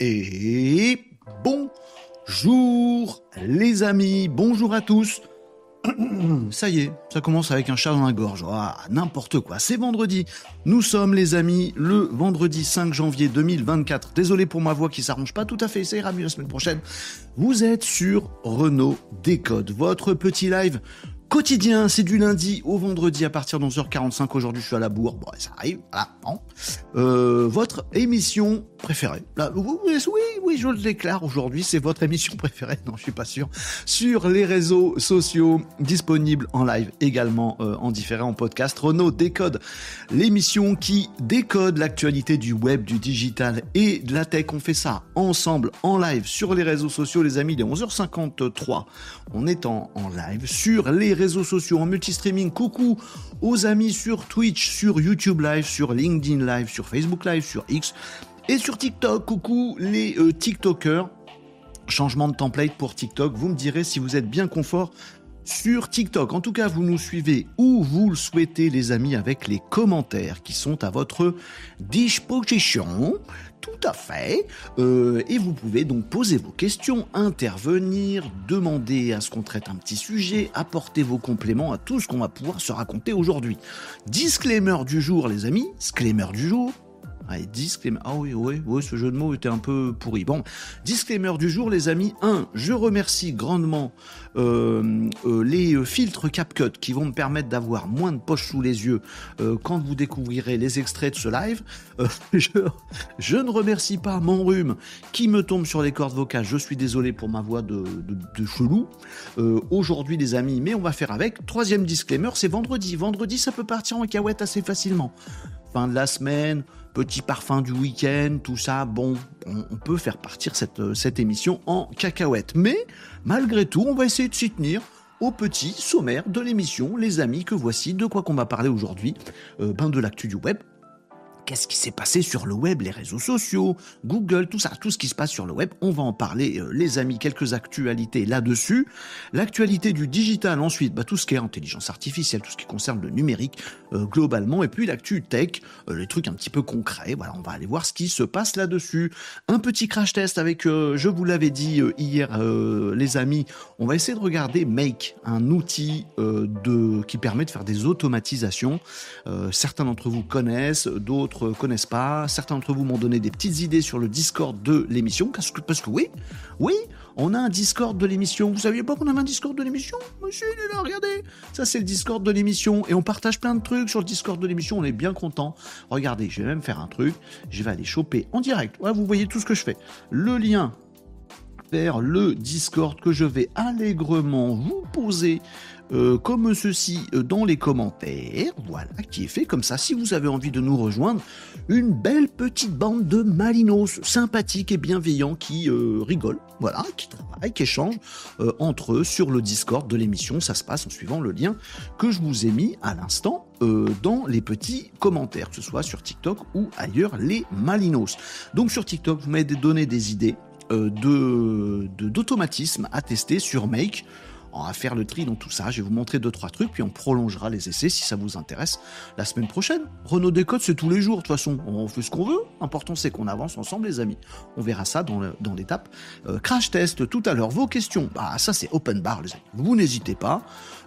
Et bonjour les amis, bonjour à tous. Ça y est, ça commence avec un chat dans la gorge. Ah, n'importe quoi. C'est vendredi. Nous sommes les amis le vendredi 5 janvier 2024. Désolé pour ma voix qui s'arrange pas tout à fait. Ça ira mieux la semaine prochaine. Vous êtes sur Renault Décode, votre petit live quotidien, c'est du lundi au vendredi à partir de 11h45. Aujourd'hui, je suis à la bourre. Bon, ça arrive. Voilà. Euh, votre émission préférée. Là, oui, oui, je le déclare aujourd'hui. C'est votre émission préférée. Non, je suis pas sûr. Sur les réseaux sociaux, disponibles en live également euh, en différé en podcast. Renault décode l'émission qui décode l'actualité du web, du digital et de la tech. On fait ça ensemble en live sur les réseaux sociaux, les amis. Est 11h53. On est en, en live sur les réseaux sociaux, en multi-streaming. Coucou aux amis sur Twitch, sur YouTube Live, sur LinkedIn Live, sur Facebook Live, sur X et sur TikTok. Coucou les euh, TikTokers. Changement de template pour TikTok. Vous me direz si vous êtes bien confort sur TikTok. En tout cas, vous nous suivez où vous le souhaitez, les amis, avec les commentaires qui sont à votre disposition. Tout à fait. Euh, et vous pouvez donc poser vos questions, intervenir, demander à ce qu'on traite un petit sujet, apporter vos compléments à tout ce qu'on va pouvoir se raconter aujourd'hui. Disclaimer du jour, les amis. Disclaimer du jour. Allez, disclaimer. Ah oui, oui, oui, ce jeu de mots était un peu pourri. Bon, disclaimer du jour, les amis. 1. Je remercie grandement euh, euh, les euh, filtres CapCut qui vont me permettre d'avoir moins de poches sous les yeux quand vous découvrirez les extraits de ce live. Je, ne remercie pas mon rhume qui me tombe sur les cordes vocales. Je suis désolé pour ma voix de, de, chelou. Aujourd'hui, les amis, mais on va faire avec. Troisième disclaimer, c'est vendredi. Vendredi, ça peut partir en cahuète assez facilement. Fin de la semaine, petit parfum du week-end, tout ça, bon, on, peut faire partir cette, euh, cette émission en cacahuète. Mais malgré tout, on va essayer de s'y tenir au petit sommaire de l'émission, les amis, que voici, de quoi qu'on va parler aujourd'hui, euh, ben de l'actu du web, qu'est-ce qui s'est passé sur le web, les réseaux sociaux, Google, tout ça, tout ce qui se passe sur le web. On va en parler, euh, les amis, quelques actualités là-dessus. L'actualité du digital ensuite, bah, tout ce qui est intelligence artificielle, tout ce qui concerne le numérique euh, globalement, et puis l'actu tech, euh, les trucs un petit peu concrets. Voilà, on va aller voir ce qui se passe là-dessus. Un petit crash test avec, je vous l'avais dit hier, les amis, on va essayer de regarder Make, un outil qui permet de faire des automatisations. certains d'entre vous connaissent, d'autres connaissent pas. Certains d'entre vous m'ont donné des petites idées sur le Discord de l'émission, parce que, parce que oui, oui, on a un Discord de l'émission. Vous saviez pas qu'on avait un Discord de l'émission? Monsieur, il est là, regardez. Ça, c'est le Discord de l'émission. Et on partage plein de trucs sur le Discord de l'émission. On est bien content. Regardez, je vais même faire un truc. Je vais aller choper en direct. Ouais, vous voyez tout ce que je fais. Le lien vers le Discord que je vais allègrement vous poser euh, comme ceci euh, dans les commentaires, voilà, qui est fait comme ça. Si vous avez envie de nous rejoindre, une belle petite bande de malinos sympathiques et bienveillants qui euh, rigolent, voilà, qui travaillent, qui échangent entre eux sur le Discord de l'émission. Ça se passe en suivant le lien que je vous ai mis à l'instant dans les petits commentaires, que ce soit sur TikTok ou ailleurs, les malinos. Donc sur TikTok, vous m'avez donné des idées de d'automatisme à tester sur Make va faire le tri dans tout ça. Je vais vous montrer deux trois trucs, puis on prolongera les essais si ça vous intéresse la semaine prochaine. Renault Décode, c'est tous les jours. De toute façon, on fait ce qu'on veut. L'important, c'est qu'on avance ensemble, les amis. On verra ça dans, l'étape euh, crash test tout à l'heure. Vos questions, bah ça c'est open bar, les amis. Vous n'hésitez pas.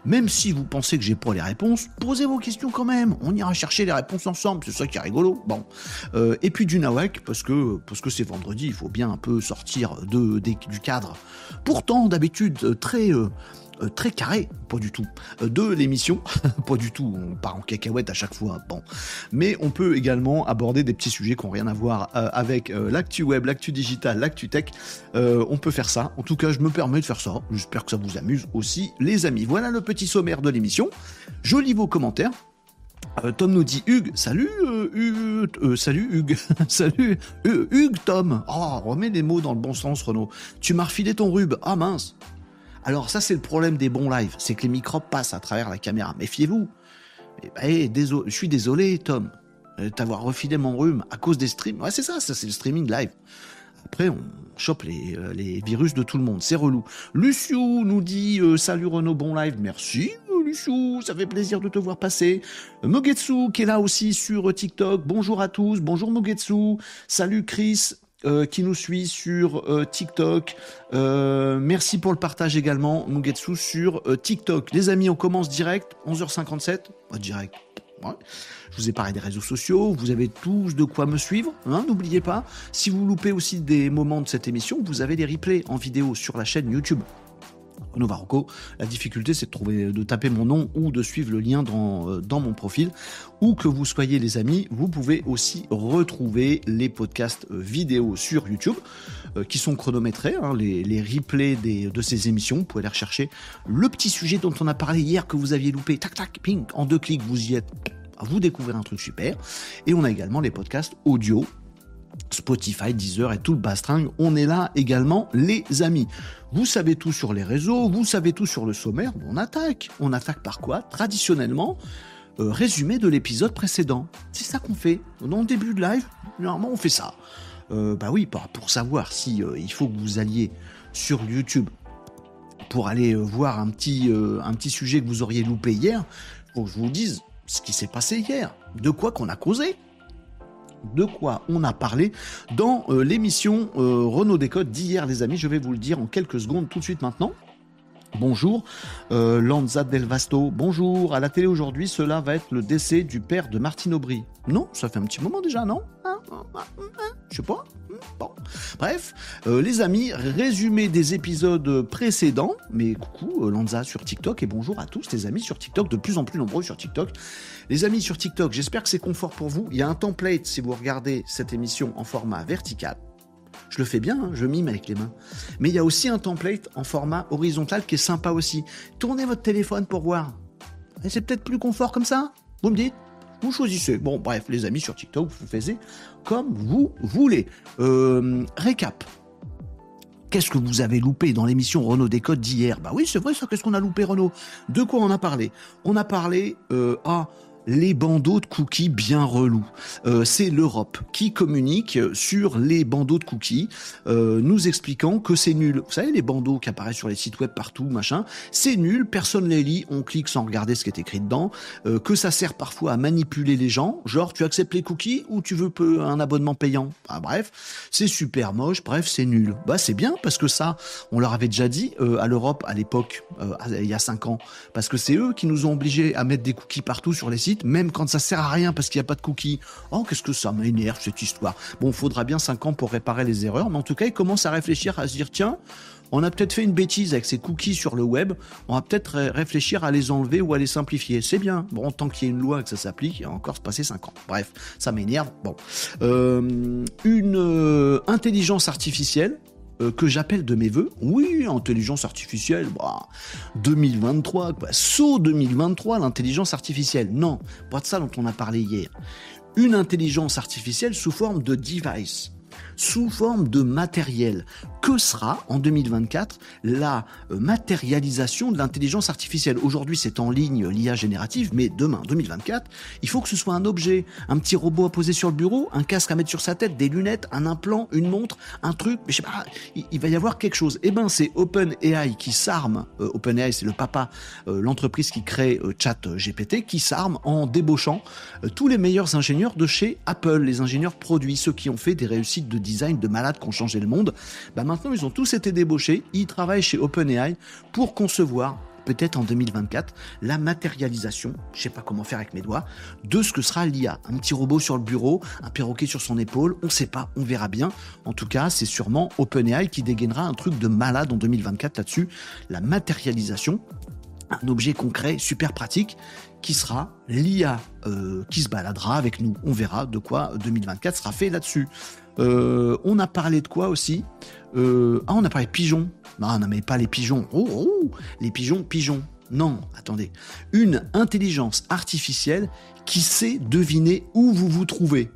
Même si vous pensez que j'ai pas les réponses, posez vos questions quand même. On ira chercher les réponses ensemble. C'est ça qui est rigolo. Bon. Euh, et puis du nawak parce que parce que c'est vendredi, il faut bien un peu sortir de, du cadre. Pourtant, d'habitude euh, très très carré, pas du tout, euh, de l'émission, pas du tout, on part en cacahuète à chaque fois, bon. Mais on peut également aborder des petits sujets qui n'ont rien à voir euh, avec l'actu web, l'actu digital, l'actu tech. on peut faire ça. En tout cas, je me permets de faire ça. J'espère que ça vous amuse aussi, les amis. Voilà le petit sommaire de l'émission. Je lis vos commentaires. Tom nous dit Hugues, salut Hugues, salut Hugues, salut Hugues Tom. Oh, remets les mots dans le bon sens Renaud. Tu m'as refilé ton rube. Ah mince. Alors ça c'est le problème des bons lives, c'est que les microbes passent à travers la caméra. Méfiez-vous. Eh ben, je suis désolé Tom, euh, t'avoir refilé mon rhume à cause des streams. Ouais c'est ça, ça c'est le streaming live. Après, on chope les, euh, virus de tout le monde. C'est relou. Lucio nous dit euh, Salut Renaud, bon live. Merci Michou, ça fait plaisir de te voir passer. Mogetsu qui est là aussi sur TikTok. Bonjour à tous. Bonjour Mogetsu. Salut Chris. Euh, qui nous suit sur euh, TikTok. Euh, merci pour le partage également, Mugetsu, sur TikTok. Les amis, on commence direct, 11h57. direct. Je vous ai parlé des réseaux sociaux, vous avez tous de quoi me suivre, hein, n'oubliez pas. Si vous loupez aussi des moments de cette émission, vous avez des replays en vidéo sur la chaîne YouTube. La difficulté, c'est de trouver, de taper mon nom ou de suivre le lien dans, euh, mon profil. Où que vous soyez, les amis, vous pouvez aussi retrouver les podcasts euh, vidéo sur YouTube euh, qui sont chronométrés, hein, les, les, replays des, de ces émissions. Vous pouvez aller rechercher le petit sujet dont on a parlé hier que vous aviez loupé. Tac, tac, ping, en deux clics, vous y êtes. Vous découvrez un truc super. Et on a également les podcasts audio Spotify, Deezer et tout le bastring. On est là également, les amis. Vous savez tout sur les réseaux, vous savez tout sur le sommaire. On attaque. On attaque par quoi? Traditionnellement, euh, résumé de l'épisode précédent. C'est ça qu'on fait. Dans le début de live, normalement, on fait ça. Euh, bah oui, pour savoir si euh, il faut que vous alliez sur YouTube pour aller voir un petit, un petit sujet que vous auriez loupé hier, faut que je vous dise ce qui s'est passé hier, de quoi qu'on a causé de quoi on a parlé dans euh, l'émission euh, Renault Décode d'hier, les amis. Je vais vous le dire en quelques secondes, tout de suite maintenant. Bonjour, euh, Lanza Del Vasto. Bonjour. À la télé aujourd'hui, cela va être le décès du père de Martine Aubry. Non, ça fait un petit moment déjà, non hein, Je sais pas. Bref, euh, les amis, résumé des épisodes précédents. Mais coucou, euh, Lanza sur TikTok et bonjour à tous les amis sur TikTok, de plus en plus nombreux sur TikTok. Les amis sur TikTok, j'espère que c'est confort pour vous. Il y a un template si vous regardez cette émission en format vertical. Je le fais bien, hein, je mime avec les mains. Mais il y a aussi un template en format horizontal qui est sympa aussi. Tournez votre téléphone pour voir. Et c'est peut-être plus confort comme ça Vous me dites Vous choisissez. Bon, bref, les amis sur TikTok, vous faites comme vous voulez. Euh, récap. Qu'est-ce que vous avez loupé dans l'émission Renault Décode d'hier? Bah oui, c'est vrai ça, qu'est-ce qu'on a loupé Renault De quoi on a parlé? On a parlé euh, à les bandeaux de cookies bien relous. Euh, c'est l'Europe qui communique sur les bandeaux de cookies, euh, nous expliquant que c'est nul. Vous savez, les bandeaux qui apparaissent sur les sites web partout, machin, c'est nul, personne les lit, on clique sans regarder ce qui est écrit dedans, euh, que ça sert parfois à manipuler les gens, genre tu acceptes les cookies ou tu veux un abonnement payant. Bref, c'est super moche, bref, c'est nul. Bah c'est bien parce que ça, on leur avait déjà dit à l'Europe à l'époque, il y a 5 ans, parce que c'est eux qui nous ont obligés à mettre des cookies partout sur les sites même quand ça sert à rien parce qu'il n'y a pas de cookies. Oh, qu'est-ce que ça m'énerve cette histoire. Bon, il faudra bien 5 ans pour réparer les erreurs, mais en tout cas, ils commencent à réfléchir, à se dire, tiens, on a peut-être fait une bêtise avec ces cookies sur le web, on va peut-être réfléchir à les enlever ou à les simplifier. C'est bien. Bon, tant qu'il y a une loi que ça s'applique, il va encore se passer 5 ans. Bref, ça m'énerve. Bon. Euh, une euh, intelligence artificielle euh, que j'appelle de mes voeux. Oui, intelligence artificielle, bah, 2023, quoi. Saut 2023, l'intelligence artificielle. Non, pas de ça dont on a parlé hier. Une intelligence artificielle sous forme de device sous forme de matériel. Que sera en 2024 la euh, matérialisation de l'intelligence artificielle? Aujourd'hui, c'est en ligne l'IA générative, mais demain, 2024, il faut que ce soit un objet, un petit robot à poser sur le bureau, un casque à mettre sur sa tête, des lunettes, un implant, une montre, un truc, mais je sais pas, il, va y avoir quelque chose. Eh ben, c'est OpenAI qui s'arme, euh, OpenAI, c'est le papa, euh, l'entreprise qui crée Chat GPT, qui s'arme en débauchant tous les meilleurs ingénieurs de chez Apple, les ingénieurs produits, ceux qui ont fait des réussites de design de malades qui ont changé le monde, bah maintenant ils ont tous été débauchés, ils travaillent chez OpenAI pour concevoir peut-être en 2024 la matérialisation, je sais pas comment faire avec mes doigts, de ce que sera l'IA. Un petit robot sur le bureau, un perroquet sur son épaule, on sait pas, on verra bien. En tout cas, c'est sûrement OpenAI qui dégainera un truc de malade en 2024 là-dessus, la matérialisation un objet concret, super pratique, qui sera l'IA euh, qui se baladera avec nous. On verra de quoi 2024 sera fait là-dessus. Euh, on a parlé de quoi aussi euh, Ah, on a parlé de pigeons. Non, non, mais pas les pigeons. Oh, oh, les pigeons, pigeons. Non, attendez. Une intelligence artificielle qui sait deviner où vous vous trouvez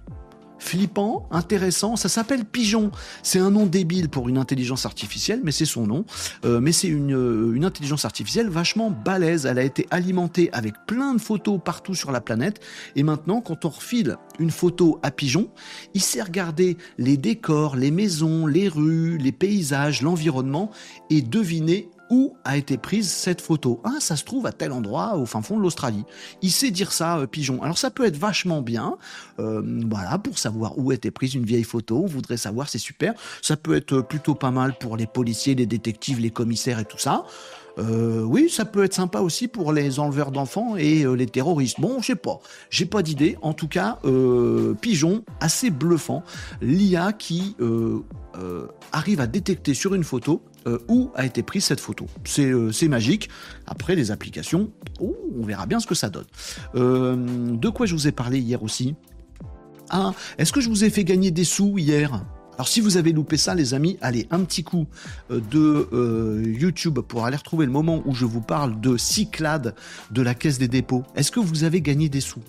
flippant, intéressant. Ça s'appelle Pigeon. C'est un nom débile pour une intelligence artificielle, mais c'est son nom. Euh, mais c'est une, euh, une intelligence artificielle vachement balèze. Elle a été alimentée avec plein de photos partout sur la planète. Et maintenant, quand on refile une photo à Pigeon, il sait regarder les décors, les maisons, les rues, les paysages, l'environnement et deviner a été prise cette photo? Ah, ça se trouve à tel endroit, au fin fond de l'Australie. Il sait dire ça, euh, Pigeon. Alors ça peut être vachement bien, euh, voilà, pour savoir où a été prise une vieille photo. On voudrait savoir, c'est super. Ça peut être plutôt pas mal pour les policiers, les détectives, les commissaires et tout ça. Euh, oui, ça peut être sympa aussi pour les enleveurs d'enfants et les terroristes. Bon, je sais pas, j'ai pas d'idée. En tout cas, pigeon, assez bluffant. L'IA qui arrive à détecter sur une photo euh, où a été prise cette photo? Euh, c'est magique. Après, les applications, oh, on verra bien ce que ça donne. Euh, de quoi je vous ai parlé hier aussi? Ah, est-ce que je vous ai fait gagner des sous hier? Alors si vous avez loupé ça, les amis, allez, un petit coup de YouTube pour aller retrouver le moment où je vous parle de Cyclade de la Caisse des dépôts. Est-ce que vous avez gagné des sous?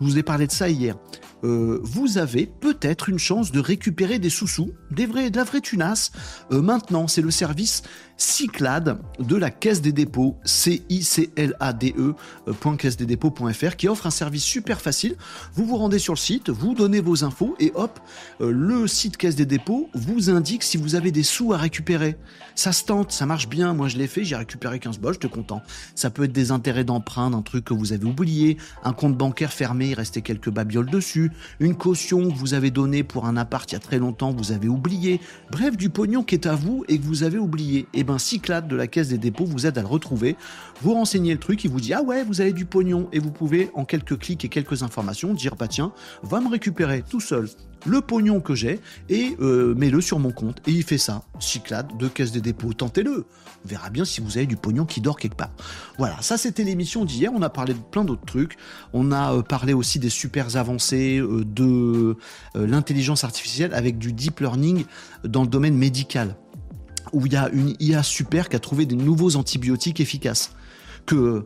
Je vous ai parlé de ça hier. Euh, vous avez peut-être une chance de récupérer des sous-sous, des vrais, de la vraie tunasse. Euh, maintenant, c'est le service Cyclade de la Caisse des dépôts, C-I-C-L-A-D-E, euh, qui offre un service super facile. Vous vous rendez sur le site, vous donnez vos infos et hop, le site Caisse des dépôts vous indique si vous avez des sous à récupérer. Ça se tente, ça marche bien. Moi, je l'ai fait, j'ai récupéré 15 balles, j'étais content. Ça peut être des intérêts d'emprunt d'un truc que vous avez oublié, un compte bancaire fermé, il restait quelques babioles dessus, une caution que vous avez donnée pour un appart il y a très longtemps, vous avez oublié. Bref, du pognon qui est à vous et que vous avez oublié. Eh ben, Cyclade de la Caisse des dépôts vous aide à le retrouver. Vous renseignez le truc, il vous dit, ah ouais, vous avez du pognon. Et vous pouvez, en quelques clics et quelques informations, dire, bah tiens, va me récupérer tout seul le pognon que j'ai et euh, mets-le sur mon compte. Et il fait ça. Cyclade de Caisse des dépôts. Tentez-le. On verra bien si vous avez du pognon qui dort quelque part. Voilà, ça c'était l'émission d'hier. On a parlé de plein d'autres trucs. On a euh, parlé aussi des super avancées euh, de l'intelligence artificielle avec du deep learning dans le domaine médical. Où il y a une IA super qui a trouvé des nouveaux antibiotiques efficaces que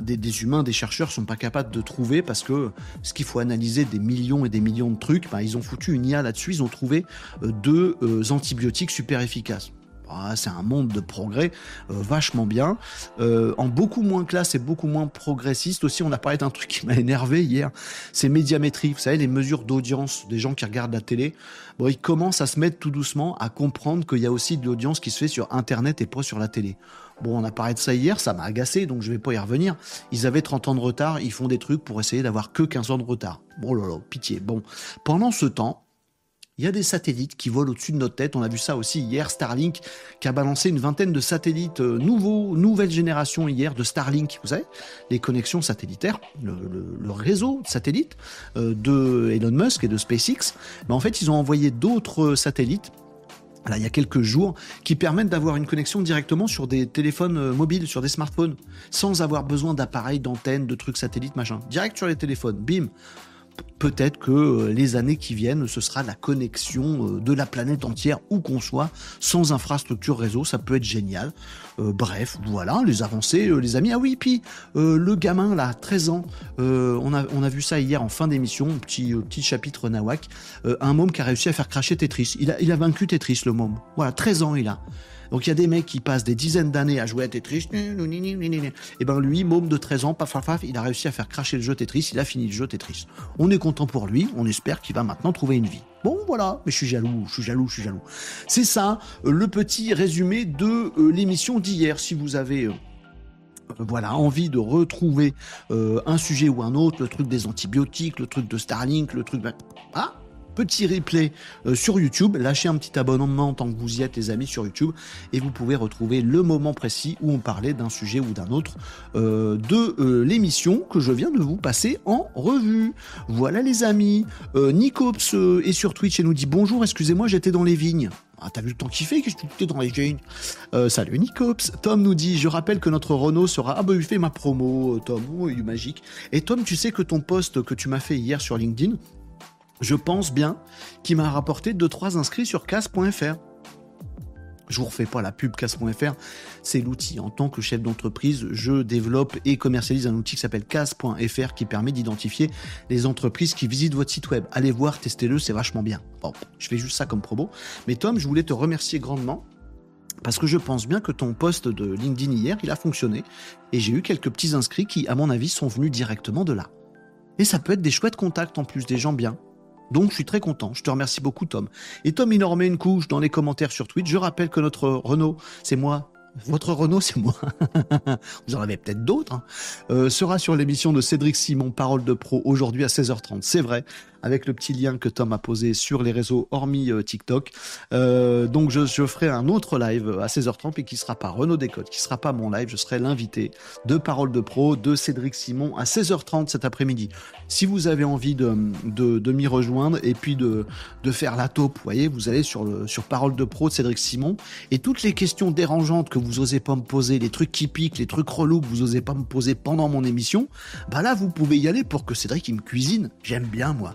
des, humains, des chercheurs sont pas capables de trouver parce que ce qu'il faut analyser des millions et des millions de trucs, bah, ils ont foutu une IA là-dessus, ils ont trouvé deux antibiotiques super efficaces. Ah, c'est un monde de progrès euh, vachement bien, euh, en beaucoup moins classe et beaucoup moins progressiste. Aussi, on a parlé d'un truc qui m'a énervé hier, c'est médiamétrie. Vous savez, les mesures d'audience des gens qui regardent la télé. Bon, ils commencent à se mettre tout doucement à comprendre qu'il y a aussi de l'audience qui se fait sur Internet et pas sur la télé. Bon, on a parlé de ça hier, ça m'a agacé, donc je vais pas y revenir. Ils avaient 30 ans de retard, ils font des trucs pour essayer d'avoir que 15 ans de retard. Bon, là, là, pitié. Bon, pendant ce temps, il y a des satellites qui volent au-dessus de notre tête. On a vu ça aussi hier. Starlink qui a balancé une vingtaine de satellites euh, nouveaux, nouvelle génération hier de Starlink. Vous savez, les connexions satellitaires, le, réseau de satellites euh, de Elon Musk et de SpaceX. Mais en fait, ils ont envoyé d'autres satellites Là, il y a quelques jours, qui permettent d'avoir une connexion directement sur des téléphones euh, mobiles, sur des smartphones, sans avoir besoin d'appareils, d'antennes, de trucs satellites, machin. Direct sur les téléphones, bim peut-être que euh, les années qui viennent, ce sera la connexion euh, de la planète entière où qu'on soit, sans infrastructure réseau, ça peut être génial. Euh, bref, voilà, les avancées, les amis. Ah oui, puis le gamin là, 13 ans, on, a, on a vu ça hier en fin d'émission, petit, petit chapitre Nawak, un môme qui a réussi à faire cracher Tetris. Il a, il a vaincu Tetris, le môme. Voilà, 13 ans il a. Donc il y a des mecs qui passent des dizaines d'années à jouer à Tetris. Et ben lui, môme de 13 ans, paf, paf, paf, il a réussi à faire cracher le jeu Tetris. Il a fini le jeu Tetris. On est content pour lui. On espère qu'il va maintenant trouver une vie. Bon, voilà. Mais je suis jaloux, je suis jaloux, je suis jaloux. C'est ça, euh, le petit résumé de euh, l'émission d'hier. Si vous avez euh, voilà, envie de retrouver un sujet ou un autre, le truc des antibiotiques, le truc de Starlink, le truc... Ah petit replay euh, sur YouTube. Lâchez un petit abonnement tant que vous y êtes, les amis, sur YouTube. Et vous pouvez retrouver le moment précis où on parlait d'un sujet ou d'un autre euh, de euh, l'émission que je viens de vous passer en revue. Voilà, les amis. Nicops est sur Twitch et nous dit bonjour, excusez-moi, j'étais dans les vignes. Ah, t'as vu le temps qu'il fait Qu'est-ce que tu dans les vignes Salut Nicops. Tom nous dit Je rappelle que notre Renault sera. Ah, bah, il fait ma promo, Tom. Oh, il est magique. Et Tom, tu sais que ton post que tu m'as fait hier sur LinkedIn, je pense bien qu'il m'a rapporté 2-3 inscrits sur casse.fr. Je vous refais pas la pub casse.fr, c'est l'outil. En tant que chef d'entreprise, je développe et commercialise un outil qui s'appelle casse.fr qui permet d'identifier les entreprises qui visitent votre site web. Allez voir, testez-le, c'est vachement bien. Bon, je fais juste ça comme promo. Mais Tom, je voulais te remercier grandement parce que je pense bien que ton post de LinkedIn hier, il a fonctionné et j'ai eu quelques petits inscrits qui, à mon avis, sont venus directement de là. Et ça peut être des chouettes contacts en plus, des gens bien. Donc je suis très content. Je te remercie beaucoup Tom. Et Tom, il en remet une couche dans les commentaires sur Twitch. Je rappelle que notre Renault, c'est moi, Votre Renault, c'est moi. Vous en avez peut-être d'autres. Hein. Euh, sera sur l'émission de Cédric Simon, Parole de Pro, aujourd'hui à 16h30. C'est vrai avec le petit lien que Tom a posé sur les réseaux hormis euh, TikTok. Euh, donc je, ferai un autre live à 16h30 et qui sera pas Renaud Décode, qui sera pas mon live, je serai l'invité de Parole de Pro de Cédric Simon à 16h30 cet après-midi. Si vous avez envie de, de, m'y rejoindre et puis de, de faire la taupe, vous voyez, vous allez sur, sur Parole de Pro de Cédric Simon et toutes les questions dérangeantes que vous osez pas me poser, les trucs qui piquent, les trucs relous que vous osez pas me poser pendant mon émission, bah là vous pouvez y aller pour que Cédric il me cuisine. J'aime bien moi.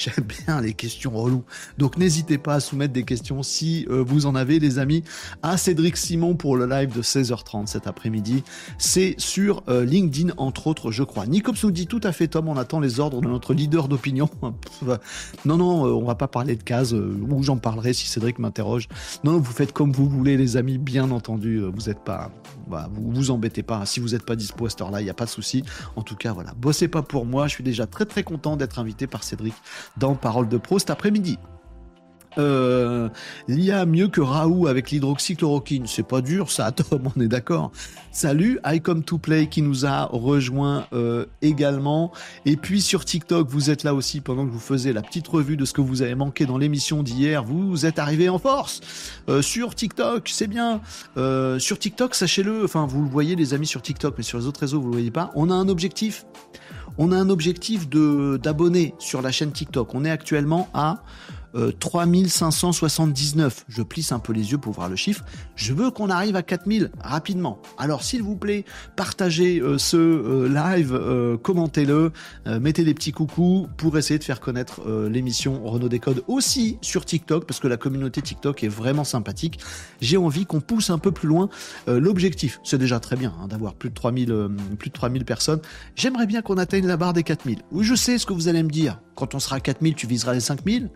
J'aime bien les questions reloues. Donc n'hésitez pas à soumettre des questions si euh, vous en avez, les amis, à Cédric Simon pour le live de 16h30 cet après-midi. C'est sur euh, LinkedIn, entre autres, je crois. Nicops nous dit tout à fait, Tom, on attend les ordres de notre leader d'opinion. non, non, euh, on va pas parler de cases, ou j'en parlerai si Cédric m'interroge. Non, vous faites comme vous voulez, les amis, bien entendu. Vous êtes pas, bah, vous vous embêtez pas. Si vous n'êtes pas dispo à cette heure-là, il n'y a pas de souci. En tout cas, voilà, bossez pas pour moi. Je suis déjà très très content d'être invité par Cédric dans Parole de Pro cet après-midi. Euh, L'IA mieux que Raoult avec l'hydroxychloroquine. C'est pas dur, ça, Tom, on est d'accord. Salut, I Come to Play qui nous a rejoint euh, également. Et puis sur TikTok, vous êtes là aussi pendant que vous faisiez la petite revue de ce que vous avez manqué dans l'émission d'hier. Vous êtes arrivé en force euh, sur TikTok, c'est bien. Euh, sur TikTok, sachez-le, enfin vous le voyez les amis sur TikTok, mais sur les autres réseaux vous le voyez pas. On a un objectif. On a un objectif de d'abonnés sur la chaîne TikTok. On est actuellement à 3579. Euh, Je plisse un peu les yeux pour voir le chiffre. Je veux qu'on arrive à 4000 rapidement. Alors s'il vous plaît, partagez euh, ce euh, live, commentez-le, mettez des petits coucous pour essayer de faire connaître l'émission Renault Décode aussi sur TikTok parce que la communauté TikTok est vraiment sympathique. J'ai envie qu'on pousse un peu plus loin l'objectif. C'est déjà très bien hein, d'avoir plus de 3000 plus de 3000 personnes. J'aimerais bien qu'on atteigne la barre des 4000. Oui, je sais ce que vous allez me dire. Quand on sera à 4000, tu viseras les 5000.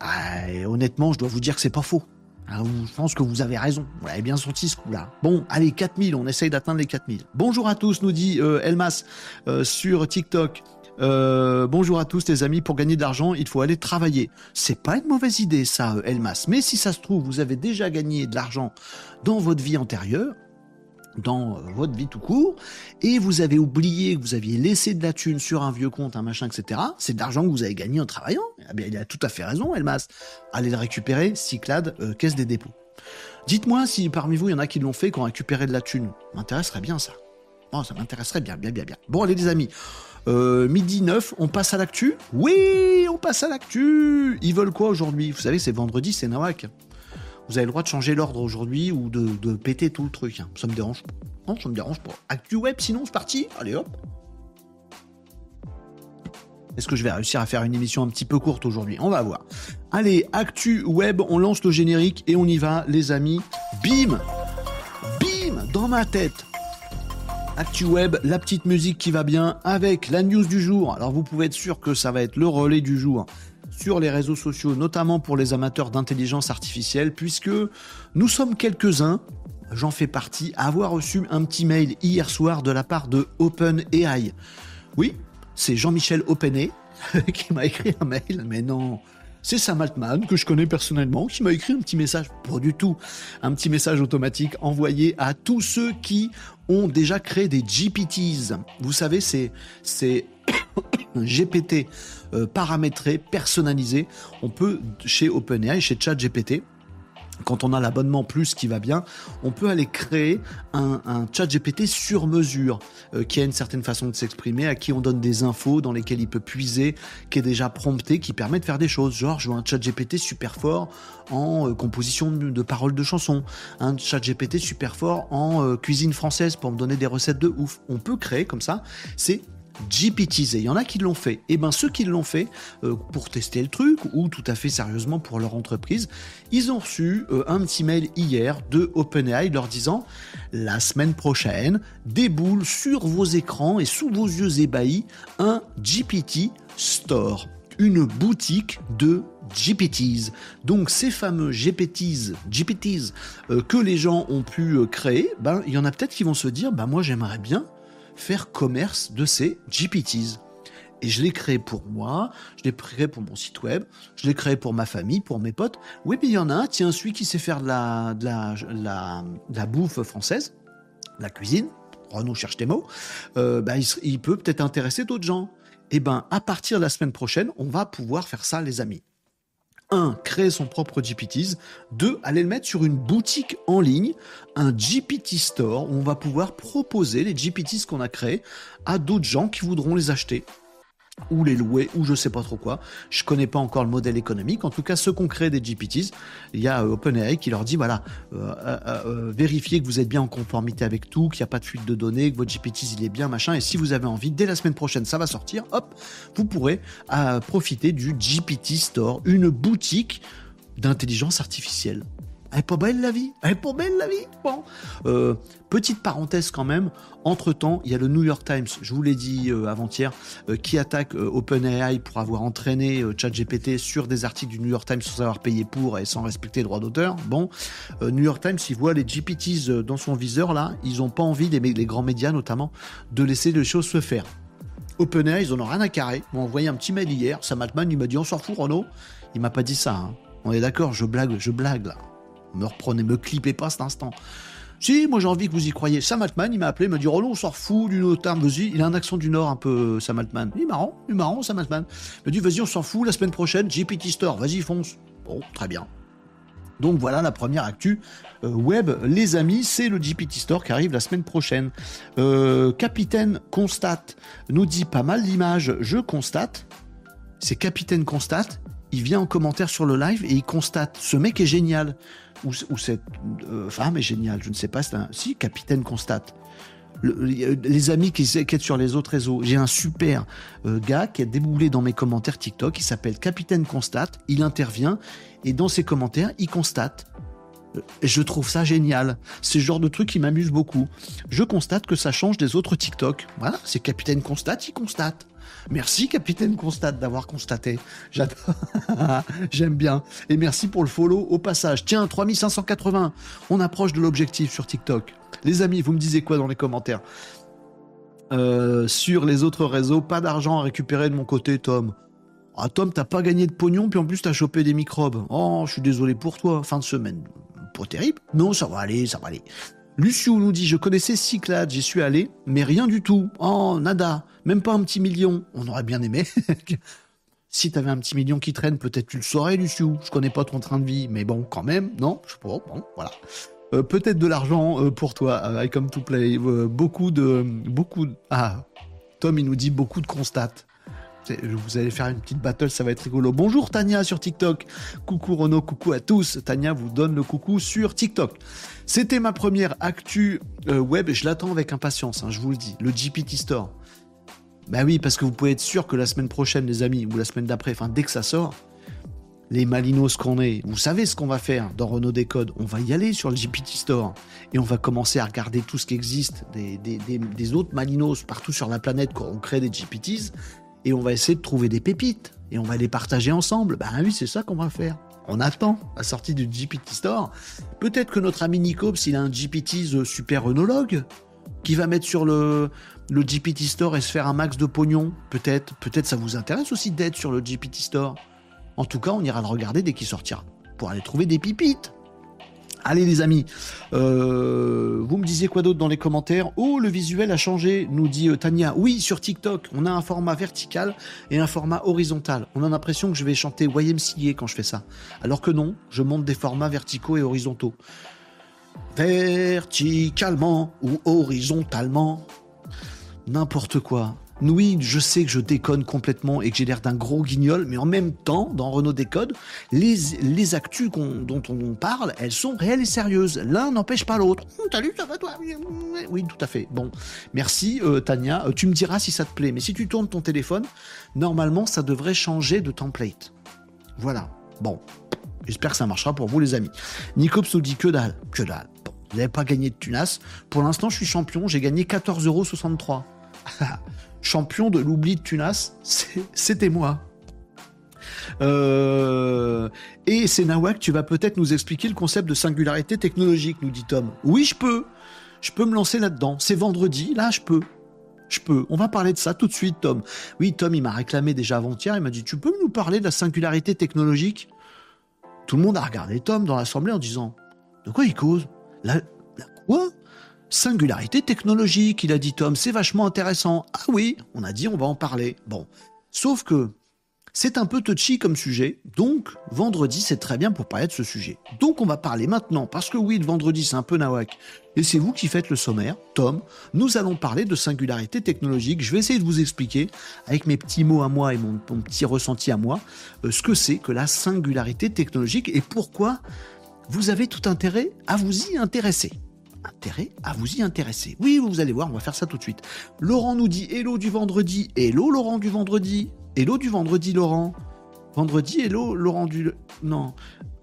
Ah, honnêtement, je dois vous dire que c'est pas faux. Ah, je pense que vous avez raison. Vous l'avez bien senti ce coup-là. Bon, allez, 4000, on essaye d'atteindre les 4000. Bonjour à tous, nous dit euh, Elmas euh, sur TikTok. Euh, bonjour à tous les amis, pour gagner de l'argent, il faut aller travailler. C'est pas une mauvaise idée ça, Elmas. Mais si ça se trouve, vous avez déjà gagné de l'argent dans votre vie antérieure, dans euh, votre vie tout court, et vous avez oublié que vous aviez laissé de la thune sur un vieux compte, un machin, etc. C'est de l'argent que vous avez gagné en travaillant. Eh bien, il a tout à fait raison, Elmas. Allez le récupérer, Cyclade, euh, caisse des dépôts. Dites-moi si parmi vous, il y en a qui l'ont fait, qui ont récupéré de la thune. M'intéresserait bien ça. Oh, ça m'intéresserait bien, bien, bien, bien. Bon, allez les amis. Euh, midi 9, on passe à l'actu? Oui, on passe à l'actu Ils veulent quoi aujourd'hui? Vous savez, c'est vendredi, c'est Nawak vous avez le droit de changer l'ordre aujourd'hui ou de, péter tout le truc. Hein. Ça me dérange. Non, ça me dérange pas. Actu web, sinon, c'est parti. Allez hop. Est-ce que je vais réussir à faire une émission un petit peu courte aujourd'hui? On va voir. Allez, Actu Web, on lance le générique et on y va, les amis. Bim Bim Dans ma tête Actu Web, la petite musique qui va bien avec la news du jour. Alors vous pouvez être sûr que ça va être le relais du jour sur les réseaux sociaux, notamment pour les amateurs d'intelligence artificielle, puisque nous sommes quelques-uns, j'en fais partie, à avoir reçu un petit mail hier soir de la part de OpenAI. Oui, c'est Jean-Michel OpenAI qui m'a écrit un mail, mais non, c'est Sam Altman, que je connais personnellement, qui m'a écrit un petit message, pas du tout, un petit message automatique envoyé à tous ceux qui ont déjà créé des GPTs. Vous savez, c'est, c'est GPT euh, paramétré, personnalisé. On peut, chez OpenAI, chez ChatGPT, quand on a l'abonnement plus qui va bien, on peut aller créer un, chat GPT sur mesure euh, qui a une certaine façon de s'exprimer, à qui on donne des infos dans lesquelles il peut puiser, qui est déjà prompté, qui permet de faire des choses. Genre, je veux un chat GPT super fort en euh, composition de, paroles de chansons, un chat GPT super fort en cuisine française pour me donner des recettes de ouf. On peut créer comme ça. C'est GPTs. il y en a qui l'ont fait. Et eh ben ceux qui l'ont fait euh, pour tester le truc ou tout à fait sérieusement pour leur entreprise, ils ont reçu euh, un petit mail hier de OpenAI leur disant la semaine prochaine déboule sur vos écrans et sous vos yeux ébahis un GPT Store, une boutique de GPTs. Donc ces fameux GPTs, GPTs euh, que les gens ont pu créer, ben il y en a peut-être qui vont se dire ben moi j'aimerais bien faire commerce de ces GPTs. Et je l'ai créé pour moi, je l'ai créé pour mon site web, je l'ai créé pour ma famille, pour mes potes. Oui, mais il y en a un, tiens, celui qui sait faire de la, de la, de la bouffe française, la cuisine, Renaud cherche des mots, euh, bah, il, il peut peut-être intéresser d'autres gens. Eh ben, à partir de la semaine prochaine, on va pouvoir faire ça, les amis. 1. Créer son propre GPTs. 2. Aller le mettre sur une boutique en ligne, un GPT Store, où on va pouvoir proposer les GPTs qu'on a créés à d'autres gens qui voudront les acheter ou les louer, ou je sais pas trop quoi. Je connais pas encore le modèle économique. En tout cas, ceux qu'on crée des GPTs, il y a euh, OpenAI qui leur dit voilà, euh, euh, vérifiez que vous êtes bien en conformité avec tout, qu'il n'y a pas de fuite de données, que votre GPTs il est bien machin. Et si vous avez envie, dès la semaine prochaine, ça va sortir. Hop, vous pourrez profiter du GPT Store, une boutique d'intelligence artificielle. Elle est pas belle la vie Elle est pas belle la vie Bon. Euh, petite parenthèse quand même. Entre temps, il y a le New York Times, je vous l'ai dit euh, avant-hier, euh, qui attaque OpenAI pour avoir entraîné ChatGPT sur des articles du New York Times sans avoir payé pour et sans respecter le droit d'auteur. Bon, New York Times, il voit les GPTs dans son viseur là, ils ont pas envie, les, les grands médias notamment, de laisser les choses se faire. OpenAI, ils en ont rien à carrer. Ils m'ont envoyé un petit mail hier. Sam Altman, il m'a dit on s'en fout, Renaud. Il m'a pas dit ça. Hein. On est d'accord, je blague, je blague là. Me reprenez, me clippez pas cet instant. Si, moi j'ai envie que vous y croyez. Sam Altman, il m'a appelé, il m'a dit Oh non, on s'en fout du autre vas-y. Il a un accent du Nord un peu, Sam Altman. Il est marrant, il est marrant, Sam Altman. Il m'a dit Vas-y, on s'en fout, la semaine prochaine, GPT Store, vas-y, fonce. Bon, très bien. Donc voilà la première actu euh, web. Les amis, c'est le GPT Store qui arrive la semaine prochaine. Euh, Capitaine Constate nous dit pas mal d'images. Je constate. C'est Capitaine Constate. Il vient en commentaire sur le live et il constate. Ce mec est génial ou, cette euh, femme est géniale, je ne sais pas, c'est un... Si, Capitaine constate. les amis qui s'inquiètent sur les autres réseaux. J'ai un super euh, gars qui a déboulé dans mes commentaires TikTok, il s'appelle Capitaine Constate, il intervient, et dans ses commentaires, il constate. Euh, je trouve ça génial. C'est le genre de truc qui m'amuse beaucoup. Je constate que ça change des autres TikTok. Voilà, c'est Capitaine Constate, il constate. Merci, capitaine Constate, d'avoir constaté. J'adore. J'aime bien. Et merci pour le follow au passage. Tiens, 3580. On approche de l'objectif sur TikTok. Les amis, vous me disiez quoi dans les commentaires? Euh, Sur les autres réseaux, pas d'argent à récupérer de mon côté, Tom. Ah, Tom, t'as pas gagné de pognon, puis en plus t'as chopé des microbes. Oh, je suis désolé pour toi. Fin de semaine. Pas terrible. Non, ça va aller, ça va aller. Luciou nous dit Je connaissais Cyclade, j'y suis allé, mais rien du tout. Oh, nada. Même pas un petit million. On aurait bien aimé. si t'avais un petit million qui traîne, peut-être tu le saurais, Luciou. Je connais pas ton train de vie, mais bon, quand même, non? Je sais pas. Bon, voilà. Euh, peut-être de l'argent euh, pour toi, euh, I come to play. beaucoup de. Beaucoup Ah, Tom, il nous dit beaucoup de constats. Vous allez faire une petite battle, ça va être rigolo. Bonjour Tania sur TikTok. Coucou Renaud, coucou à tous. Tania vous donne le coucou sur TikTok. C'était ma première actu euh, web, je l'attends avec impatience, hein, je vous le dis. Le GPT Store. Bah oui, parce que vous pouvez être sûr que la semaine prochaine, les amis, ou la semaine d'après, enfin dès que ça sort, les malinos qu'on est, vous savez ce qu'on va faire dans Renault Décode. On va y aller sur le GPT Store et on va commencer à regarder tout ce qui existe des, des autres malinos partout sur la planète quand on crée des GPTs et on va essayer de trouver des pépites et on va les partager ensemble. Ben oui, c'est ça qu'on va faire. On attend la sortie du GPT Store. Peut-être que notre ami Nico, s'il a un GPT super œnologue, qui va mettre sur le, le GPT Store et se faire un max de pognon, peut-être, peut-être ça vous intéresse aussi d'être sur le GPT Store. En tout cas, on ira le regarder dès qu'il sortira, pour aller trouver des pipites. Allez les amis, euh, vous me disiez quoi d'autre dans les commentaires? Oh, le visuel a changé, nous dit euh, Tania. Oui, sur TikTok, on a un format vertical et un format horizontal. On a l'impression que je vais chanter YMCA quand je fais ça. Alors que non, je monte des formats verticaux et horizontaux. Verticalement ou horizontalement. N'importe quoi. Oui, je sais que je déconne complètement et que j'ai l'air d'un gros guignol, mais en même temps, dans Renault Décode, les, les actus dont on parle, elles sont réelles et sérieuses. L'un n'empêche pas l'autre. Hum, salut, ça va toi Oui, tout à fait. Bon, merci euh, Tania. Euh, tu me diras si ça te plaît, mais si tu tournes ton téléphone, normalement, ça devrait changer de template. Voilà. Bon, j'espère que ça marchera pour vous les amis. Nicops nous dit que dalle, que dalle. Bon, vous n'avez pas gagné de tunas. Pour l'instant, je suis champion, j'ai gagné 14,63€. champion de l'oubli de Tunas, c'était moi. Euh, et c'est Nawak, tu vas peut-être nous expliquer le concept de singularité technologique, nous dit Tom. Oui, je peux. Je peux me lancer là-dedans. C'est vendredi, là, je peux. je peux. On va parler de ça tout de suite, Tom. Oui, Tom, il m'a réclamé déjà avant-hier. Il m'a dit Tu peux nous parler de la singularité technologique? Tout le monde a regardé Tom dans l'assemblée en disant De quoi il cause? La, la quoi? Singularité technologique, il a dit Tom. C'est vachement intéressant. Ah oui, on a dit on va en parler. Bon. Sauf que c'est un peu touchy comme sujet, donc vendredi c'est très bien pour parler de ce sujet. Donc on va parler maintenant, parce que oui, le vendredi c'est un peu nawak, et c'est vous qui faites le sommaire, Tom, nous allons parler de singularité technologique. Je vais essayer de vous expliquer, avec mes petits mots à moi et mon, petit ressenti à moi, euh, ce que c'est que la singularité technologique et pourquoi vous avez tout intérêt à vous y intéresser intérêt à vous y intéresser. Oui, vous allez voir, on va faire ça tout de suite. Laurent nous dit Hello du vendredi. Hello Laurent du vendredi. Hello du vendredi, Laurent. Vendredi, hello, Laurent du. Non.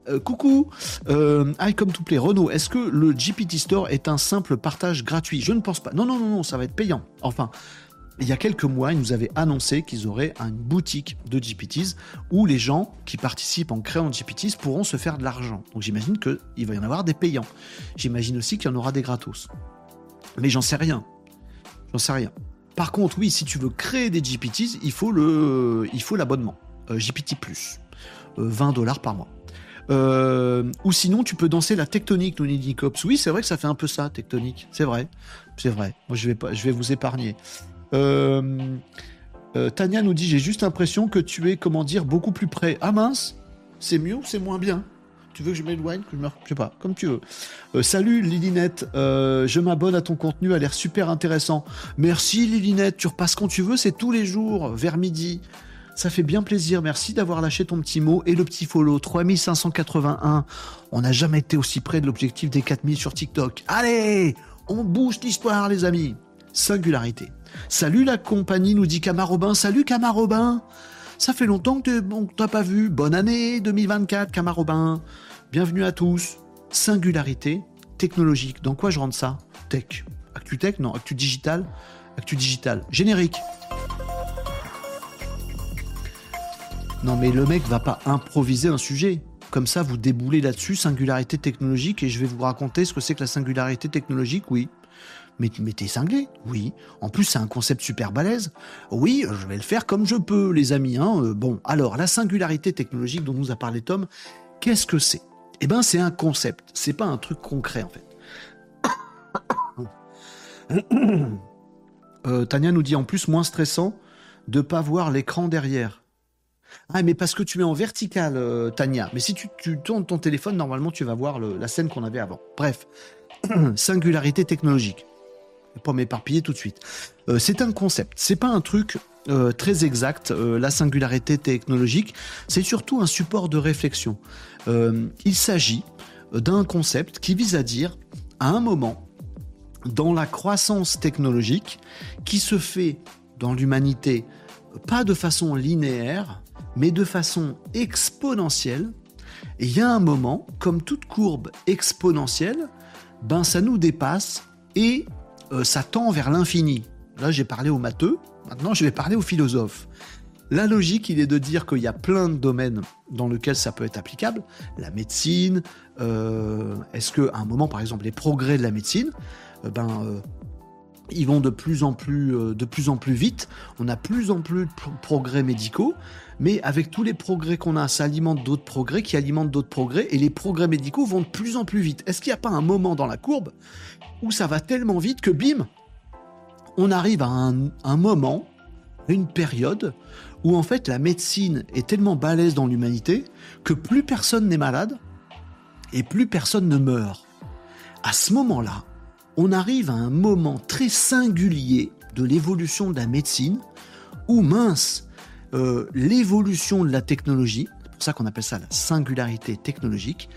Euh, coucou, euh, I come to play. Renault, est-ce que le GPT Store est un simple partage gratuit? Je ne pense pas. Non, non, non, non, ça va être payant. Enfin, il y a quelques mois, ils nous avaient annoncé qu'ils auraient une boutique de GPTs où les gens qui participent en créant GPTs pourront se faire de l'argent. Donc j'imagine qu'il va y en avoir des payants. J'imagine aussi qu'il y en aura des gratos. Mais j'en sais rien. J'en sais rien. Par contre, oui, si tu veux créer des GPTs, il faut l'abonnement euh, GPT Plus, 20 euh, dollars par mois. Euh, ou sinon, tu peux danser la tectonique, nous dit. Oui, c'est vrai que ça fait un peu ça, tectonique. C'est vrai, c'est vrai. Moi, je vais vous épargner. Tania nous dit, j'ai juste l'impression que tu es, comment dire, beaucoup plus près. Ah mince, c'est mieux ou c'est moins bien? Tu veux que je m'éloigne, que je me... Je sais pas, comme tu veux. Euh, salut Lilinette, euh, je m'abonne à ton contenu, a l'air super intéressant. Merci Lilinette, tu repasses quand tu veux, c'est tous les jours, vers midi. Ça fait bien plaisir, merci d'avoir lâché ton petit mot et le petit follow. 3581, on n'a jamais été aussi près de l'objectif des 4000 sur TikTok. Allez, on bouge l'histoire les amis. Singularité. Salut la compagnie, nous dit Camarobin. Salut Camarobin. Ça fait longtemps que t'as pas vu. Bonne année 2024, Camarobin. Bienvenue à tous. Singularité technologique. Dans quoi je rentre ça? Tech. Actu tech? Non, actu digital. Actu digital. Générique. Non mais le mec va pas improviser un sujet. Comme ça, vous déboulez là-dessus, singularité technologique, et je vais vous raconter ce que c'est que la singularité technologique, oui. Mais, mais t'es cinglé Oui. En plus, c'est un concept super balèze. Oui, je vais le faire comme je peux, les amis. Hein. Euh, bon, alors, la singularité technologique dont nous a parlé Tom, qu'est-ce que c'est? Eh ben, c'est un concept. C'est pas un truc concret, en fait. Euh, Tania nous dit en plus moins stressant de pas voir l'écran derrière. Ah, mais parce que tu mets en vertical, euh, Tania. Mais si tu, tournes ton téléphone, normalement, tu vas voir la scène qu'on avait avant. Bref, singularité technologique pas m'éparpiller tout de suite. Euh, c'est un concept, c'est pas un truc euh, très exact, euh, la singularité technologique, c'est surtout un support de réflexion. il s'agit d'un concept qui vise à dire, à un moment, dans la croissance technologique, qui se fait dans l'humanité, pas de façon linéaire, mais de façon exponentielle, il y a un moment, comme toute courbe exponentielle, ben ça nous dépasse et euh, ça tend vers l'infini. Là, j'ai parlé aux matheux, maintenant je vais parler aux philosophes. La logique, il est de dire qu'il y a plein de domaines dans lesquels ça peut être applicable. La médecine, euh, est-ce qu'à un moment, par exemple, les progrès de la médecine, euh, ben, ils vont de plus en plus, de plus en plus vite. On a plus en plus de progrès médicaux, mais avec tous les progrès qu'on a, ça alimente d'autres progrès qui alimentent d'autres progrès, et les progrès médicaux vont de plus en plus vite. Est-ce qu'il n'y a pas un moment dans la courbe où ça va tellement vite que bim, on arrive à un, moment, une période où en fait la médecine est tellement balèze dans l'humanité que plus personne n'est malade et plus personne ne meurt. À ce moment-là, on arrive à un moment très singulier de l'évolution de la médecine où mince, euh, l'évolution de la technologie, c'est pour ça qu'on appelle ça la singularité technologique,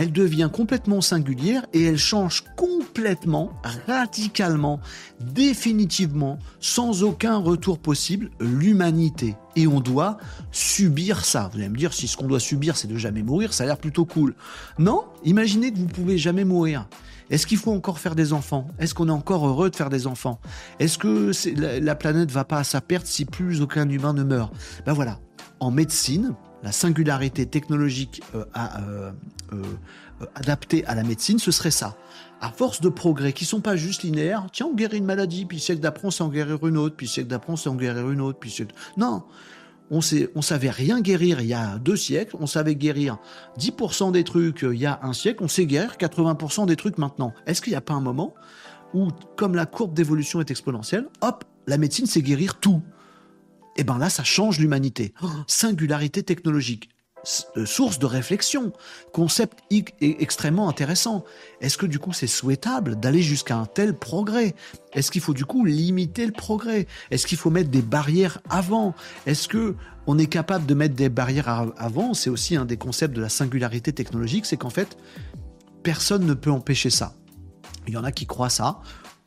elle devient complètement singulière et elle change complètement, radicalement, définitivement, sans aucun retour possible, l'humanité. Et on doit subir ça. Vous allez me dire, si ce qu'on doit subir, c'est de jamais mourir, ça a l'air plutôt cool. Non, imaginez que vous pouvez jamais mourir. Est-ce qu'il faut encore faire des enfants? Est-ce qu'on est encore heureux de faire des enfants? Est-ce que la, la planète va pas à sa perte si plus aucun humain ne meurt? Ben voilà, en médecine, la singularité technologique à, adaptée à la médecine, ce serait ça. À force de progrès qui sont pas juste linéaires, tiens, on guérit une maladie, puis siècle d'après, on sait en guérir une autre, puis siècle d'après, on sait en guérir une autre, puis siècle... Non, on sait, on savait rien guérir il y a deux siècles, on savait guérir 10% des trucs il y a un siècle, on sait guérir 80% des trucs maintenant. Est-ce qu'il n'y a pas un moment où, comme la courbe d'évolution est exponentielle, hop, la médecine sait guérir tout? Et eh ben là, ça change l'humanité. Oh, singularité technologique. Euh, source de réflexion, concept extrêmement intéressant. Est-ce que du coup c'est souhaitable d'aller jusqu'à un tel progrès? Est-ce qu'il faut du coup limiter le progrès? Est-ce qu'il faut mettre des barrières avant? Est-ce que on est capable de mettre des barrières avant? C'est aussi un des concepts de la singularité technologique, c'est qu'en fait personne ne peut empêcher ça. Il y en a qui croient ça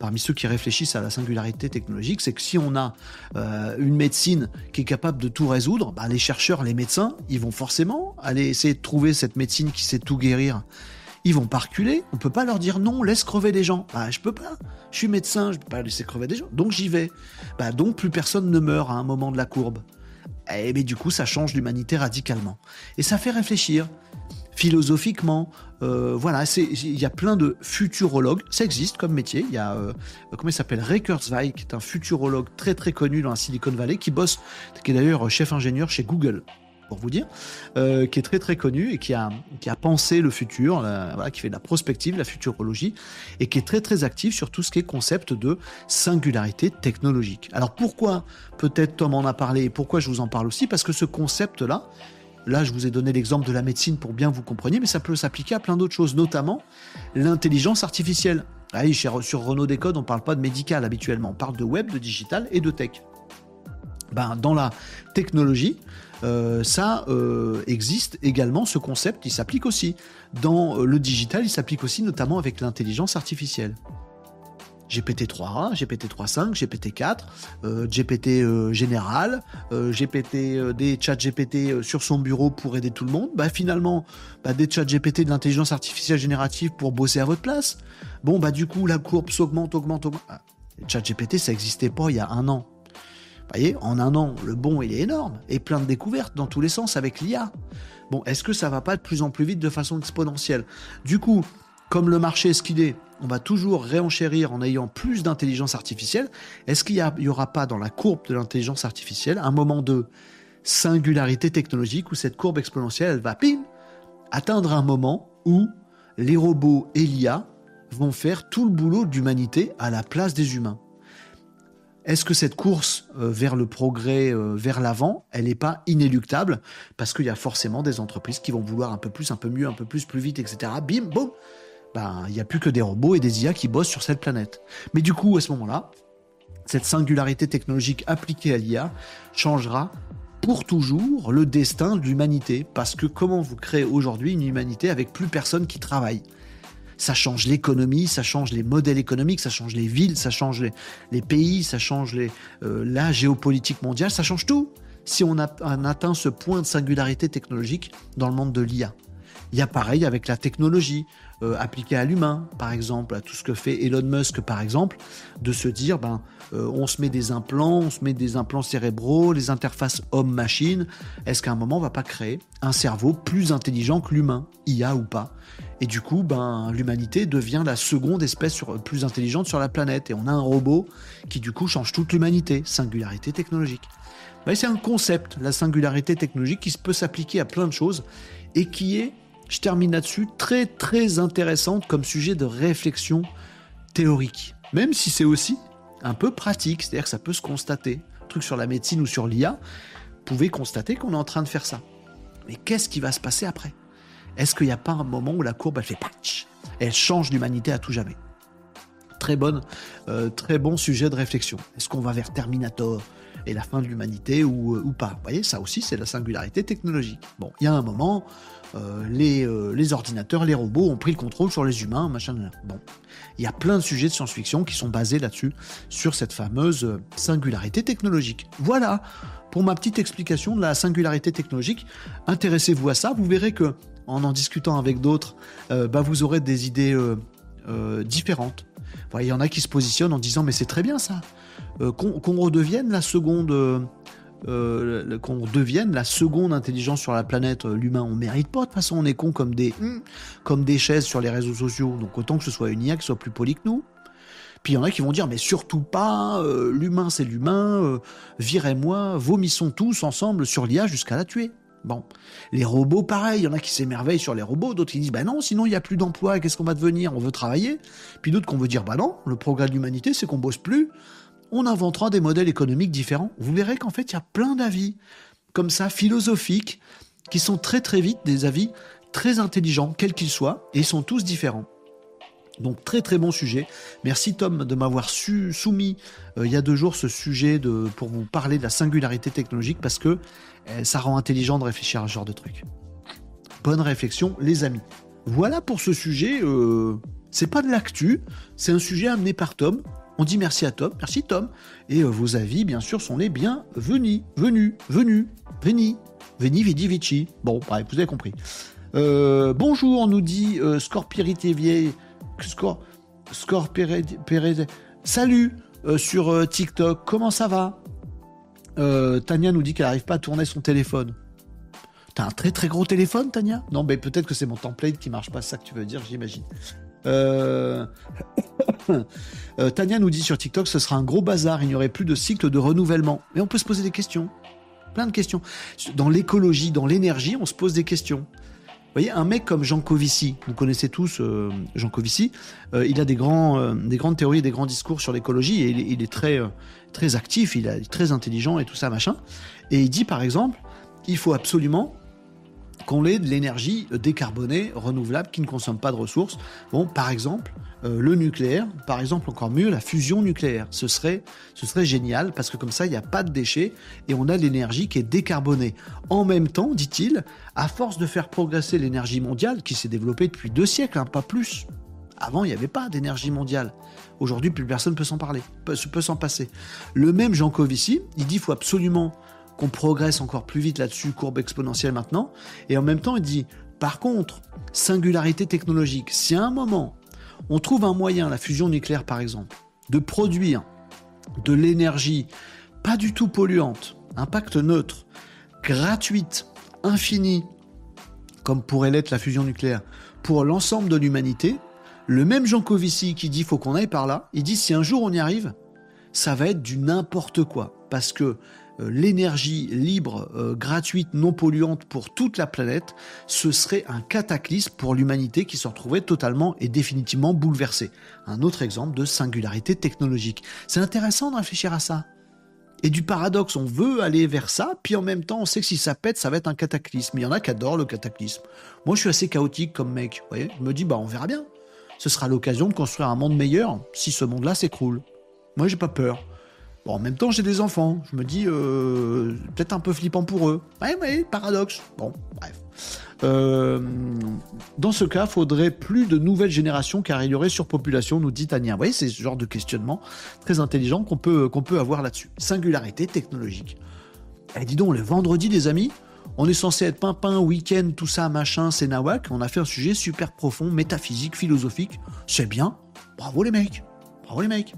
parmi ceux qui réfléchissent à la singularité technologique, c'est que si on a euh, une médecine qui est capable de tout résoudre, bah, les chercheurs, les médecins, ils vont forcément aller essayer de trouver cette médecine qui sait tout guérir. Ils vont pas reculer. On peut pas leur dire non, laisse crever des gens. Bah, je peux pas. Je suis médecin, je peux pas laisser crever des gens. Donc j'y vais. Bah, donc plus personne ne meurt à un moment de la courbe. Et eh, mais du coup, ça change l'humanité radicalement. Et ça fait réfléchir philosophiquement. Euh, voilà, il y a plein de futurologues. Ça existe comme métier. Il y a, euh, comment il s'appelle, Ray Kurzweil, qui est un futurologue très très connu dans la Silicon Valley, qui bosse, qui est d'ailleurs chef ingénieur chez Google pour vous dire, euh, qui est très très connu et qui a, qui a pensé le futur, qui fait de la prospective, la futurologie, et qui est très très actif sur tout ce qui est concept de singularité technologique. Alors pourquoi, peut-être Tom en a parlé, et pourquoi je vous en parle aussi? Parce que ce concept-là, Là, je vous ai donné l'exemple de la médecine pour bien vous compreniez, mais ça peut s'appliquer à plein d'autres choses, notamment l'intelligence artificielle. Ah sur Renault Décode, on ne parle pas de médical habituellement, on parle de web, de digital et de tech. Ben, dans la technologie, euh, ça euh, existe également, ce concept, il s'applique aussi. Dans euh, le digital, il s'applique aussi notamment avec l'intelligence artificielle. GPT-3, GPT-3.5, GPT-4, GPT général, GPT des chats GPT sur son bureau pour aider tout le monde. Bah finalement, bah, des chats GPT de l'intelligence artificielle générative pour bosser à votre place. Bon bah du coup la courbe s'augmente, augmente, augmente. Ah, les chats GPT ça n'existait pas il y a un an. Vous voyez, en un an, le bon il est énorme et plein de découvertes dans tous les sens avec l'IA. Bon, est-ce que ça va pas de plus en plus vite de façon exponentielle? Du coup, comme le marché est est, on va toujours réenchérir en ayant plus d'intelligence artificielle. Est-ce qu'il n'y aura pas dans la courbe de l'intelligence artificielle un moment de singularité technologique où cette courbe exponentielle, elle va pim, atteindre un moment où les robots et l'IA vont faire tout le boulot d'humanité à la place des humains? Est-ce que cette course euh, vers le progrès, euh, vers l'avant, elle n'est pas inéluctable Parce qu'il y a forcément des entreprises qui vont vouloir un peu plus, un peu mieux, un peu plus, plus vite, etc. Bim, boum ben, il n'y a plus que des robots et des IA qui bossent sur cette planète. Mais du coup, à ce moment-là, cette singularité technologique appliquée à l'IA changera pour toujours le destin de l'humanité. Parce que comment vous créez aujourd'hui une humanité avec plus personne qui travaille? Ça change l'économie, ça change les modèles économiques, ça change les villes, ça change les, pays, ça change euh, la géopolitique mondiale, ça change tout si on, on atteint ce point de singularité technologique dans le monde de l'IA. Il y a pareil avec la technologie. Euh, appliqué à l'humain, par exemple, à tout ce que fait Elon Musk, par exemple, de se dire, ben, euh, on se met des implants, on se met des implants cérébraux, les interfaces homme-machine. Est-ce qu'à un moment, on va pas créer un cerveau plus intelligent que l'humain, IA ou pas? Et du coup, ben, l'humanité devient la seconde espèce plus intelligente sur la planète. Et on a un robot qui, du coup, change toute l'humanité. Singularité technologique. Ben, c'est un concept, la singularité technologique, qui peut s'appliquer à plein de choses et qui est je termine là-dessus, très très intéressante comme sujet de réflexion théorique. Même si c'est aussi un peu pratique, c'est-à-dire que ça peut se constater. Un truc sur la médecine ou sur l'IA, vous pouvez constater qu'on est en train de faire ça. Mais qu'est-ce qui va se passer après? Est-ce qu'il n'y a pas un moment où la courbe elle fait patch? Elle change l'humanité à tout jamais. Très bonne, euh, très bon sujet de réflexion. Est-ce qu'on va vers Terminator et la fin de l'humanité ou, euh, ou pas? Vous voyez, ça aussi c'est la singularité technologique. Bon, il y a un moment, euh, les, euh, les, ordinateurs, les robots ont pris le contrôle sur les humains, machin. Bon, il y a plein de sujets de science-fiction qui sont basés là-dessus, sur cette fameuse euh, singularité technologique. Voilà pour ma petite explication de la singularité technologique. Intéressez-vous à ça, vous verrez que en en discutant avec d'autres, bah, vous aurez des idées différentes. Il y en a qui se positionnent en disant mais c'est très bien ça, qu'on redevienne la seconde euh, qu'on devienne la seconde intelligence sur la planète, euh, l'humain. On mérite pas. De toute façon, on est con comme des, hmm, comme des chaises sur les réseaux sociaux. Donc autant que ce soit une IA qui soit plus poli que nous. Puis il y en a qui vont dire, mais surtout pas, euh, l'humain c'est l'humain, virez-moi, vomissons tous ensemble sur l'IA jusqu'à la tuer. Bon, les robots, pareil, il y en a qui s'émerveillent sur les robots, d'autres qui disent, bah non, sinon il n'y a plus d'emploi, qu'est-ce qu'on va devenir? On veut travailler. Puis d'autres qu'on veut dire, bah non, le progrès de l'humanité, c'est qu'on bosse plus, on inventera des modèles économiques différents. Vous verrez qu'en fait, il y a plein d'avis comme ça, philosophiques, qui sont très très vite des avis très intelligents, quels qu'ils soient, et ils sont tous différents. Donc très très bon sujet. Merci Tom de m'avoir soumis euh, il y a deux jours ce sujet de, pour vous parler de la singularité technologique parce que euh, ça rend intelligent de réfléchir à ce genre de truc. Bonne réflexion les amis. Voilà pour ce sujet. Euh, c'est pas de l'actu, c'est un sujet amené par Tom. On dit merci à Tom, merci Tom. Et euh, vos avis, bien sûr, sont les bienvenus. Venus, venus, veni, veni, vidi, vici. Bon, bref, vous avez compris. Euh, bonjour, nous dit euh, Scorpirité Scor, Salut euh, sur TikTok, comment ça va? Tania nous dit qu'elle n'arrive pas à tourner son téléphone. T'as un très très gros téléphone, Tania? Non, mais peut-être que c'est mon template qui marche pas, ça que tu veux dire, j'imagine. Euh, euh... Tania nous dit sur TikTok, ce sera un gros bazar, il n'y aurait plus de cycle de renouvellement. Mais on peut se poser des questions, plein de questions. Dans l'écologie, dans l'énergie, on se pose des questions. Vous voyez, un mec comme Jean Covici, vous connaissez tous euh, Jean Covici, euh, il a des, grands, des grandes théories, des grands discours sur l'écologie et il, est très, très actif, il est très intelligent et tout ça, machin. Et il dit par exemple, il faut absolument qu'on ait de l'énergie décarbonée, renouvelable, qui ne consomme pas de ressources. Bon, par exemple, euh, le nucléaire, par exemple encore mieux, la fusion nucléaire. Ce serait, ce serait génial parce que comme ça, il n'y a pas de déchets et on a l'énergie qui est décarbonée. En même temps, dit-il, à force de faire progresser l'énergie mondiale, qui s'est développée depuis deux siècles, hein, pas plus. Avant, il n'y avait pas d'énergie mondiale. Aujourd'hui, plus personne peut s'en parler, peut, peut s'en passer. Le même Jean Covici, il dit qu'il faut absolument qu'on progresse encore plus vite là-dessus, courbe exponentielle maintenant. Et en même temps, il dit, par contre, singularité technologique, si à un moment, on trouve un moyen, la fusion nucléaire par exemple, de produire de l'énergie pas du tout polluante, impact neutre, gratuite, infinie, comme pourrait l'être la fusion nucléaire, pour l'ensemble de l'humanité, le même Jean Covici qui dit faut qu'on aille par là, il dit si un jour on y arrive, ça va être du n'importe quoi. Parce que l'énergie libre, euh, gratuite, non polluante pour toute la planète, ce serait un cataclysme pour l'humanité qui se retrouverait totalement et définitivement bouleversée. Un autre exemple de singularité technologique. C'est intéressant de réfléchir à ça. Et du paradoxe, on veut aller vers ça, puis en même temps, on sait que si ça pète, ça va être un cataclysme. Il y en a qui adorent le cataclysme. Moi, je suis assez chaotique comme mec. Je me dis, bah, on verra bien. Ce sera l'occasion de construire un monde meilleur si ce monde-là s'écroule. Moi, j'ai pas peur. Bon, en même temps, j'ai des enfants. Je me dis, euh, peut-être un peu flippant pour eux. Ouais, ouais, paradoxe. Bon, bref. Euh, dans ce cas, faudrait plus de nouvelles générations car il y aurait surpopulation, nous dit Tania. Vous voyez, c'est ce genre de questionnement très intelligent qu'on peut, peut avoir là-dessus. Singularité technologique. Eh, dis donc, le vendredi, les amis, on est censé être pimpin, week-end, tout ça, machin, c'est nawak. On a fait un sujet super profond, métaphysique, philosophique. C'est bien. Bravo les mecs. Bravo les mecs.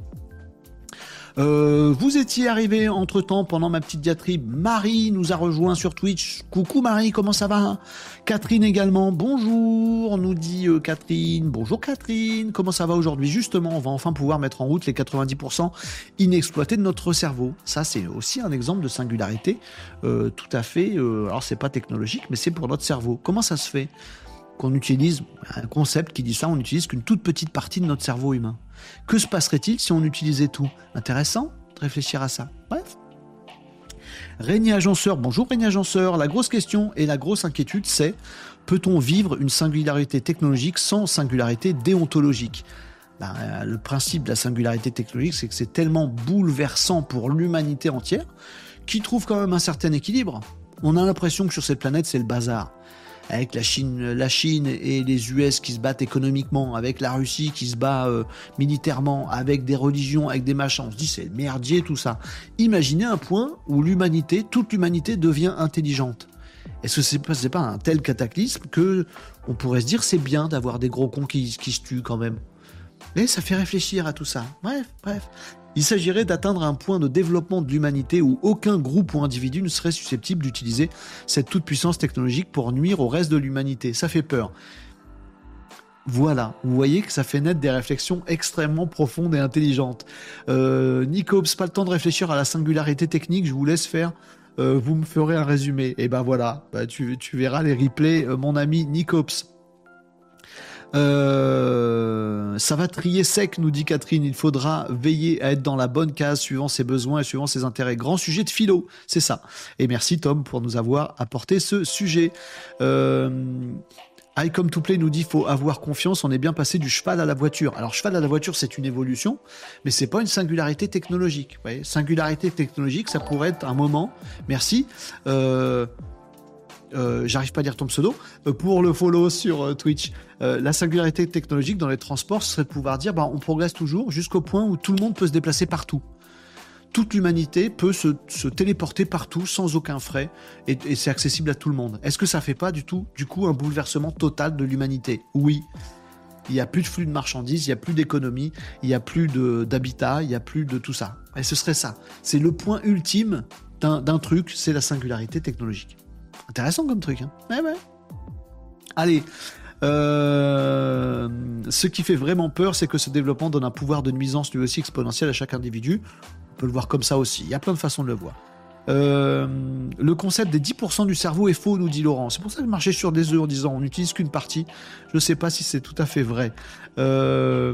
Euh, vous étiez arrivé entre temps pendant ma petite diatribe. Marie nous a rejoint sur Twitch. Coucou Marie, comment ça va? Catherine également. Bonjour, nous dit euh, Catherine. Bonjour Catherine, comment ça va aujourd'hui? Justement, on va enfin pouvoir mettre en route les 90% inexploités de notre cerveau. Ça, c'est aussi un exemple de singularité euh, tout à fait. alors, c'est pas technologique, mais c'est pour notre cerveau. Comment ça se fait qu'on utilise un concept qui dit ça, on n'utilise qu'une toute petite partie de notre cerveau humain. Que se passerait-il si on utilisait tout? Intéressant de réfléchir à ça. Bref. Régnier Agenceur, bonjour Régnier Agenceur. La grosse question et la grosse inquiétude, c'est peut-on vivre une singularité technologique sans singularité déontologique? Ben, Le principe de la singularité technologique, c'est que c'est tellement bouleversant pour l'humanité entière qui trouve quand même un certain équilibre. On a l'impression que sur cette planète, c'est le bazar avec la Chine, la Chine et les US qui se battent économiquement, avec la Russie qui se bat euh, militairement, avec des religions, avec des machins. On se dit c'est merdier tout ça. Imaginez un point où l'humanité, toute l'humanité devient intelligente. Est-ce que c'est pas, pas un tel cataclysme que on pourrait se dire c'est bien d'avoir des gros cons qui, qui se tuent quand même? Et ça fait réfléchir à tout ça. Bref, bref. Il s'agirait d'atteindre un point de développement de l'humanité où aucun groupe ou individu ne serait susceptible d'utiliser cette toute-puissance technologique pour nuire au reste de l'humanité. Ça fait peur. Voilà, vous voyez que ça fait naître des réflexions extrêmement profondes et intelligentes. Euh, pas le temps de réfléchir à la singularité technique, je vous laisse faire. Euh, vous me ferez un résumé. Et ben voilà, bah, tu, verras les replays, euh, mon ami Nicops. Euh, ça va trier sec, nous dit Catherine. Il faudra veiller à être dans la bonne case suivant ses besoins et suivant ses intérêts. Grand sujet de philo, c'est ça. Et merci Tom pour nous avoir apporté ce sujet. Euh, I Come to Play nous dit faut avoir confiance, on est bien passé du cheval à la voiture. Alors cheval à la voiture, c'est une évolution, mais c'est pas une singularité technologique. Singularité technologique, ça pourrait être un moment. Merci. Euh, j'arrive pas à dire ton pseudo, euh, pour le follow sur Twitch. la singularité technologique dans les transports, ce serait de pouvoir dire bah, on progresse toujours jusqu'au point où tout le monde peut se déplacer partout toute l'humanité peut se, téléporter partout sans aucun frais et, c'est accessible à tout le monde. Est-ce que ça fait pas du tout, du coup, un bouleversement total de l'humanité? Oui. Il n'y a plus de flux de marchandises, il n'y a plus d'économie, il n'y a plus d'habitat, il n'y a plus de tout ça. Et ce serait ça. C'est le point ultime d'un truc, c'est la singularité technologique. Intéressant comme truc. Hein ouais, ouais. Allez. Euh, ce qui fait vraiment peur, c'est que ce développement donne un pouvoir de nuisance lui aussi exponentiel à chaque individu. On peut le voir comme ça aussi. Il y a plein de façons de le voir. Euh, le concept des 10% du cerveau est faux, nous dit Laurent. C'est pour ça que je marchais sur des œufs en disant on n'utilise qu'une partie. Je ne sais pas si c'est tout à fait vrai. Euh,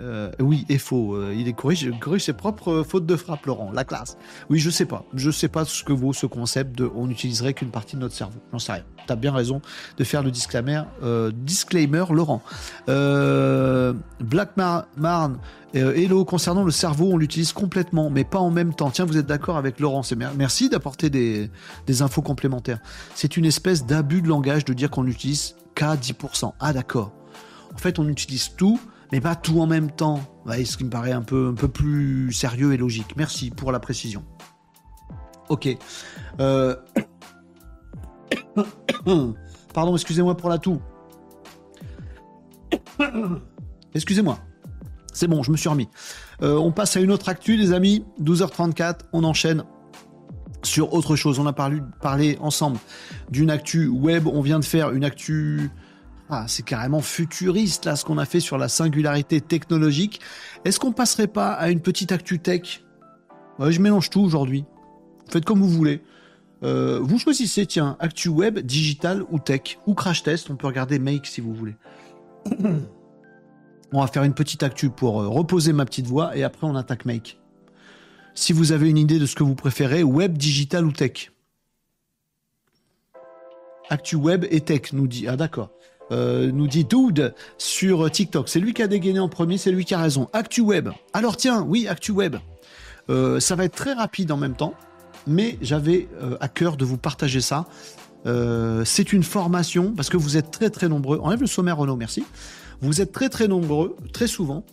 euh, oui, est faux. Il est corrigé, corrige ses propres fautes de frappe, Laurent. La classe. Oui, je sais pas. Je sais pas ce que vaut ce concept de on n'utiliserait qu'une partie de notre cerveau. J'en sais rien. T'as bien raison de faire le disclaimer, disclaimer Laurent. Black Marn euh, hello, concernant le cerveau, on l'utilise complètement, mais pas en même temps. Tiens, vous êtes d'accord avec Laurent Merci d'apporter des, infos complémentaires. C'est une espèce d'abus de langage de dire qu'on utilise qu'à 10%. Ah d'accord. En fait, on utilise tout, mais pas tout en même temps. ce qui me paraît un peu, plus sérieux et logique. Merci pour la précision. Ok. Euh, pardon, excusez-moi pour la toux. Excusez-moi. C'est bon, je me suis remis. Euh, on passe à une autre actu, les amis. 12h34, on enchaîne sur autre chose. On a parlé ensemble d'une actu web. On vient de faire une actu. Ah, c'est carrément futuriste là ce qu'on a fait sur la singularité technologique. Est-ce qu'on passerait pas à une petite actu tech? Je mélange tout aujourd'hui. Faites comme vous voulez. Euh, vous choisissez, tiens, actu web, digital ou tech, ou crash test. On peut regarder Make si vous voulez. On va faire une petite actu pour euh, reposer ma petite voix et après on attaque Make. Si vous avez une idée de ce que vous préférez, web, digital ou tech? Actu web et tech, nous dit. Ah d'accord. Euh, nous dit Dude sur TikTok. C'est lui qui a dégainé en premier, c'est lui qui a raison. Actu web. Alors tiens, oui, Actu web. Euh, ça va être très rapide en même temps, mais j'avais à cœur de vous partager ça. c'est une formation, parce que vous êtes très très nombreux. Enlève le sommaire Renault, merci. Vous êtes très très nombreux, très souvent,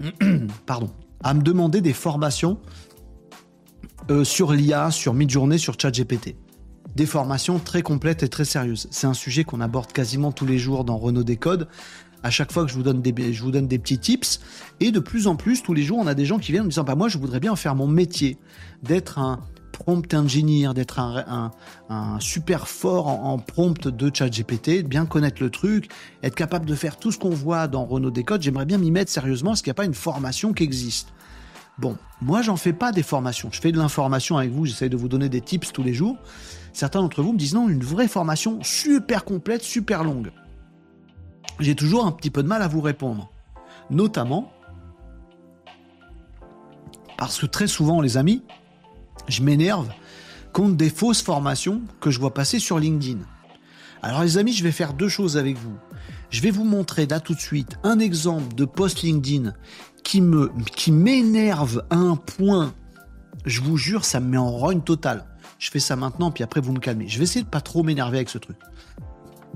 pardon, à me demander des formations euh, sur l'IA, sur Midjourney, sur ChatGPT. Des formations très complètes et très sérieuses. C'est un sujet qu'on aborde quasiment tous les jours dans Renault Décode. À chaque fois que je vous donne des, je vous donne des petits tips, et de plus en plus, tous les jours, on a des gens qui viennent en me disant bah moi, je voudrais bien faire mon métier, d'être un, prompt engineer, d'être un, super fort en, prompt de ChatGPT, de bien connaître le truc, être capable de faire tout ce qu'on voit dans Renault Décode, j'aimerais bien m'y mettre sérieusement, est-ce qu'il n'y a pas une formation qui existe Bon, moi j'en fais pas des formations, je fais de l'information avec vous, j'essaie de vous donner des tips tous les jours. Certains d'entre vous me disent non, une vraie formation super complète, super longue. J'ai toujours un petit peu de mal à vous répondre. Notamment parce que très souvent, les amis, je m'énerve contre des fausses formations que je vois passer sur LinkedIn. Alors les amis, je vais faire deux choses avec vous. Je vais vous montrer là tout de suite un exemple de post LinkedIn qui m'énerve à un point. Je vous jure, ça me met en rogne totale. Je fais ça maintenant, puis après vous me calmez. Je vais essayer de pas trop m'énerver avec ce truc.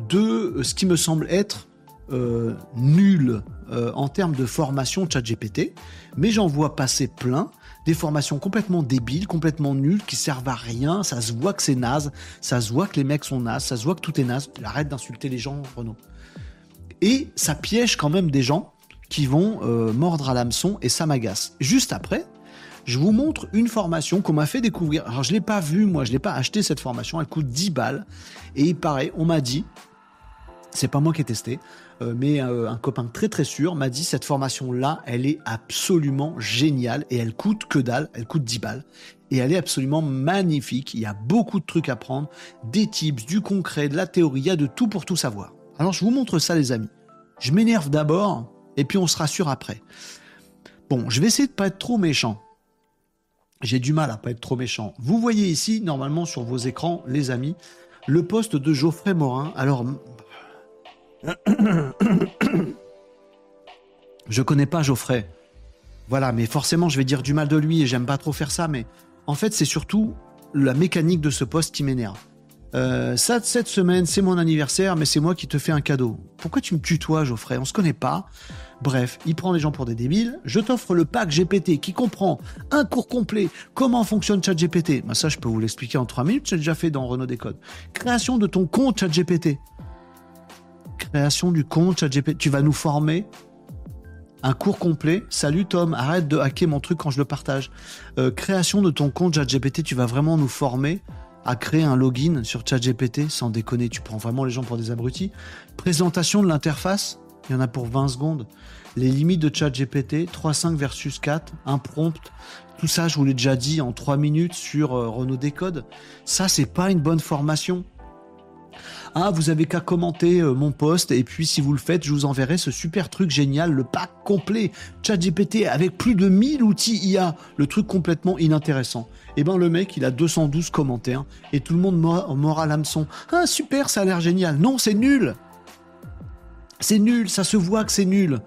De euh, ce qui me semble être euh, nul euh, en termes de formation chat GPT, mais j'en vois passer plein des formations complètement débiles, complètement nulles, qui servent à rien. Ça se voit que c'est naze, ça se voit que les mecs sont nazes, ça se voit que tout est naze. Arrête d'insulter les gens, Renaud. Et ça piège quand même des gens qui vont mordre à l'hameçon et ça m'agace. Juste après, je vous montre une formation qu'on m'a fait découvrir. Alors je l'ai pas vue, moi, je l'ai pas acheté cette formation, elle coûte 10 balles. Et il paraît, on m'a dit, c'est pas moi qui ai testé, euh, mais euh, un copain très très sûr m'a dit cette formation-là, elle est absolument géniale et elle coûte que dalle, elle coûte 10 balles. Et elle est absolument magnifique, il y a beaucoup de trucs à prendre, des tips, du concret, de la théorie, il y a de tout pour tout savoir. Alors je vous montre ça les amis. Je m'énerve d'abord et puis on se rassure après. Bon, je vais essayer de pas être trop méchant. J'ai du mal à pas être trop méchant. Vous voyez ici, normalement sur vos écrans, les amis, le poste de Geoffrey Morin. Alors, je connais pas Geoffrey. Voilà, mais forcément, je vais dire du mal de lui et j'aime pas trop faire ça. Mais en fait, c'est surtout la mécanique de ce poste qui m'énerve. Euh, ça, cette semaine, c'est mon anniversaire, mais c'est moi qui te fais un cadeau. Pourquoi tu me tutoies, Geoffrey? On se connaît pas. Bref, il prend les gens pour des débiles. Je t'offre le pack GPT qui comprend un cours complet. Comment fonctionne ChatGPT bah Ça, je peux vous l'expliquer en trois minutes. J'ai déjà fait dans Renault Décode. Création de ton compte ChatGPT. Création du compte ChatGPT. Tu vas nous former un cours complet. Salut Tom, arrête de hacker mon truc quand je le partage. Euh, création de ton compte ChatGPT. Tu vas vraiment nous former à créer un login sur ChatGPT, sans déconner, tu prends vraiment les gens pour des abrutis. Présentation de l'interface, il y en a pour 20 secondes. Les limites de ChatGPT, 3.5 versus 4, un tout ça, je vous l'ai déjà dit en 3 minutes sur euh, Renault Décode. Ça, c'est pas une bonne formation. Ah, vous avez qu'à commenter euh, mon post et puis si vous le faites, je vous enverrai ce super truc génial, le pack complet ChatGPT avec plus de 1000 outils IA, le truc complètement inintéressant. Et eh ben le mec, il a 212 commentaires et tout le monde mord à l'hameçon. Ah super, ça a l'air génial. Non, c'est nul. C'est nul, ça se voit que c'est nul.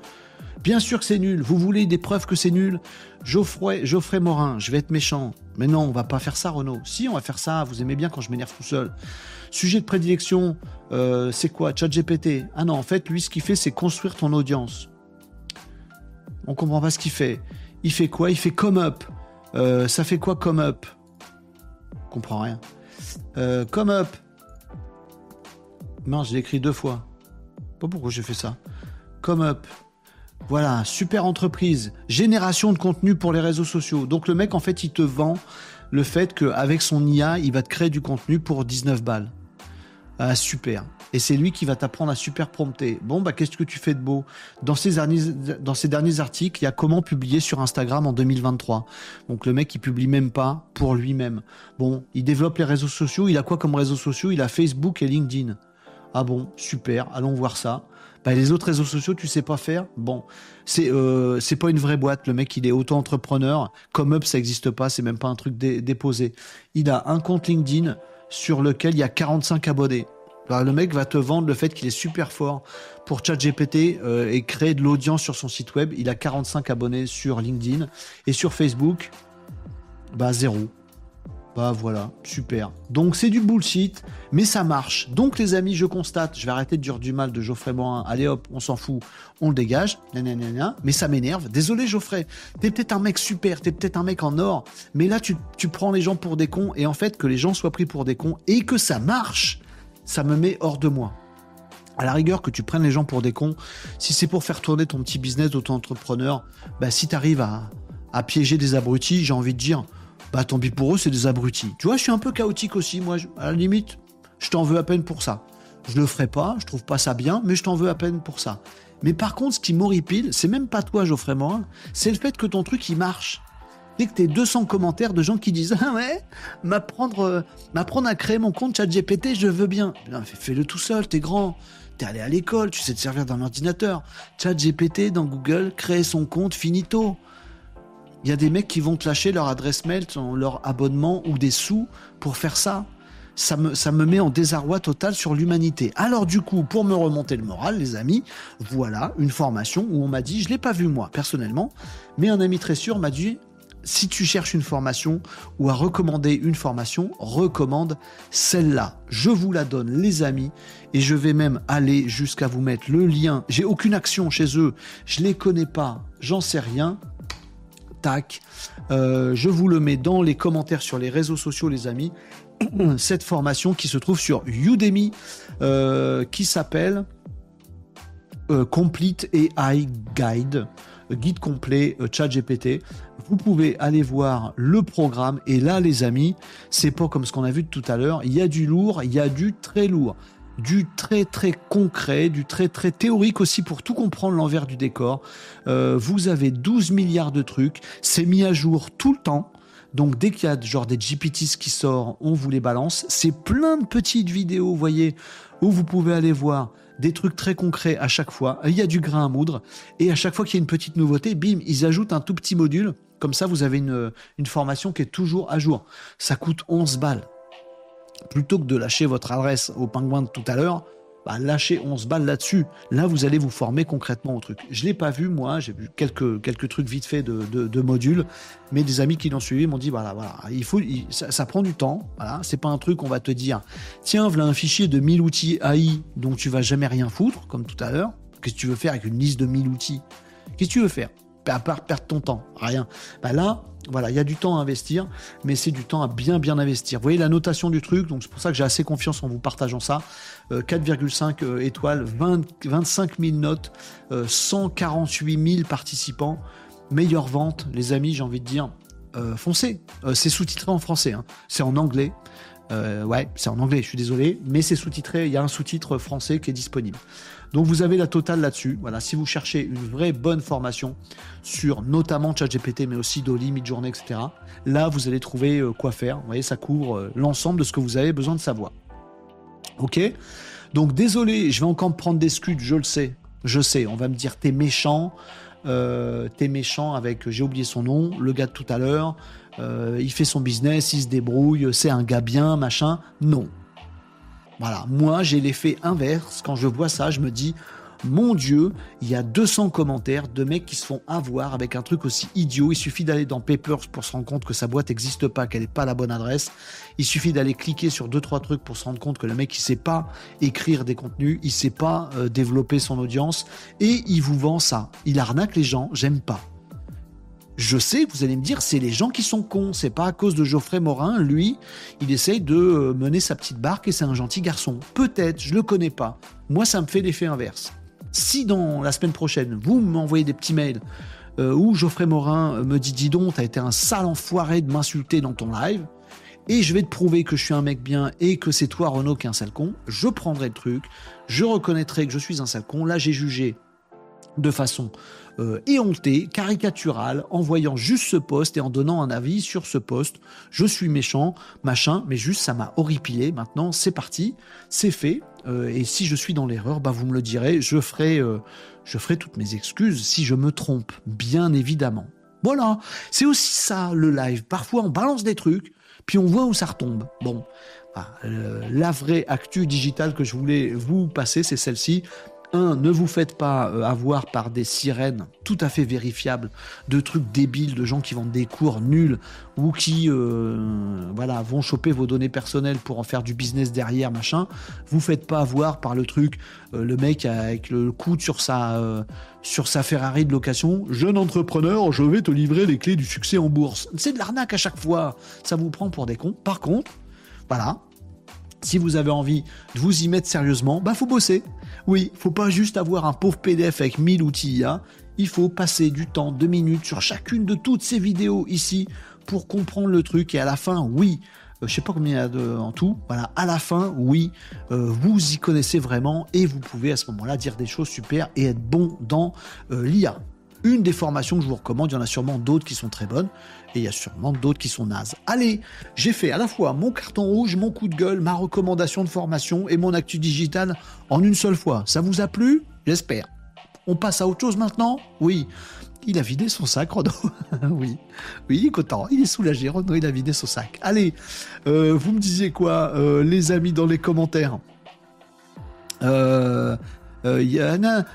Bien sûr que c'est nul. Vous voulez des preuves que c'est nul? Geoffrey, Morin, je vais être méchant. Mais non, on va pas faire ça, Renaud. Si, on va faire ça. Vous aimez bien quand je m'énerve tout seul. Sujet de prédilection, euh, c'est quoi? ChatGPT. Ah non, en fait, lui, ce qu'il fait, c'est construire ton audience. On comprend pas ce qu'il fait. Il fait quoi? Il fait come up. Euh, ça fait quoi come up? On comprend rien. Euh, come up. Non, je l'ai écrit deux fois. Pas pourquoi j'ai fait ça. Come up. Voilà, super entreprise, génération de contenu pour les réseaux sociaux. Donc le mec, en fait, il te vend le fait qu'avec son IA, il va te créer du contenu pour 19 balles. Ah, super. Et c'est lui qui va t'apprendre à super prompter. Bon, bah, qu'est-ce que tu fais de beau? Dans ces, derniers, derniers articles, il y a comment publier sur Instagram en 2023. Donc, le mec, il publie même pas pour lui-même. Bon, il développe les réseaux sociaux. Il a quoi comme réseaux sociaux? Il a Facebook et LinkedIn. Ah bon, super, allons voir ça. Bah, les autres réseaux sociaux, tu sais pas faire. Bon, c'est euh, c'est pas une vraie boîte. Le mec, il est auto-entrepreneur. Comme Up, ça existe pas. C'est même pas un truc déposé. Il a un compte LinkedIn sur lequel il y a 45 abonnés. Bah, le mec va te vendre le fait qu'il est super fort pour ChatGPT euh, et créer de l'audience sur son site web. Il a 45 abonnés sur LinkedIn et sur Facebook, bah zéro. Bah voilà, super. Donc c'est du bullshit, mais ça marche. Donc les amis, je constate, je vais arrêter de dire du mal de Geoffrey Morin. Allez hop, on s'en fout, on le dégage. mais ça m'énerve. Désolé Geoffrey, t'es peut-être un mec super, t'es peut-être un mec en or, mais là tu, tu prends les gens pour des cons et en fait que les gens soient pris pour des cons et que ça marche, ça me met hors de moi. À la rigueur que tu prennes les gens pour des cons, si c'est pour faire tourner ton petit business d'auto-entrepreneur, bah si t'arrives à, à piéger des abrutis, j'ai envie de dire bah tant pis pour eux, c'est des abrutis. Tu vois, je suis un peu chaotique aussi, moi, à la limite, je t'en veux à peine pour ça. Je le ferai pas, je trouve pas ça bien, mais je t'en veux à peine pour ça. Mais par contre, ce qui m'horripile, c'est même pas toi, Geoffrey Morin, c'est le fait que ton truc, il marche. Dès que t'es 200 commentaires de gens qui disent Ah ouais, m'apprendre, euh, m'apprendre à créer mon compte ChatGPT, je veux bien. Fais-le tout seul, t'es grand. T'es allé à l'école, tu sais te servir d'un ordinateur. ChatGPT dans Google, créer son compte, finito il y a des mecs qui vont te lâcher leur adresse mail, leur abonnement ou des sous pour faire ça. Ça me, met en désarroi total sur l'humanité. Alors du coup, pour me remonter le moral, les amis, voilà une formation où on m'a dit, je l'ai pas vu moi personnellement, mais un ami très sûr m'a dit, si tu cherches une formation ou à recommander une formation, recommande celle-là. Je vous la donne, les amis, et je vais même aller jusqu'à vous mettre le lien. J'ai aucune action chez eux, je les connais pas, j'en sais rien. Euh, je vous le mets dans les commentaires sur les réseaux sociaux, les amis. Cette formation qui se trouve sur Udemy, euh, qui s'appelle Complete AI Guide, guide complet chat GPT. Vous pouvez aller voir le programme et là les amis, c'est pas comme ce qu'on a vu tout à l'heure, il y a du lourd, il y a du très lourd du très très concret, du très très théorique aussi pour tout comprendre l'envers du décor. Euh, vous avez 12 milliards de trucs, c'est mis à jour tout le temps. Donc dès qu'il y a genre des GPTs qui sortent, on vous les balance. C'est plein de petites vidéos, vous voyez, où vous pouvez aller voir des trucs très concrets à chaque fois. Il y a du grain à moudre. Et à chaque fois qu'il y a une petite nouveauté, bim, ils ajoutent un tout petit module. Comme ça, vous avez une, une formation qui est toujours à jour. Ça coûte 11 balles plutôt que de lâcher votre adresse au pingouin de tout à l'heure, bah, lâchez 11 balles là-dessus. Là, vous allez vous former concrètement au truc. Je l'ai pas vu, moi, j'ai vu quelques, trucs vite fait de, modules, mais des amis qui l'ont suivi m'ont dit, voilà, voilà, il faut, ça, prend du temps, voilà, c'est pas un truc, on va te dire, tiens, voilà un fichier de 1000 outils AI dont tu vas jamais rien foutre, comme tout à l'heure. Qu'est-ce que tu veux faire avec une liste de 1000 outils? Qu'est-ce que tu veux faire? À part perdre ton temps, rien. Bah là, voilà, il y a du temps à investir, mais c'est du temps à bien bien investir. Vous voyez la notation du truc, donc c'est pour ça que j'ai assez confiance en vous partageant ça. 4,5 euh, euh, étoiles, 25 000 notes, 148 euh, 000 participants, meilleure vente, les amis, j'ai envie de dire, foncez. c'est sous-titré en français, hein. c'est en anglais. ouais, c'est en anglais, je suis désolé, mais c'est sous-titré, il y a un sous-titre français qui est disponible. Donc vous avez la totale là-dessus. Voilà, si vous cherchez une vraie bonne formation sur notamment ChatGPT, mais aussi Dolly, Midjourney, etc. Là, vous allez trouver euh, quoi faire. Vous voyez, ça couvre euh, l'ensemble de ce que vous avez besoin de savoir. Ok? Donc désolé, je vais encore me prendre des scuds, je le sais. Je sais, on va me dire t'es méchant, euh, t'es méchant avec, j'ai oublié son nom, le gars de tout à l'heure, il fait son business, il se débrouille, c'est un gars bien, machin. Non, voilà, moi j'ai l'effet inverse. Quand je vois ça, je me dis, mon Dieu, il y a 200 commentaires de mecs qui se font avoir avec un truc aussi idiot. Il suffit d'aller dans Papers pour se rendre compte que sa boîte n'existe pas, qu'elle n'est pas la bonne adresse. Il suffit d'aller cliquer sur deux trois trucs pour se rendre compte que le mec il sait pas écrire des contenus, il sait pas euh, développer son audience et il vous vend ça. Il arnaque les gens. J'aime pas. Je sais, vous allez me dire, c'est les gens qui sont cons. C'est pas à cause de Geoffrey Morin. Lui, il essaye de euh, mener sa petite barque et c'est un gentil garçon. Peut-être, je le connais pas. Moi, ça me fait l'effet inverse. Si dans la semaine prochaine, vous m'envoyez des petits mails euh, où Geoffrey Morin me dit Dis donc, t'as été un sale enfoiré de m'insulter dans ton live, et je vais te prouver que je suis un mec bien et que c'est toi, Renaud, qui est un sale con, je prendrai le truc, je reconnaîtrai que je suis un sale con. Là, j'ai jugé de façon euh, éhonté, caricatural, en voyant juste ce poste et en donnant un avis sur ce poste. Je suis méchant, machin, mais juste ça m'a horripilé. Maintenant, c'est parti, c'est fait. Euh, et si je suis dans l'erreur, bah vous me le direz. Je ferai, euh, je ferai toutes mes excuses si je me trompe, bien évidemment. Voilà, c'est aussi ça le live. Parfois, on balance des trucs, puis on voit où ça retombe. Bon, bah, la vraie actu digitale que je voulais vous passer, c'est celle-ci ne vous faites pas euh, avoir par des sirènes tout à fait vérifiables, de trucs débiles, de gens qui vendent des cours nuls ou qui euh, voilà, vont choper vos données personnelles pour en faire du business derrière, machin. Vous faites pas avoir par le truc, euh, le mec avec le coude sur sa, sur sa Ferrari de location, jeune entrepreneur, je vais te livrer les clés du succès en bourse. C'est de l'arnaque à chaque fois, ça vous prend pour des cons. Par contre, voilà, si vous avez envie de vous y mettre sérieusement, bah faut bosser. Oui, faut pas juste avoir un pauvre PDF avec 1000 outils IA. Il faut passer du temps, deux minutes sur chacune de toutes ces vidéos ici pour comprendre le truc. Et à la fin, oui, euh, je sais pas combien il y a en tout. Voilà, à la fin, oui, euh, vous y connaissez vraiment et vous pouvez à ce moment-là dire des choses super et être bon dans euh, l'IA une des formations que je vous recommande. Il y en a sûrement d'autres qui sont très bonnes et il y a sûrement d'autres qui sont nazes. Allez, j'ai fait à la fois mon carton rouge, mon coup de gueule, ma recommandation de formation et mon actu digital en une seule fois. Ça vous a plu? J'espère. On passe à autre chose maintenant? Oui. Il a vidé son sac, Renaud. oui, oui, il est content, il est soulagé, Renaud, il a vidé son sac. Allez, euh, vous me disiez quoi, euh, les amis, dans les commentaires? Euh, euh, hein,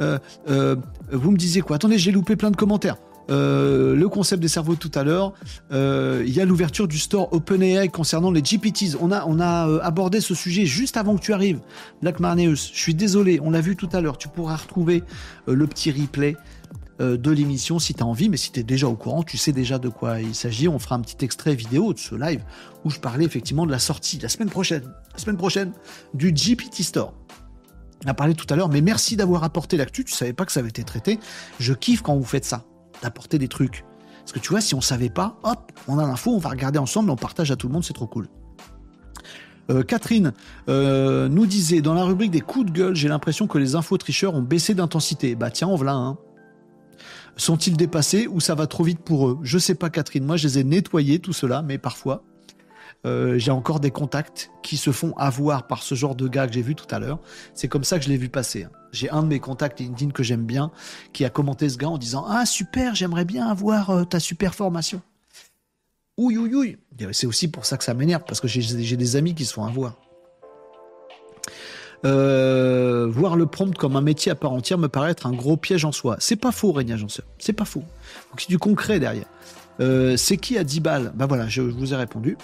euh, euh, vous me disiez quoi? Attendez, j'ai loupé plein de commentaires. le concept des cerveaux tout à l'heure. Il y a l'ouverture du store OpenAI concernant les GPTs. On a, on a abordé ce sujet juste avant que tu arrives, Black Marneus. Je suis désolé, on l'a vu tout à l'heure. Tu pourras retrouver le petit replay de l'émission si tu as envie, mais si tu es déjà au courant, tu sais déjà de quoi il s'agit. On fera un petit extrait vidéo de ce live où je parlais effectivement de la sortie la semaine prochaine, la semaine prochaine du GPT Store. On a parlé tout à l'heure, mais merci d'avoir apporté l'actu. Tu savais pas que ça avait été traité. Je kiffe quand vous faites ça, d'apporter des trucs. Parce que tu vois, si on savait pas, hop, on a l'info, on va regarder ensemble, on partage à tout le monde, c'est trop cool. Euh, Catherine euh, nous disait dans la rubrique des coups de gueule, j'ai l'impression que les infos tricheurs ont baissé d'intensité. Bah tiens, on voilà un. Sont-ils dépassés ou ça va trop vite pour eux? Je sais pas, Catherine. Moi, je les ai nettoyés tout cela, mais parfois, euh, j'ai encore des contacts qui se font avoir par ce genre de gars que j'ai vu tout à l'heure. C'est comme ça que je l'ai vu passer. Hein. J'ai un de mes contacts LinkedIn que j'aime bien qui a commenté ce gars en disant Ah super, j'aimerais bien avoir euh, ta super formation. Ouïe, ouïe, ouïe. C'est aussi pour ça que ça m'énerve parce que j'ai des amis qui se font avoir. Euh, voir le prompt comme un métier à part entière me paraît être un gros piège en soi. C'est pas faux, Régna Janseur. C'est pas faux. Donc c'est du concret derrière. c'est qui à 10 balles? Bah voilà, je vous ai répondu.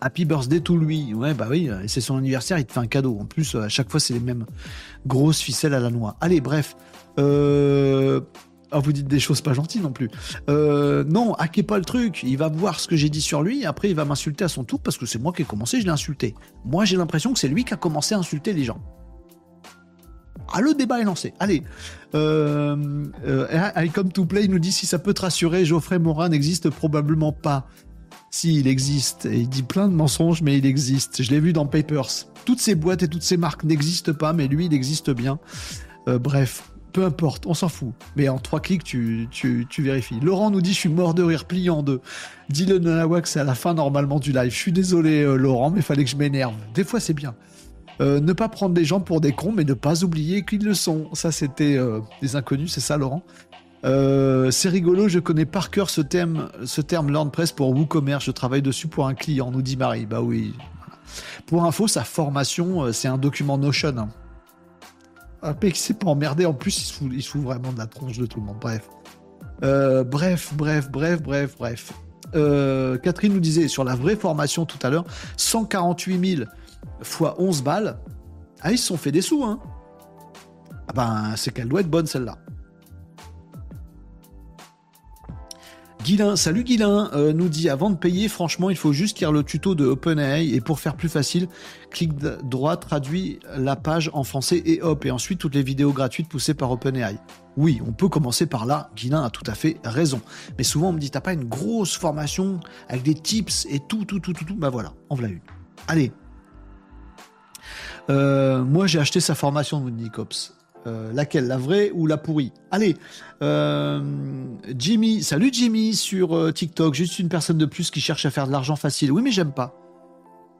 Happy birthday to lui. Ouais, bah oui, c'est son anniversaire, il te fait un cadeau. En plus, à chaque fois, c'est les mêmes grosses ficelles à la noix. Allez, bref. Euh... Ah, vous dites des choses pas gentilles non plus. Euh, non, hackez pas le truc. Il va voir ce que j'ai dit sur lui, après il va m'insulter à son tour parce que c'est moi qui ai commencé, je l'ai insulté. Moi, j'ai l'impression que c'est lui qui a commencé à insulter les gens. Ah, le débat est lancé. Allez. Euh, euh, I come to play nous dit si ça peut te rassurer, Geoffrey Morin n'existe probablement pas. Si, il existe. Il dit plein de mensonges, mais il existe. Je l'ai vu dans Papers. Toutes ces boîtes et toutes ces marques n'existent pas, mais lui, il existe bien. Euh, bref, peu importe, on s'en fout. Mais en trois clics, tu, tu, vérifies. Laurent nous dit Je suis mort de rire, pliant en deux. Dis-le Nawak, c'est à la fin normalement du live. Je suis désolé, euh, Laurent, mais fallait que je m'énerve. Des fois, c'est bien. Euh, ne pas prendre des gens pour des cons, mais ne pas oublier qu'ils le sont. Ça, c'était des inconnus, c'est ça, Laurent? Euh, c'est rigolo, je connais par cœur ce terme, ce terme pour WooCommerce. Je travaille dessus pour un client, nous dit Marie. Bah oui. Pour info, sa formation, euh, c'est un document Notion. Hein. Un mec qui s'est pas emmerdé. En plus, il se, fout, vraiment de la tronche de tout le monde. Bref. Euh, bref, bref, bref, bref, bref. Catherine nous disait sur la vraie formation tout à l'heure 148 000 fois 11 balles. Ah, ils se sont fait des sous, hein. Ah ben, c'est qu'elle doit être bonne celle-là. Guilin, salut Guilin, euh, nous dit avant de payer, franchement, il faut juste lire le tuto de OpenAI et pour faire plus facile, clic droit, traduit la page en français et hop, et ensuite toutes les vidéos gratuites poussées par OpenAI. Oui, on peut commencer par là, Guilin a tout à fait raison. Mais souvent on me dit, t'as pas une grosse formation avec des tips et tout, tout, tout, tout, tout, bah voilà, en voilà une. Allez. Euh, moi j'ai acheté sa formation, nous dit. Euh, laquelle La vraie ou la pourrie Allez, euh, Jimmy, salut Jimmy sur euh, TikTok, juste une personne de plus qui cherche à faire de l'argent facile. Oui, mais j'aime pas.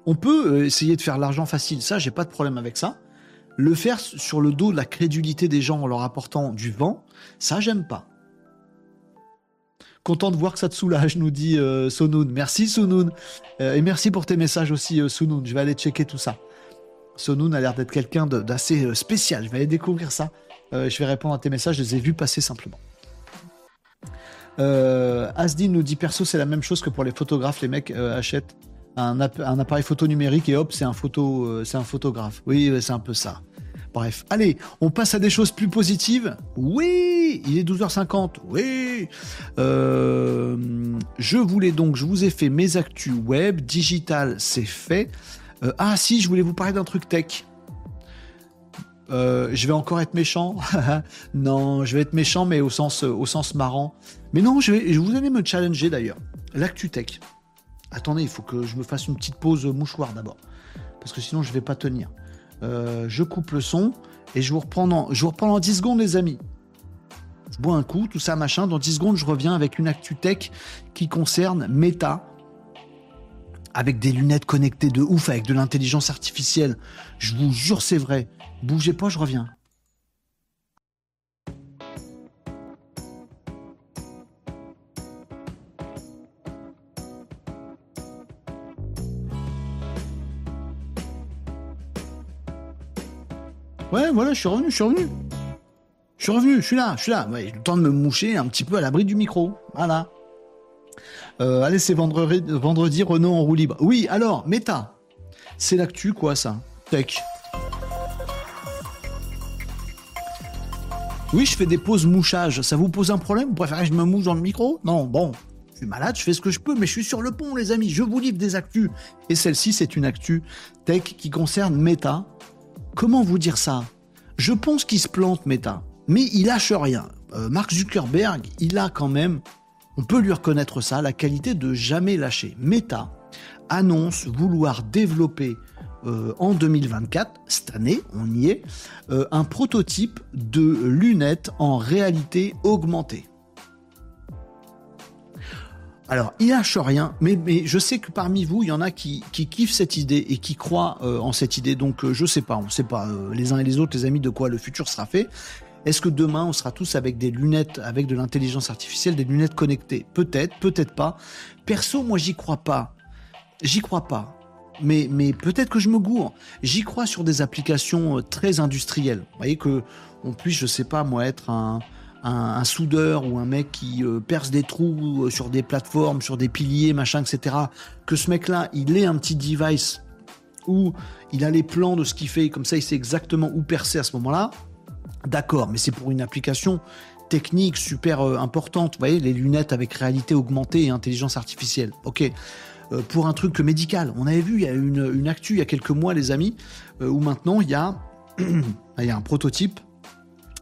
On peut essayer de faire de l'argent facile, ça, j'ai pas de problème avec ça. Le faire sur le dos de la crédulité des gens en leur apportant du vent, ça, j'aime pas. Content de voir que ça te soulage, nous dit Sonoun. Merci Sonoun. et merci pour tes messages aussi, Sonoun. Je vais aller checker tout ça. Sonoun a l'air d'être quelqu'un d'assez euh, spécial. Je vais aller découvrir ça. Euh, je vais répondre à tes messages, je les ai vus passer simplement. Euh, Asdin nous dit perso, c'est la même chose que pour les photographes. Les mecs achètent un, appareil photo numérique et hop, c'est un, photo, c'est un photographe. Oui, c'est un peu ça. Bref, allez, on passe à des choses plus positives. Oui, il est 12h50. Oui. je voulais donc, je vous ai fait mes actus web, digital, c'est fait. Euh, ah si, je voulais vous parler d'un truc tech. Euh, je vais encore être méchant. non, je vais être méchant, mais au sens, au sens marrant. Mais non, je, vais, je vous allez me challenger d'ailleurs. L'actu tech. Attendez, il faut que je me fasse une petite pause mouchoir d'abord. Parce que sinon, je vais pas tenir. Euh, je coupe le son et je vous reprends dans, je vous reprends dans 10 secondes, les amis. Je bois un coup, tout ça, machin. Dans 10 secondes, je reviens avec une actu tech qui concerne Meta avec des lunettes connectées de ouf, avec de l'intelligence artificielle. Je vous jure, c'est vrai. Bougez pas, je reviens. Ouais, voilà, je suis revenu, je suis revenu. Je suis revenu, je suis là, je suis là. Ouais, le temps de me moucher un petit peu à l'abri du micro. Voilà. Euh, allez, c'est vendredi, vendredi, Renault en roue libre. Oui, alors, méta. C'est l'actu, quoi, ça? Tech. Oui, je fais des pauses mouchage. Ça vous pose un problème? Vous préférez que je me mouche dans le micro? Non, bon. Je suis malade, je fais ce que je peux, mais je suis sur le pont, les amis. Je vous livre des actus. Et celle-ci, c'est une actu tech qui concerne Meta. comment vous dire ça? Je pense qu'il se plante Meta, mais il lâche rien. Euh, Mark Zuckerberg, il a quand même, on peut lui reconnaître ça, la qualité de jamais lâcher. Meta annonce vouloir développer euh, en 2024, cette année, on y est, euh, un prototype de lunettes en réalité augmentée. Alors, il lâche rien, mais, je sais que parmi vous, il y en a qui, kiffent cette idée et qui croient euh, en cette idée. Donc, je sais pas, on sait pas les uns et les autres, les amis, de quoi le futur sera fait. Est-ce que demain, on sera tous avec des lunettes, avec de l'intelligence artificielle, des lunettes connectées? Peut-être, peut-être pas. Perso, moi, j'y crois pas. J'y crois pas mais, mais peut-être que je me gourre. J'y crois sur des applications euh, très industrielles. Vous voyez que on puisse, je sais pas moi, être un, un, soudeur ou un mec qui euh, perce des trous euh, sur des plateformes, sur des piliers, machin, etc. Que ce mec-là, il ait un petit device où il a les plans de ce qu'il fait, comme ça il sait exactement où percer à ce moment-là. D'accord, mais c'est pour une application technique super importante. Vous voyez, les lunettes avec réalité augmentée et intelligence artificielle. Ok. Euh, pour un truc médical. On avait vu, il y a une, une actu il y a quelques mois, les amis, euh, où maintenant il y a, il y a un prototype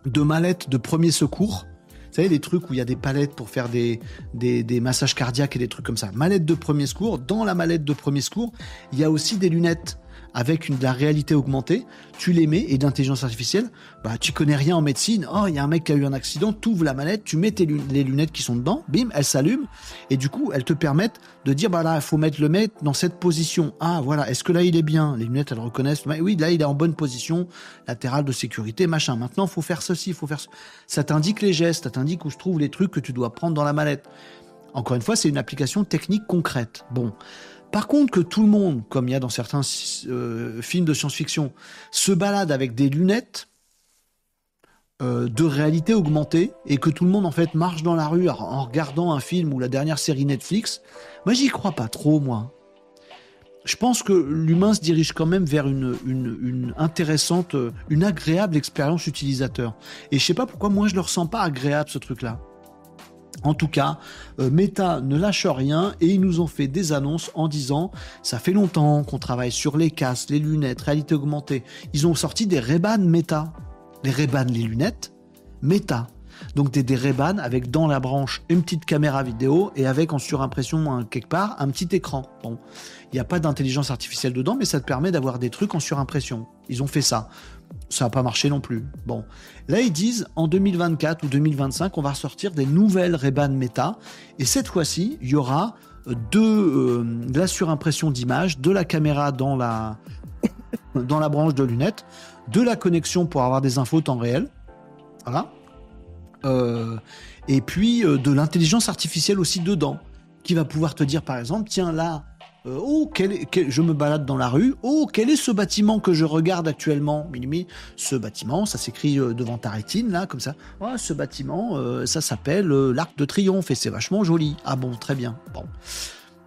de mallette de premier secours. Vous savez, des trucs où il y a des palettes pour faire des, des, des, massages cardiaques et des trucs comme ça. Mallette de premier secours. Dans la mallette de premier secours, il y a aussi des lunettes avec une, de la réalité augmentée, tu les mets et d'intelligence artificielle, bah tu connais rien en médecine, oh il y a un mec qui a eu un accident, tu ouvres la manette, tu mets tes les lunettes qui sont dedans, bim, elles s'allument et du coup elles te permettent de dire bah là il faut mettre le mec dans cette position. Ah voilà, est-ce que là il est bien? Les lunettes elles reconnaissent, oui là il est en bonne position latérale de sécurité, machin. Maintenant faut faire ceci, faut faire ça. Ça t'indique les gestes, ça t'indique où se trouvent les trucs que tu dois prendre dans la mallette. Encore une fois, c'est une application technique concrète. Bon. Par contre, que tout le monde, comme il y a dans certains euh, films de science-fiction, se balade avec des lunettes euh, de réalité augmentée et que tout le monde en fait marche dans la rue en regardant un film ou la dernière série Netflix, moi j'y crois pas trop moi. Je pense que l'humain se dirige quand même vers une, intéressante, une agréable expérience utilisateur. Et je sais pas pourquoi moi je le ressens pas agréable ce truc-là. En tout cas, euh, Meta ne lâche rien et ils nous ont fait des annonces en disant ça fait longtemps qu'on travaille sur les casques, les lunettes, réalité augmentée. Ils ont sorti des Ray-Ban Meta. Les Ray-Ban, les lunettes, Meta. Donc des, des avec dans la branche une petite caméra vidéo et avec en surimpression quelque part un petit écran. Bon, il n'y a pas d'intelligence artificielle dedans, mais ça te permet d'avoir des trucs en surimpression. Ils ont fait ça ça n'a pas marché non plus. Bon, là ils disent en 2024 ou 2025, on va ressortir des nouvelles Ray-Ban Meta, et cette fois-ci, il y aura euh, euh, de la surimpression d'images, de la caméra dans la, dans la branche de lunettes, de la connexion pour avoir des infos temps réel, voilà, euh, et puis de l'intelligence artificielle aussi dedans, qui va pouvoir te dire par exemple, tiens là, euh, oh, je me balade dans la rue. Oh, quel est ce bâtiment que je regarde actuellement? Ce bâtiment, ça s'écrit euh, devant ta rétine, là, comme ça. Oh, ce bâtiment, euh, ça s'appelle l'Arc de Triomphe et c'est vachement joli. Ah bon, très bien. Bon,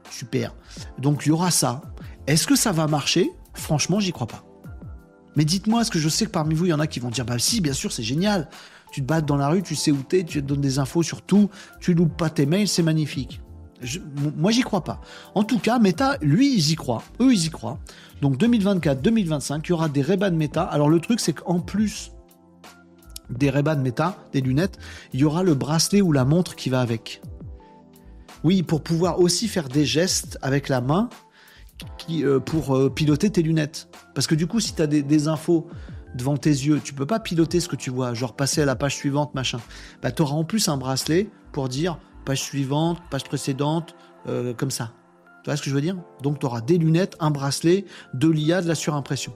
super. Donc, il y aura ça. Est-ce que ça va marcher? Franchement, j'y crois pas. Mais dites-moi, est-ce que je sais que parmi vous, il y en a qui vont dire Bah, si, bien sûr, c'est génial. Tu te bats dans la rue, tu sais où t'es, tu te donnes des infos sur tout, tu loupes pas tes mails, c'est magnifique moi, j'y crois pas. En tout cas, Meta, lui, ils y croient. Eux, ils y croient. Donc 2024-2025, il y aura des Ray-Ban Meta. Alors le truc, c'est qu'en plus des Ray-Ban Meta, des lunettes, il y aura le bracelet ou la montre qui va avec. Oui, pour pouvoir aussi faire des gestes avec la main qui, euh, pour euh, piloter tes lunettes. Parce que du coup, si tu as des, infos devant tes yeux, tu peux pas piloter ce que tu vois, genre passer à la page suivante, machin. Bah, tu auras en plus un bracelet pour dire page suivante, page précédente, euh, comme ça. Tu vois ce que je veux dire? Donc tu auras des lunettes, un bracelet, de l'IA, de la surimpression.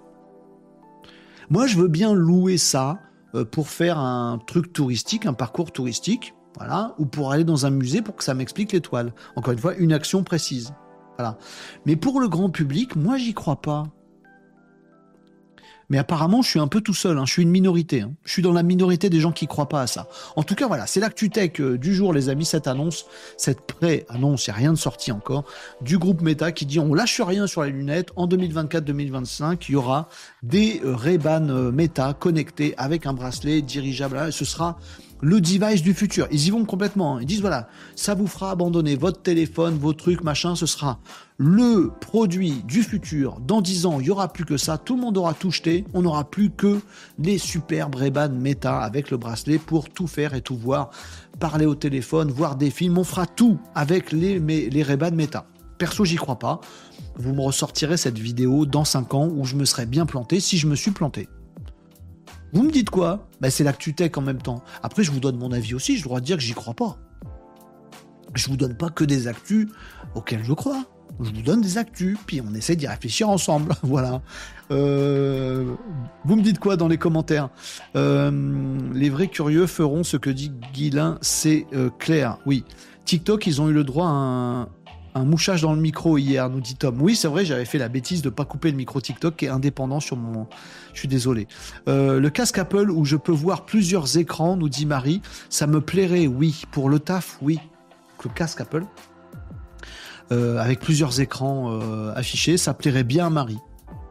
Moi, je veux bien louer ça euh, pour faire un truc touristique, un parcours touristique, voilà, ou pour aller dans un musée pour que ça m'explique l'étoile. Encore une fois, une action précise. Voilà. Mais pour le grand public, moi, j'y crois pas. Mais apparemment, je suis un peu tout seul. Hein. Je suis une minorité. Hein. Je suis dans la minorité des gens qui croient pas à ça. En tout cas, voilà, c'est l'actu tech du jour, les amis. Cette annonce, cette pré-annonce, il n'y a rien de sorti encore, du groupe Meta qui dit on lâche rien sur les lunettes. En 2024-2025, il y aura des euh, Ray-Ban euh, Meta connectés avec un bracelet dirigeable. Ce sera le device du futur. Ils y vont complètement. Ils disent voilà, ça vous fera abandonner votre téléphone, vos trucs, machin. Ce sera le produit du futur. Dans 10 ans, il y aura plus que ça. Tout le monde aura tout jeté. On n'aura plus que les superbes ray Meta avec le bracelet pour tout faire et tout voir. Parler au téléphone, voir des films. On fera tout avec les, les ray Meta. Perso, j'y crois pas. Vous me ressortirez cette vidéo dans 5 ans où je me serais bien planté si je me suis planté. Vous me dites quoi? Ben, C'est l'actu tech en même temps. Après, je vous donne mon avis aussi, je dois dire que j'y crois pas. Je vous donne pas que des actus auxquels je crois. Je vous donne des actus, puis on essaie d'y réfléchir ensemble. voilà. Euh, vous me dites quoi dans les commentaires? Euh, Les vrais curieux feront ce que dit Guilin, c'est euh, clair. Oui. TikTok, ils ont eu le droit à un, un mouchage dans le micro hier, nous dit Tom. Oui, c'est vrai, j'avais fait la bêtise de pas couper le micro TikTok qui est indépendant sur mon. Je suis désolé. Euh, le casque Apple où je peux voir plusieurs écrans, nous dit Marie. Ça me plairait, oui. Pour le taf, oui. Le casque Apple euh, avec plusieurs écrans euh, affichés, ça plairait bien à Marie.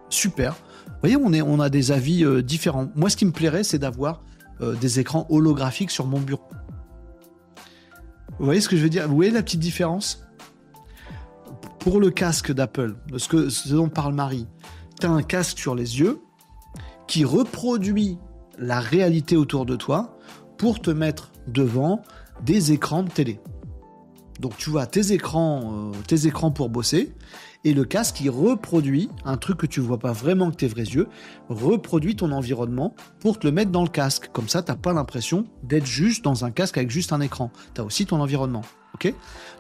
Super. Vous voyez, on, on a des avis différents. Moi, ce qui me plairait, c'est d'avoir des écrans holographiques sur mon bureau. Vous voyez ce que je veux dire? Vous voyez la petite différence? Pour le casque d'Apple, ce, ce dont parle Marie, tu as un casque sur les yeux qui reproduit la réalité autour de toi pour te mettre devant des écrans de télé. Donc tu vois tes écrans, euh, tes écrans pour bosser, et le casque qui reproduit un truc que tu vois pas vraiment que tes vrais yeux, reproduit ton environnement pour te le mettre dans le casque. Comme ça, t'as pas l'impression d'être juste dans un casque avec juste un écran. Tu as aussi ton environnement.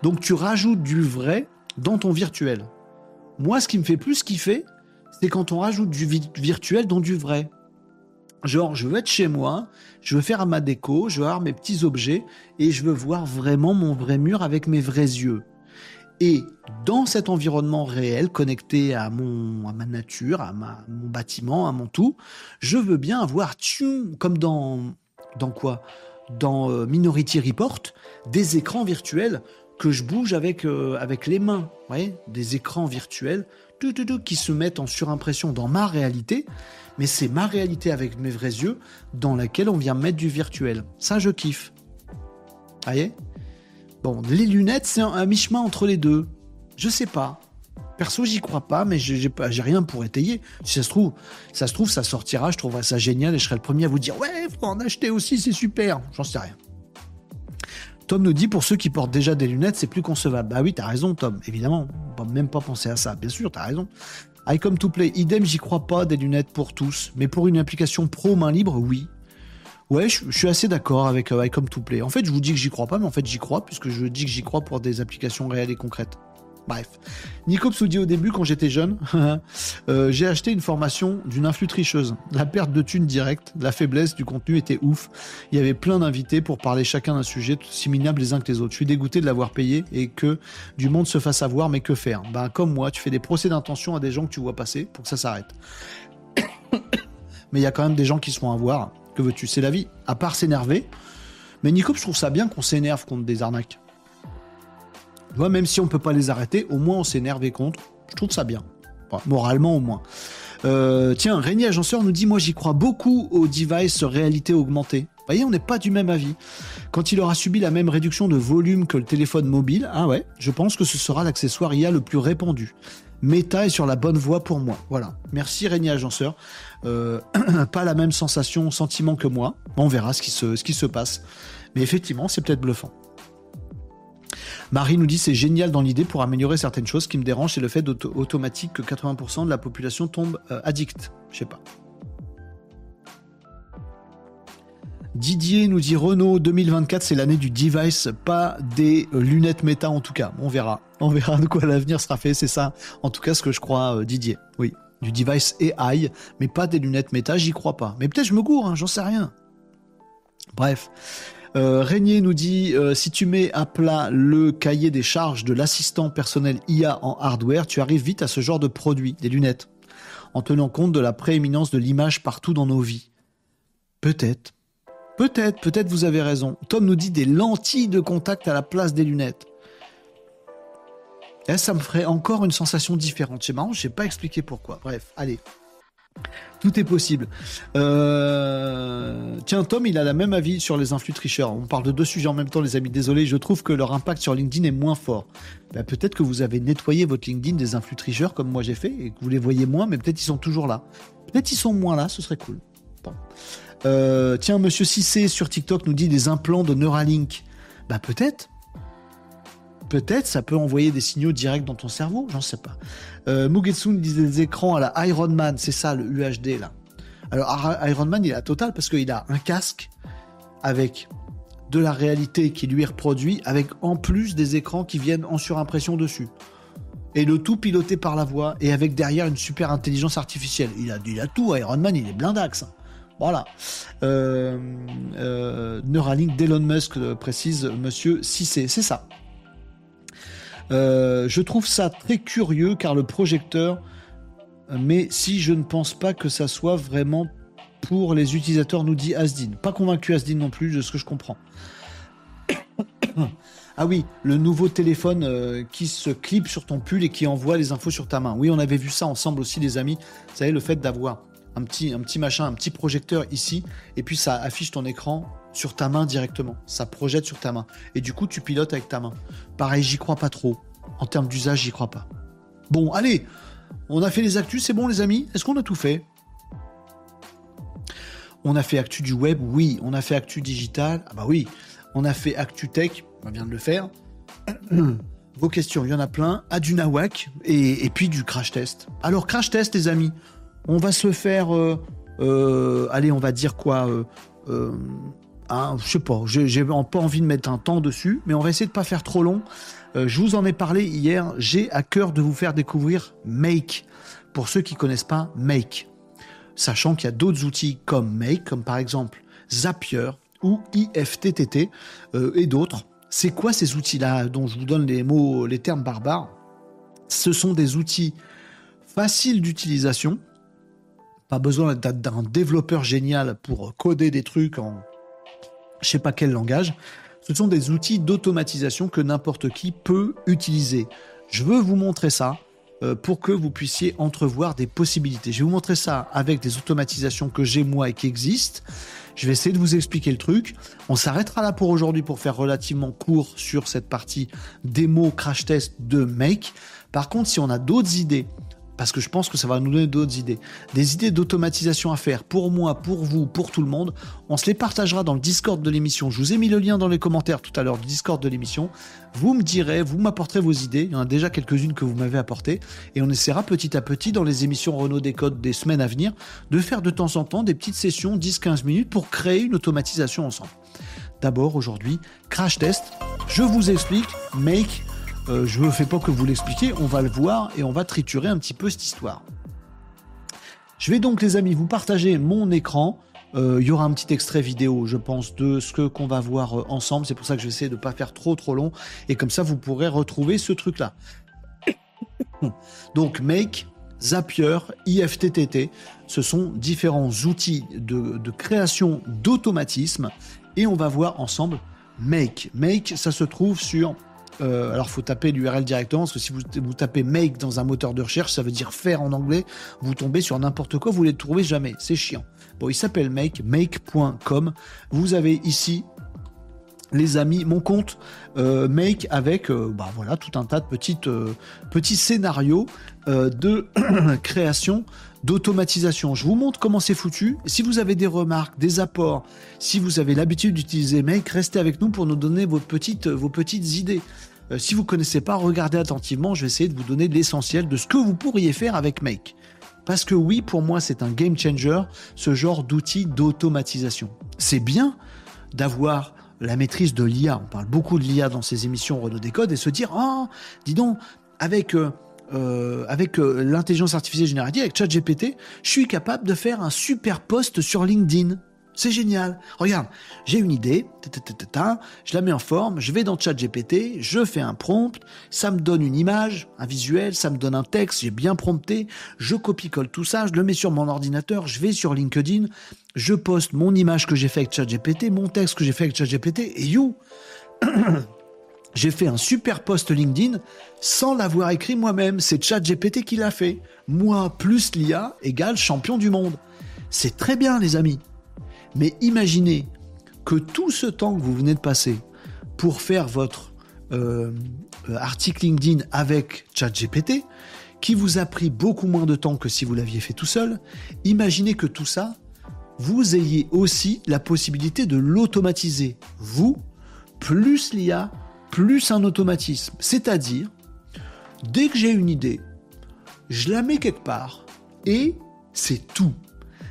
Donc tu rajoutes du vrai dans ton virtuel. Moi, ce qui me fait plus kiffer, c'est quand on rajoute du virtuel dans du vrai. Genre, je veux être chez moi, je veux faire ma déco, je veux avoir mes petits objets et je veux voir vraiment mon vrai mur avec mes vrais yeux. Et dans cet environnement réel, connecté à, mon, à ma nature, à, ma, mon bâtiment, à mon tout, je veux bien avoir, comme dans, dans quoi? Dans euh, Minority Report, des écrans virtuels que je bouge avec, euh, avec les mains, des écrans virtuels qui se mettent en surimpression dans ma réalité, mais c'est ma réalité avec mes vrais yeux dans laquelle on vient mettre du virtuel. Ça, je kiffe. voyez? Bon, les lunettes, c'est un, mi-chemin entre les deux. Je sais pas. Perso, j'y crois pas, mais j'ai rien pour étayer. Si ça se trouve, ça se trouve, ça sortira, je trouverai ça génial et je serai le premier à vous dire ouais, faut en acheter aussi, c'est super. J'en sais rien. Tom nous dit pour ceux qui portent déjà des lunettes, c'est plus concevable. Bah oui, t'as raison, Tom, évidemment. On peut même pas penser à ça. Bien sûr, t'as raison. I come to play. Idem, j'y crois pas des lunettes pour tous. Mais pour une application pro main libre, oui. Ouais, je, suis assez d'accord avec euh, I come to play. En fait, je vous dis que j'y crois pas, mais en fait, j'y crois puisque je dis que j'y crois pour des applications réelles et concrètes. Bref. Nico dit au début, quand j'étais jeune, euh, j'ai acheté une formation d'une influx tricheuse. La perte de thunes directe, la faiblesse du contenu était ouf. Il y avait plein d'invités pour parler chacun d'un sujet aussi minable les uns que les autres. Je suis dégoûté de l'avoir payé et que du monde se fasse avoir, mais que faire? Ben comme moi, tu fais des procès d'intention à des gens que tu vois passer pour que ça s'arrête. mais il y a quand même des gens qui sont à voir. Que veux-tu? C'est la vie. À part s'énerver. Mais Nico, je trouve ça bien qu'on s'énerve contre des arnaques même si on peut pas les arrêter, au moins on s'énerve contre. Je trouve ça bien. moralement au moins. Euh, tiens, Régnier Agenceur nous dit Moi j'y crois beaucoup aux devices réalité augmentée. Vous voyez, on n'est pas du même avis. Quand il aura subi la même réduction de volume que le téléphone mobile, ah ouais, je pense que ce sera l'accessoire IA le plus répandu. Meta est sur la bonne voie pour moi. Voilà. Merci Régnier Agenceur. Euh, pas la même sensation, sentiment que moi. On verra ce qui se passe. Mais effectivement, c'est peut-être bluffant. Marie nous dit c'est génial dans l'idée pour améliorer certaines choses. Ce qui me dérange, c'est le fait automatique que 80% de la population tombe euh, addict. Je sais pas. Didier nous dit Renault 2024, c'est l'année du device, pas des euh, lunettes méta en tout cas. On verra. On verra de quoi l'avenir sera fait. C'est ça, en tout cas, ce que je crois, euh, Didier. Oui, du device AI, mais pas des lunettes méta, j'y crois pas. Mais peut-être je me gourre, hein, j'en sais rien. Bref. Euh, Régnier nous dit euh, si tu mets à plat le cahier des charges de l'assistant personnel IA en hardware, tu arrives vite à ce genre de produit, des lunettes, en tenant compte de la prééminence de l'image partout dans nos vies. Peut-être. Peut-être, peut-être vous avez raison. Tom nous dit des lentilles de contact à la place des lunettes. Et eh, ça me ferait encore une sensation différente. C'est marrant, je sais pas expliquer pourquoi. Bref, allez. Tout est possible. Euh, Tiens, Tom, il a la même avis sur les influx tricheurs. On parle de deux sujets en même temps, les amis. Désolé, je trouve que leur impact sur LinkedIn est moins fort. Ben, peut-être que vous avez nettoyé votre LinkedIn des influx tricheurs comme moi j'ai fait et que vous les voyez moins, mais peut-être ils sont toujours là. Peut-être ils sont moins là, ce serait cool. Euh, tiens, Monsieur Cissé sur TikTok nous dit des implants de Neuralink. Bah peut-être. Peut-être, ça peut envoyer des signaux directs dans ton cerveau, j'en sais pas. Euh, Mugetsu dit des écrans à la Iron Man, c'est ça le UHD là. Alors Iron Man, il a total parce qu'il a un casque avec de la réalité qui lui est reproduit, avec en plus des écrans qui viennent en surimpression dessus. Et le tout piloté par la voix et avec derrière une super intelligence artificielle. Il a, tout, Iron Man, il est blindax. Hein. Voilà. Euh, euh, Neuralink d'Elon Musk, précise monsieur Cissé. C'est ça. Euh, je trouve ça très curieux car le projecteur, mais si je ne pense pas que ça soit vraiment pour les utilisateurs, nous dit Asdin. Pas convaincu Asdin non plus de ce que je comprends. ah oui, le nouveau téléphone euh, qui se clip sur ton pull et qui envoie les infos sur ta main. Oui, on avait vu ça ensemble aussi, les amis. Vous savez, le fait d'avoir un petit, un petit machin, un petit projecteur ici, et puis ça affiche ton écran sur ta main directement. Ça projette sur ta main. Et du coup, tu pilotes avec ta main. Pareil, j'y crois pas trop. En termes d'usage, j'y crois pas. Bon, allez, on a fait les actus, c'est bon les amis? Est-ce qu'on a tout fait? On a fait actu du web, oui. On a fait actu digital, ah bah oui. On a fait actu tech, on vient de le faire. Vos questions, il y en a plein. À du nawak et, puis du crash test. Alors, crash test, les amis, on va se faire... Euh, euh, allez, on va dire quoi euh, ah, je sais pas, j'ai pas envie de mettre un temps dessus, mais on va essayer de pas faire trop long. Euh, je vous en ai parlé hier, j'ai à cœur de vous faire découvrir Make, pour ceux qui connaissent pas Make. Sachant qu'il y a d'autres outils comme Make, comme par exemple Zapier ou IFTTT euh, et d'autres. C'est quoi ces outils-là dont je vous donne les mots, les termes barbares? Ce sont des outils faciles d'utilisation. Pas besoin d'un développeur génial pour coder des trucs en je sais pas quel langage. Ce sont des outils d'automatisation que n'importe qui peut utiliser. Je veux vous montrer ça euh, pour que vous puissiez entrevoir des possibilités. Je vais vous montrer ça avec des automatisations que j'ai moi et qui existent. Je vais essayer de vous expliquer le truc. On s'arrêtera là pour aujourd'hui pour faire relativement court sur cette partie démo crash test de Make. Par contre, si on a d'autres idées parce que je pense que ça va nous donner d'autres idées. Des idées d'automatisation à faire pour moi, pour vous, pour tout le monde. On se les partagera dans le Discord de l'émission. Je vous ai mis le lien dans les commentaires tout à l'heure du Discord de l'émission. Vous me direz, vous m'apporterez vos idées. Il y en a déjà quelques-unes que vous m'avez apportées. Et on essaiera petit à petit dans les émissions Renault Décode des semaines à venir de faire de temps en temps des petites sessions 10-15 minutes pour créer une automatisation ensemble. D'abord aujourd'hui, crash test. Je vous explique, make euh, je ne fais pas que vous l'expliquer, on va le voir et on va triturer un petit peu cette histoire. Je vais donc, les amis, vous partager mon écran. Euh, il y aura un petit extrait vidéo, je pense, de ce que qu'on va voir euh, ensemble. C'est pour ça que je vais essayer de ne pas faire trop trop long. Et comme ça, vous pourrez retrouver ce truc-là. donc, Make, Zapier, IFTTT, ce sont différents outils de, de création d'automatisme. Et on va voir ensemble Make. Make, ça se trouve sur euh, alors, faut taper l'URL directement, parce que si vous, tapez make dans un moteur de recherche, ça veut dire faire en anglais. Vous tombez sur n'importe quoi, vous ne les trouvez jamais. C'est chiant. Bon, il s'appelle make, make.com. Vous avez ici les amis, mon compte euh, Make avec euh, bah voilà tout un tas de petites, petits scénarios de création d'automatisation. Je vous montre comment c'est foutu. Si vous avez des remarques, des apports, si vous avez l'habitude d'utiliser Make, restez avec nous pour nous donner vos petites, vos petites idées. Euh, si vous ne connaissez pas, regardez attentivement. Je vais essayer de vous donner l'essentiel de ce que vous pourriez faire avec Make. Parce que oui, pour moi, c'est un game changer, ce genre d'outil d'automatisation. C'est bien d'avoir la maîtrise de l'IA. On parle beaucoup de l'IA dans ces émissions Renault Décode et se dire, ah, dis donc, avec euh, euh, avec euh, l'intelligence artificielle générative, avec ChatGPT, je suis capable de faire un super post sur LinkedIn. C'est génial. Regarde, j'ai une idée, je la mets en forme, je vais dans ChatGPT, je fais un prompt, ça me donne une image, un visuel, ça me donne un texte, j'ai bien prompté, je copie-colle tout ça, je le mets sur mon ordinateur, je vais sur LinkedIn, je poste mon image que j'ai fait avec ChatGPT, mon texte que j'ai fait avec ChatGPT, et you j'ai fait un super post LinkedIn sans l'avoir écrit moi-même. C'est ChatGPT qui l'a fait. Moi plus l'IA égale champion du monde. C'est très bien, les amis. Mais imaginez que tout ce temps que vous venez de passer pour faire votre euh, euh, article LinkedIn avec ChatGPT, qui vous a pris beaucoup moins de temps que si vous l'aviez fait tout seul, imaginez que tout ça, vous ayez aussi la possibilité de l'automatiser. Vous, plus l'IA, plus un automatisme. C'est-à-dire, dès que j'ai une idée, je la mets quelque part et c'est tout.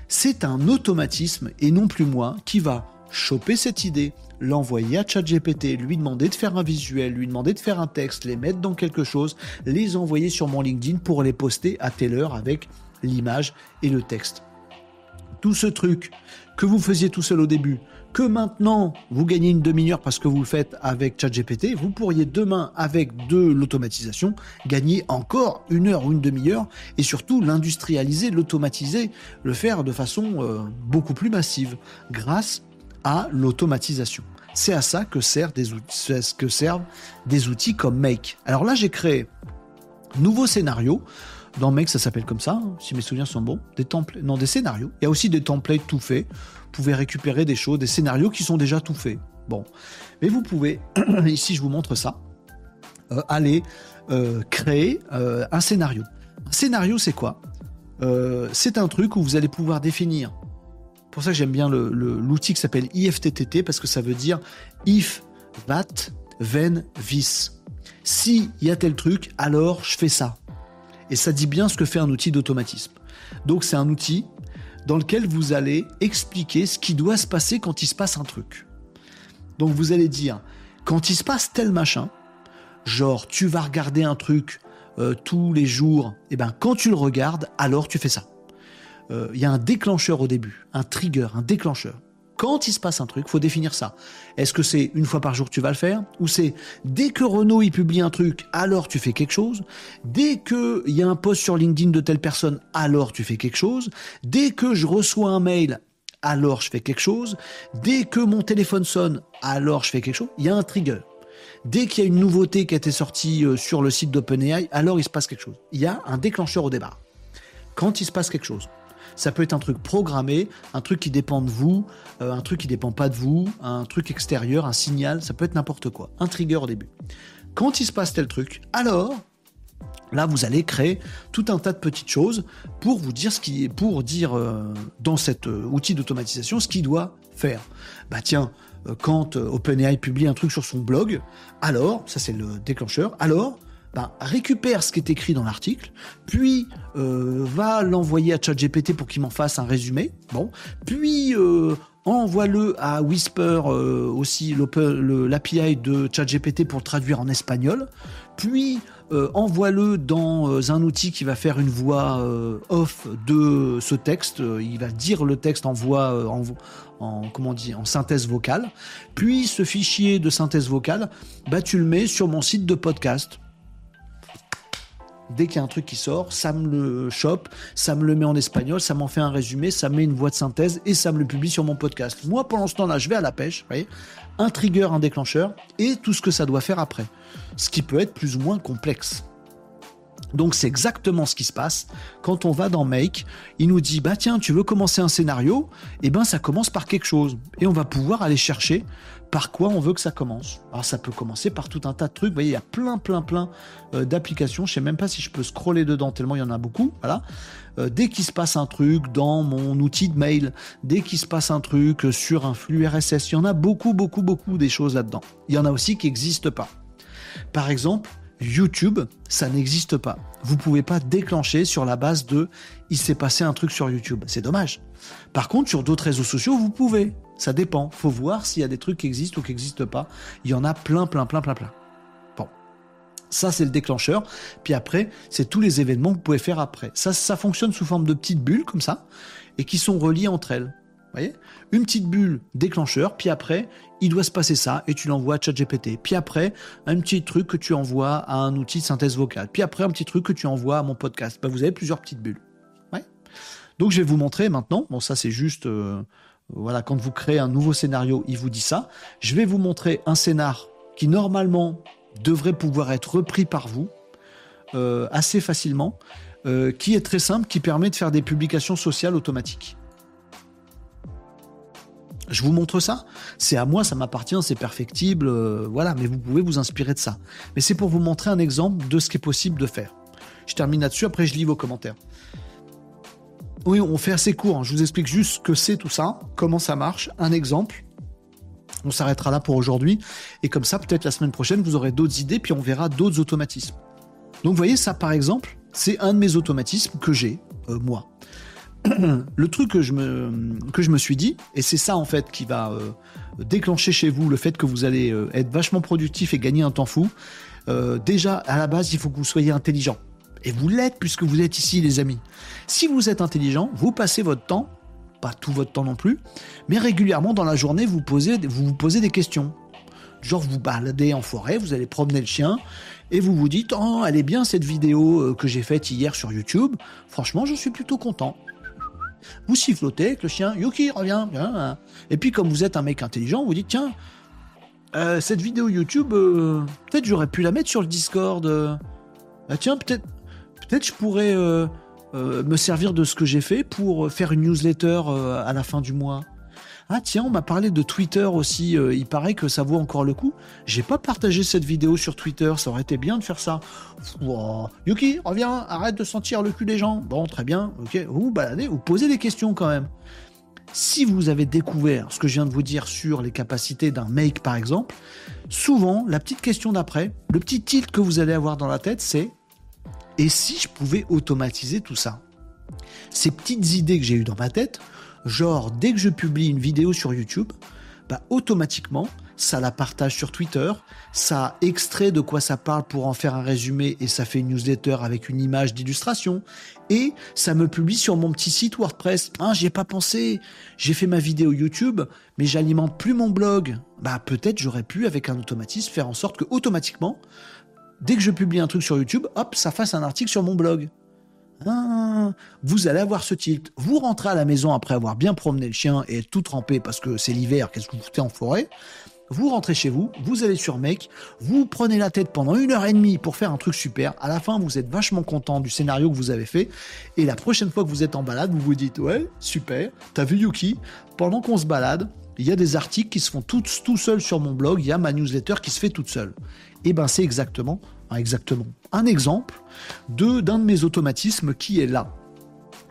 C'est un automatisme et non plus moi qui va choper cette idée, l'envoyer à ChatGPT, lui demander de faire un visuel, lui demander de faire un texte, les mettre dans quelque chose, les envoyer sur mon LinkedIn pour les poster à telle heure avec l'image et le texte. Tout ce truc que vous faisiez tout seul au début, que maintenant vous gagnez une demi-heure parce que vous le faites avec ChatGPT, vous pourriez demain, avec de l'automatisation, gagner encore une heure ou une demi-heure et surtout l'industrialiser, l'automatiser, le faire de façon euh, beaucoup plus massive grâce à l'automatisation. C'est à ça que, servent des outils comme Make. Alors là, j'ai créé nouveau scénario. Dans Make, ça s'appelle comme ça, hein, si mes souvenirs sont bons. Des templates, non, des scénarios. Il y a aussi des templates tout faits pouvez récupérer des choses, des scénarios qui sont déjà tout faits. Bon, mais vous pouvez, ici je vous montre ça, euh, aller euh, créer euh, un scénario. Un scénario, c'est quoi? C'est un truc où vous allez pouvoir définir. Pour ça que j'aime bien l'outil qui s'appelle IFTTT parce que ça veut dire if, that, then, this. Si y a tel truc, alors je fais ça. Et ça dit bien ce que fait un outil d'automatisme. Donc c'est un outil dans lequel vous allez expliquer ce qui doit se passer quand il se passe un truc. Donc vous allez dire, quand il se passe tel machin, genre tu vas regarder un truc euh, tous les jours, et eh ben quand tu le regardes, alors tu fais ça. Euh, il y a un déclencheur au début, un trigger, un déclencheur quand il se passe un truc, faut définir ça. Est-ce que c'est une fois par jour que tu vas le faire Ou c'est dès que Renault il publie un truc, alors tu fais quelque chose? Dès qu'il y a un post sur LinkedIn de telle personne, alors tu fais quelque chose? Dès que je reçois un mail, alors je fais quelque chose? Dès que mon téléphone sonne, alors je fais quelque chose? Il y a un trigger. Dès qu'il y a une nouveauté qui a été sortie euh, sur le site d'OpenAI, alors il se passe quelque chose. Il y a un déclencheur au départ. Quand il se passe quelque chose. Ça peut être un truc programmé, un truc qui dépend de vous, euh, un truc qui dépend pas de vous, un truc extérieur, un signal, ça peut être n'importe quoi. Un trigger au début. Quand il se passe tel truc, alors Là, vous allez créer tout un tas de petites choses pour vous dire ce qui est, pour dire euh, dans cet euh, outil d'automatisation ce qu'il doit faire. Bah tiens, quand OpenAI publie un truc sur son blog, alors, ça c'est le déclencheur, alors ben, récupère ce qui est écrit dans l'article, puis euh, va l'envoyer à ChatGPT pour qu'il m'en fasse un résumé. Bon, puis euh, envoie-le à Whisper euh, aussi l'API de ChatGPT pour traduire en espagnol. Puis envoie-le dans un outil qui va faire une voix off de ce texte. il va dire le texte en voix en, en comment en synthèse vocale. Puis ce fichier de synthèse vocale, bah tu le mets sur mon site de podcast dès qu'il y a un truc qui sort, ça me le chope, ça me le met en espagnol, ça m'en fait un résumé, ça met une voix de synthèse et ça me le publie sur mon podcast. Moi, pendant ce temps-là, je vais à la pêche, voyez, un trigger, un déclencheur et tout ce que ça doit faire après. Ce qui peut être plus ou moins complexe. Donc c'est exactement ce qui se passe quand on va dans Make. Il nous dit bah tiens tu veux commencer un scénario, eh ben ça commence par quelque chose et on va pouvoir aller chercher par quoi on veut que ça commence. Alors ça peut commencer par tout un tas de trucs. Vous voyez, il y a plein, plein, plein euh, d'applications. Je sais même pas si je peux scroller dedans tellement il y en a beaucoup. Voilà. Euh, dès qu'il se passe un truc dans mon outil de mail, dès qu'il se passe un truc sur un flux RSS, il y en a beaucoup, beaucoup, beaucoup des choses là-dedans. Il y en a aussi qui n'existent pas. Par exemple, YouTube, ça n'existe pas. Vous pouvez pas déclencher sur la base de il s'est passé un truc sur YouTube. C'est dommage. Par contre, sur d'autres réseaux sociaux, vous pouvez. Ça dépend. Faut voir s'il y a des trucs qui existent ou qui n'existent pas. Il y en a plein, plein, plein, plein, plein. Bon. Ça, c'est le déclencheur. Puis après, c'est tous les événements que vous pouvez faire après. Ça, ça fonctionne sous forme de petites bulles, comme ça, et qui sont reliées entre elles. Vous voyez? Une petite bulle déclencheur, puis après, il doit se passer ça, et tu l'envoies à ChatGPT. Puis après, un petit truc que tu envoies à un outil de synthèse vocale. Puis après, un petit truc que tu envoies à mon podcast. Ben, vous avez plusieurs petites bulles. Ouais Donc, je vais vous montrer maintenant. Bon, ça, c'est juste... Euh, voilà, quand vous créez un nouveau scénario, il vous dit ça. Je vais vous montrer un scénar qui normalement devrait pouvoir être repris par vous euh, assez facilement, euh, qui est très simple, qui permet de faire des publications sociales automatiques. Je vous montre ça. C'est à moi, ça m'appartient, c'est perfectible, euh, voilà. Mais vous pouvez vous inspirer de ça. Mais c'est pour vous montrer un exemple de ce qui est possible de faire. Je termine là-dessus. Après, je lis vos commentaires. Oui, on fait assez court. Hein. Je vous explique juste ce que c'est tout ça, comment ça marche, un exemple. On s'arrêtera là pour aujourd'hui. Et comme ça, peut-être la semaine prochaine, vous aurez d'autres idées, puis on verra d'autres automatismes. Donc, vous voyez, ça, par exemple, c'est un de mes automatismes que j'ai, euh, moi. le truc que je, me, suis dit, et c'est ça en fait qui va euh, déclencher chez vous le fait que vous allez euh, être vachement productif et gagner un temps fou, déjà à la base il faut que vous soyez intelligent. Et vous l'êtes puisque vous êtes ici les amis. Si vous êtes intelligent, vous passez votre temps, pas tout votre temps non plus, mais régulièrement dans la journée vous, posez, vous vous posez des questions. Genre vous baladez en forêt, vous allez promener le chien, et vous vous dites Oh, elle est bien cette vidéo que j'ai faite hier sur YouTube. Franchement, je suis plutôt content. Vous sifflotez avec le chien, Yuki, reviens, hein. Et puis, comme vous êtes un mec intelligent, vous dites Tiens, euh, cette vidéo YouTube, euh, peut-être j'aurais pu la mettre sur le Discord. Euh. Ah, tiens, peut-être peut-être je pourrais me servir de ce que j'ai fait pour faire une newsletter à la fin du mois. Ah tiens, on m'a parlé de Twitter aussi, euh, il paraît que ça vaut encore le coup. J'ai pas partagé cette vidéo sur Twitter, ça aurait été bien de faire ça. Yuki, reviens, arrête de sentir le cul des gens. Bon, très bien, ok, vous baladez, vous posez des questions quand même. Si vous avez découvert ce que je viens de vous dire sur les capacités d'un make par exemple, souvent la petite question d'après, le petit tilt que vous allez avoir dans la tête, c'est et si je pouvais automatiser tout ça? Ces petites idées que j'ai eues dans ma tête, Genre, dès que je publie une vidéo sur YouTube, bah, automatiquement, ça la partage sur Twitter, ça extrait de quoi ça parle pour en faire un résumé et ça fait une newsletter avec une image d'illustration et ça me publie sur mon petit site WordPress. Hein, j'y ai pas pensé. J'ai fait ma vidéo YouTube, mais j'alimente plus mon blog. Bah peut-être j'aurais pu avec un automatisme faire en sorte que automatiquement, dès que je publie un truc sur YouTube, hop, ça fasse un article sur mon blog. Ah, vous allez avoir ce tilt. Vous rentrez à la maison après avoir bien promené le chien et tout trempé parce que c'est l'hiver, qu'est-ce que vous foutez en forêt? Vous rentrez chez vous, vous allez sur Make, vous prenez la tête pendant une heure et demie pour faire un truc super. À la fin, vous êtes vachement content du scénario que vous avez fait. Et la prochaine fois que vous êtes en balade, vous vous dites Ouais, super, t'as vu Yuki? Pendant qu'on se balade, il y a des articles qui se font tout seuls sur mon blog, il y a ma newsletter qui se fait toute seule. Et eh ben c'est exactement, exactement un exemple de d'un de mes automatismes qui est là.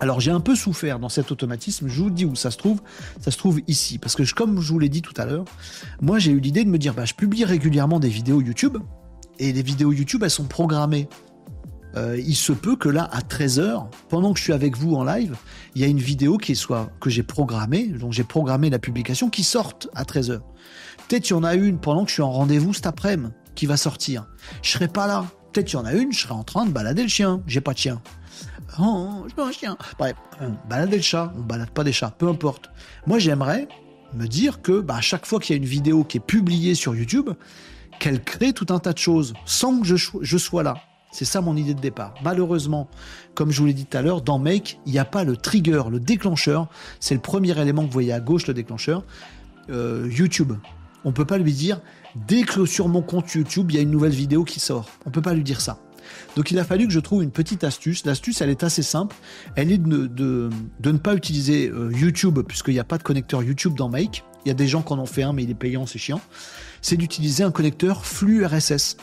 Alors j'ai un peu souffert dans cet automatisme, je vous dis où ça se trouve, ça se trouve ici. Parce que comme je vous l'ai dit tout à l'heure, moi j'ai eu l'idée de me dire, bah, je publie régulièrement des vidéos YouTube, et les vidéos YouTube, elles sont programmées. Euh, il se peut que là, à 13h, pendant que je suis avec vous en live, il y a une vidéo qui soit, que j'ai programmée, donc j'ai programmé la publication, qui sorte à 13h. Peut-être il y en a une pendant que je suis en rendez-vous cet après-midi, qui va sortir. Je serai pas là. Peut-être qu'il y en a une, je serai en train de balader le chien. J'ai pas de chien. Oh, je veux un chien. Bref, balader le chat, on balade pas des chats, peu importe. Moi, j'aimerais me dire que bah, à chaque fois qu'il y a une vidéo qui est publiée sur YouTube, qu'elle crée tout un tas de choses sans que je, sois là. C'est ça mon idée de départ. Malheureusement, comme je vous l'ai dit tout à l'heure, dans Make, il n'y a pas le trigger, le déclencheur. C'est le premier élément que vous voyez à gauche, le déclencheur. Euh, YouTube. On peut pas lui dire dès que sur mon compte YouTube, il y a une nouvelle vidéo qui sort. On peut pas lui dire ça. Donc il a fallu que je trouve une petite astuce. L'astuce, elle est assez simple. Elle est de, ne pas utiliser euh, YouTube, puisqu'il n'y a pas de connecteur YouTube dans Make. Il y a des gens qui en ont fait un, mais il est payant, c'est chiant. C'est d'utiliser un connecteur flux RSS.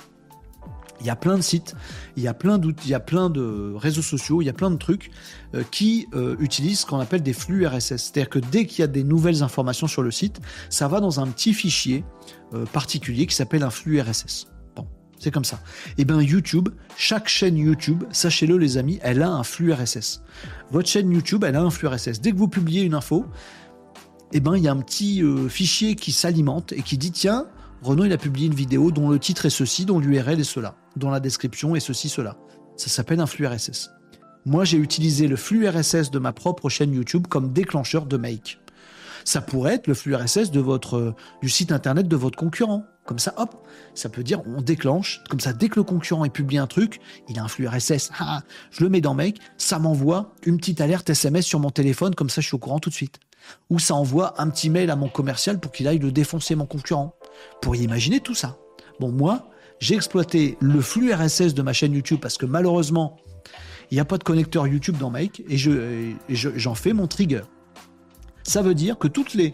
Il y a plein de sites, il y a plein il y a plein de réseaux sociaux, il y a plein de trucs euh, qui euh, utilisent ce qu'on appelle des flux RSS. C'est-à-dire que dès qu'il y a des nouvelles informations sur le site, ça va dans un petit fichier euh, particulier qui s'appelle un flux RSS. Bon, c'est comme ça. Et eh bien YouTube, chaque chaîne YouTube, sachez-le les amis, elle a un flux RSS. Votre chaîne YouTube, elle a un flux RSS. Dès que vous publiez une info, eh ben il y a un petit fichier qui s'alimente et qui dit tiens, Renault il a publié une vidéo dont le titre est ceci, dont l'URL est cela dans la description et ceci, cela. Ça s'appelle un flux RSS. Moi, j'ai utilisé le flux RSS de ma propre chaîne YouTube comme déclencheur de Make. Ça pourrait être le flux RSS euh, du site internet de votre concurrent. Comme ça, hop, ça peut dire on déclenche. Comme ça, dès que le concurrent est publié un truc, il a un flux RSS. Ah, je le mets dans Make, ça m'envoie une petite alerte SMS sur mon téléphone, comme ça je suis au courant tout de suite. Ou ça envoie un petit mail à mon commercial pour qu'il aille le défoncer mon concurrent. Pour y imaginer tout ça Bon, moi, j'ai exploité le flux RSS de ma chaîne YouTube parce que malheureusement, il n'y a pas de connecteur YouTube dans Make et je, j'en fais mon trigger. Ça veut dire que toutes les,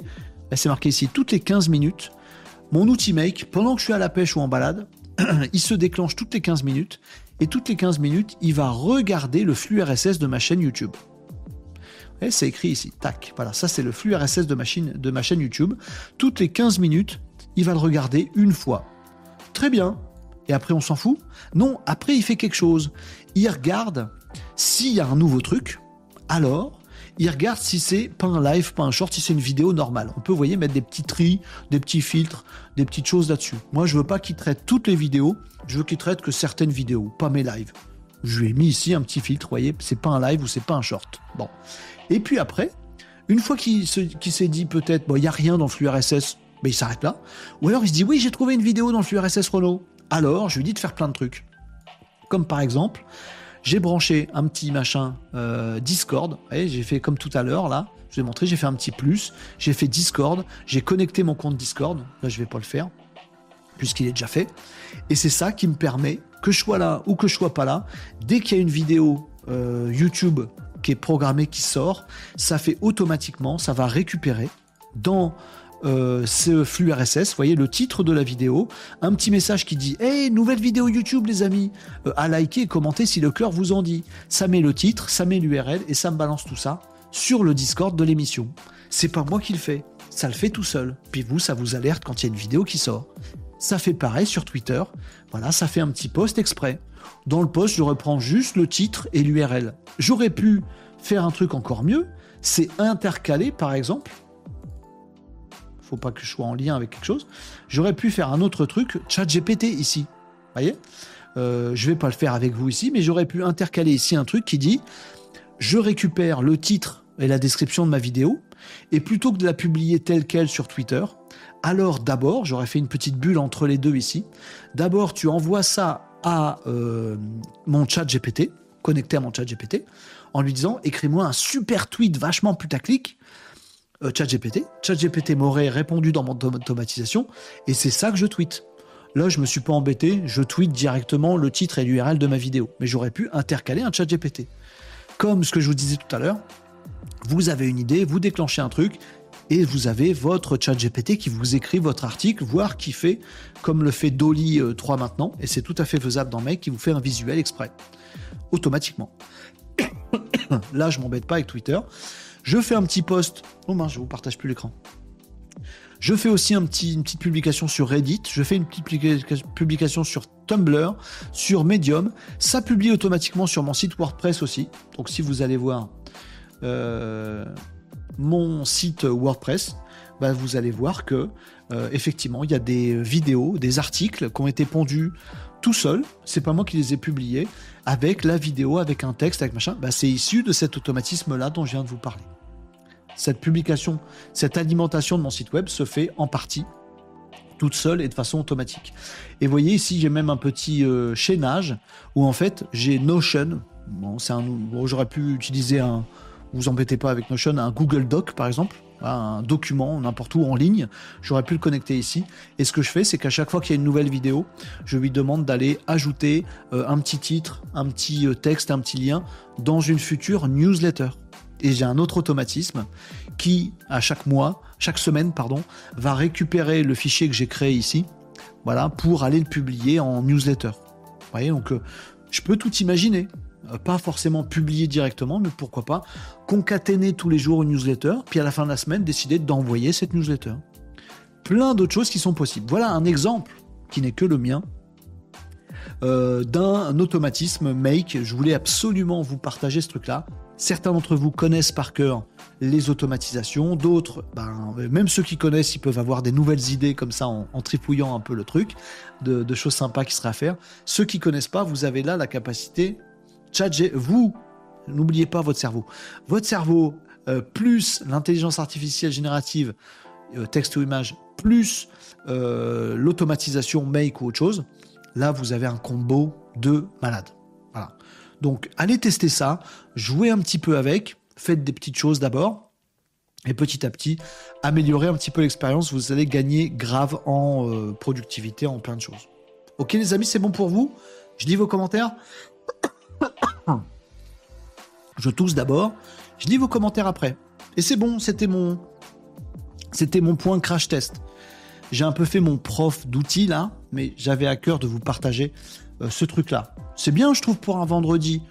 c'est marqué ici, toutes les 15 minutes, mon outil Make, pendant que je suis à la pêche ou en balade, il se déclenche toutes les 15 minutes et toutes les 15 minutes, il va regarder le flux RSS de ma chaîne YouTube. C'est écrit ici, tac. Voilà, ça c'est le flux RSS de ma, de ma chaîne YouTube. Toutes les 15 minutes, il va le regarder une fois. Très bien. Et après, on s'en fout? Non, après, il fait quelque chose. Il regarde s'il y a un nouveau truc. Alors, il regarde si c'est pas un live, pas un short, si c'est une vidéo normale. On peut, vous voyez, mettre des petits tris, des petits filtres, des petites choses là-dessus. Moi, je veux pas qu'il traite toutes les vidéos, je veux qu'il traite que certaines vidéos, pas mes lives. Je lui ai mis ici un petit filtre, vous voyez, c'est pas un live ou c'est pas un short. Bon. Et puis après, une fois qu'il s'est dit peut-être, bon, il n'y a rien dans le flux RSS, mais il s'arrête là. Ou alors il se dit, oui, j'ai trouvé une vidéo dans le RSS Renault. Alors, je lui dis de faire plein de trucs. Comme par exemple, j'ai branché un petit machin euh, Discord. J'ai fait comme tout à l'heure là. Je vais montrer. J'ai fait un petit plus. J'ai fait Discord. J'ai connecté mon compte Discord. Là, je vais pas le faire puisqu'il est déjà fait. Et c'est ça qui me permet que je sois là ou que je sois pas là. Dès qu'il y a une vidéo euh, YouTube qui est programmée qui sort, ça fait automatiquement, ça va récupérer dans euh, ce flux RSS, vous voyez le titre de la vidéo, un petit message qui dit Hey, nouvelle vidéo YouTube, les amis, euh, à liker et commenter si le cœur vous en dit. Ça met le titre, ça met l'URL et ça me balance tout ça sur le Discord de l'émission. C'est pas moi qui le fais, ça le fait tout seul. Puis vous, ça vous alerte quand il y a une vidéo qui sort. Ça fait pareil sur Twitter. Voilà, ça fait un petit post exprès. Dans le post, je reprends juste le titre et l'URL. J'aurais pu faire un truc encore mieux, c'est intercaler par exemple faut pas que je sois en lien avec quelque chose. J'aurais pu faire un autre truc, chat GPT ici. voyez? Euh, Je vais pas le faire avec vous ici, mais j'aurais pu intercaler ici un truc qui dit je récupère le titre et la description de ma vidéo, et plutôt que de la publier telle qu'elle sur Twitter, alors d'abord, j'aurais fait une petite bulle entre les deux ici. D'abord, tu envoies ça à euh, mon chat GPT, connecté à mon chat GPT, en lui disant écris-moi un super tweet vachement putaclic euh, ChatGPT. ChatGPT m'aurait répondu dans mon automatisation et c'est ça que je tweete. Là, je me suis pas embêté, je tweete directement le titre et l'URL de ma vidéo, mais j'aurais pu intercaler un ChatGPT. Comme ce que je vous disais tout à l'heure, vous avez une idée, vous déclenchez un truc et vous avez votre ChatGPT qui vous écrit votre article, voire qui fait comme le fait Dolly 3 euh, maintenant, et c'est tout à fait faisable dans Make qui vous fait un visuel exprès automatiquement. Là, je m'embête pas avec Twitter. Je fais un petit post. Oh mince, je vous partage plus l'écran. Je fais aussi une petite publication sur Reddit. Je fais une petite publication sur Tumblr, sur Medium. Ça publie automatiquement sur mon site WordPress aussi. Donc si vous allez voir euh, mon site WordPress, bah, vous allez voir que euh, effectivement il y a des vidéos, des articles qui ont été pondus tout seul. C'est pas moi qui les ai publiés avec la vidéo, avec un texte, avec machin. Bah, c'est issu de cet automatisme là dont je viens de vous parler cette publication, cette alimentation de mon site web se fait en partie toute seule et de façon automatique. Et vous voyez ici, j'ai même un petit euh, chaînage où en fait j'ai Notion. Bon, j'aurais pu utiliser un, vous embêtez pas avec Notion, un Google Doc par exemple, un document n'importe où en ligne. J'aurais pu le connecter ici. Et ce que je fais, c'est qu'à chaque fois qu'il y a une nouvelle vidéo, je lui demande d'aller ajouter euh, un petit titre, un petit euh, texte, un petit lien dans une future newsletter et j'ai un autre automatisme qui, à chaque mois, chaque semaine, pardon, va récupérer le fichier que j'ai créé ici, voilà, pour aller le publier en newsletter. Vous voyez, donc euh, je peux tout imaginer. Euh, pas forcément publier directement, mais pourquoi pas concaténer tous les jours une newsletter, puis à la fin de la semaine décider d'envoyer cette newsletter. Plein d'autres choses qui sont possibles. Voilà un exemple qui n'est que le mien euh, d'un automatisme Make. Je voulais absolument vous partager ce truc-là. Certains d'entre vous connaissent par cœur les automatisations, d'autres, ben, même ceux qui connaissent, ils peuvent avoir des nouvelles idées comme ça en, tripouillant un peu le truc, de, choses sympas qui seraient à faire. Ceux qui connaissent pas, vous avez là la capacité, vous, n'oubliez pas votre cerveau. Votre cerveau, euh, plus l'intelligence artificielle générative, euh, texte ou image, plus euh, l'automatisation make ou autre chose, là vous avez un combo de malade. Donc allez tester ça, jouez un petit peu avec, faites des petites choses d'abord, et petit à petit, améliorer un petit peu l'expérience, vous allez gagner grave en euh, productivité, en plein de choses. Ok les amis, c'est bon pour vous? Je lis vos commentaires. Je tousse d'abord. Je lis vos commentaires après. Et c'est bon, c'était mon, c'était mon point crash test. J'ai un peu fait mon prof d'outils là, mais j'avais à cœur de vous partager euh, ce truc-là. C'est bien, je trouve, pour un vendredi.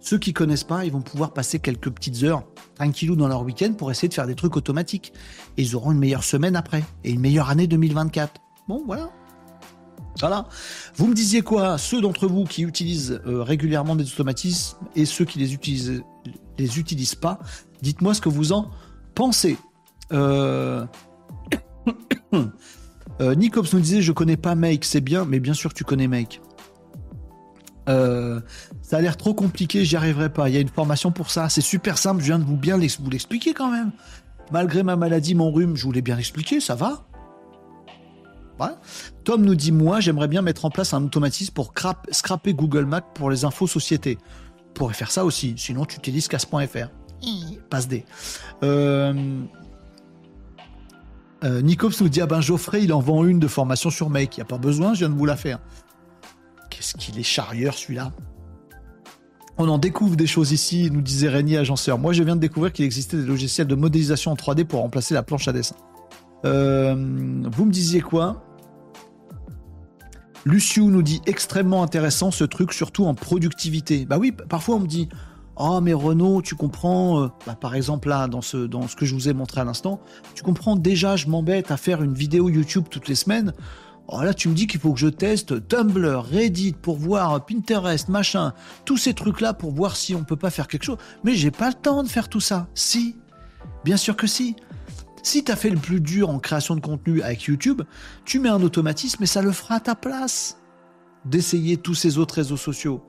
Ceux qui connaissent pas, ils vont pouvoir passer quelques petites heures tranquillou dans leur week-end pour essayer de faire des trucs automatiques. Ils auront une meilleure semaine après et une meilleure année 2024. Bon, voilà. Voilà. Vous me disiez quoi Ceux d'entre vous qui utilisent euh, régulièrement des automatismes et ceux qui les utilisent, les utilisent pas, dites-moi ce que vous en pensez. Euh... euh nous disait je connais pas Make, c'est bien, mais bien sûr tu connais Make. Euh, ça a l'air trop compliqué, j'y arriverai pas. Il y a une formation pour ça, c'est super simple, je viens de vous bien vous l'expliquer quand même. Malgré ma maladie, mon rhume, je vous l'ai bien expliqué, ça va. Tom nous dit Moi, j'aimerais bien mettre en place un automatisme pour scraper Google Mac pour les infos sociétés. Pourrais faire ça aussi, sinon tu utilises casse.fr. Passe D. Euh, euh, Nicops nous dit Ah ben Geoffrey, il en vend une de formation sur Make. Il n'y a pas besoin, je viens de vous la faire. Qu'est-ce qu'il est charrieur celui-là on en découvre des choses ici, nous disait Régnier Agenceur. Moi, je viens de découvrir qu'il existait des logiciels de modélisation en 3D pour remplacer la planche à dessin. Euh, vous me disiez quoi Luciou nous dit extrêmement intéressant ce truc, surtout en productivité. Bah oui, parfois on me dit Oh, mais Renaud, tu comprends, euh, bah, par exemple là, dans ce, dans ce que je vous ai montré à l'instant, tu comprends déjà, je m'embête à faire une vidéo YouTube toutes les semaines. Oh là, tu me dis qu'il faut que je teste Tumblr, Reddit pour voir Pinterest, machin, tous ces trucs-là pour voir si on peut pas faire quelque chose. Mais j'ai pas le temps de faire tout ça. Si, bien sûr que si. Si tu as fait le plus dur en création de contenu avec YouTube, tu mets un automatisme et ça le fera à ta place d'essayer tous ces autres réseaux sociaux.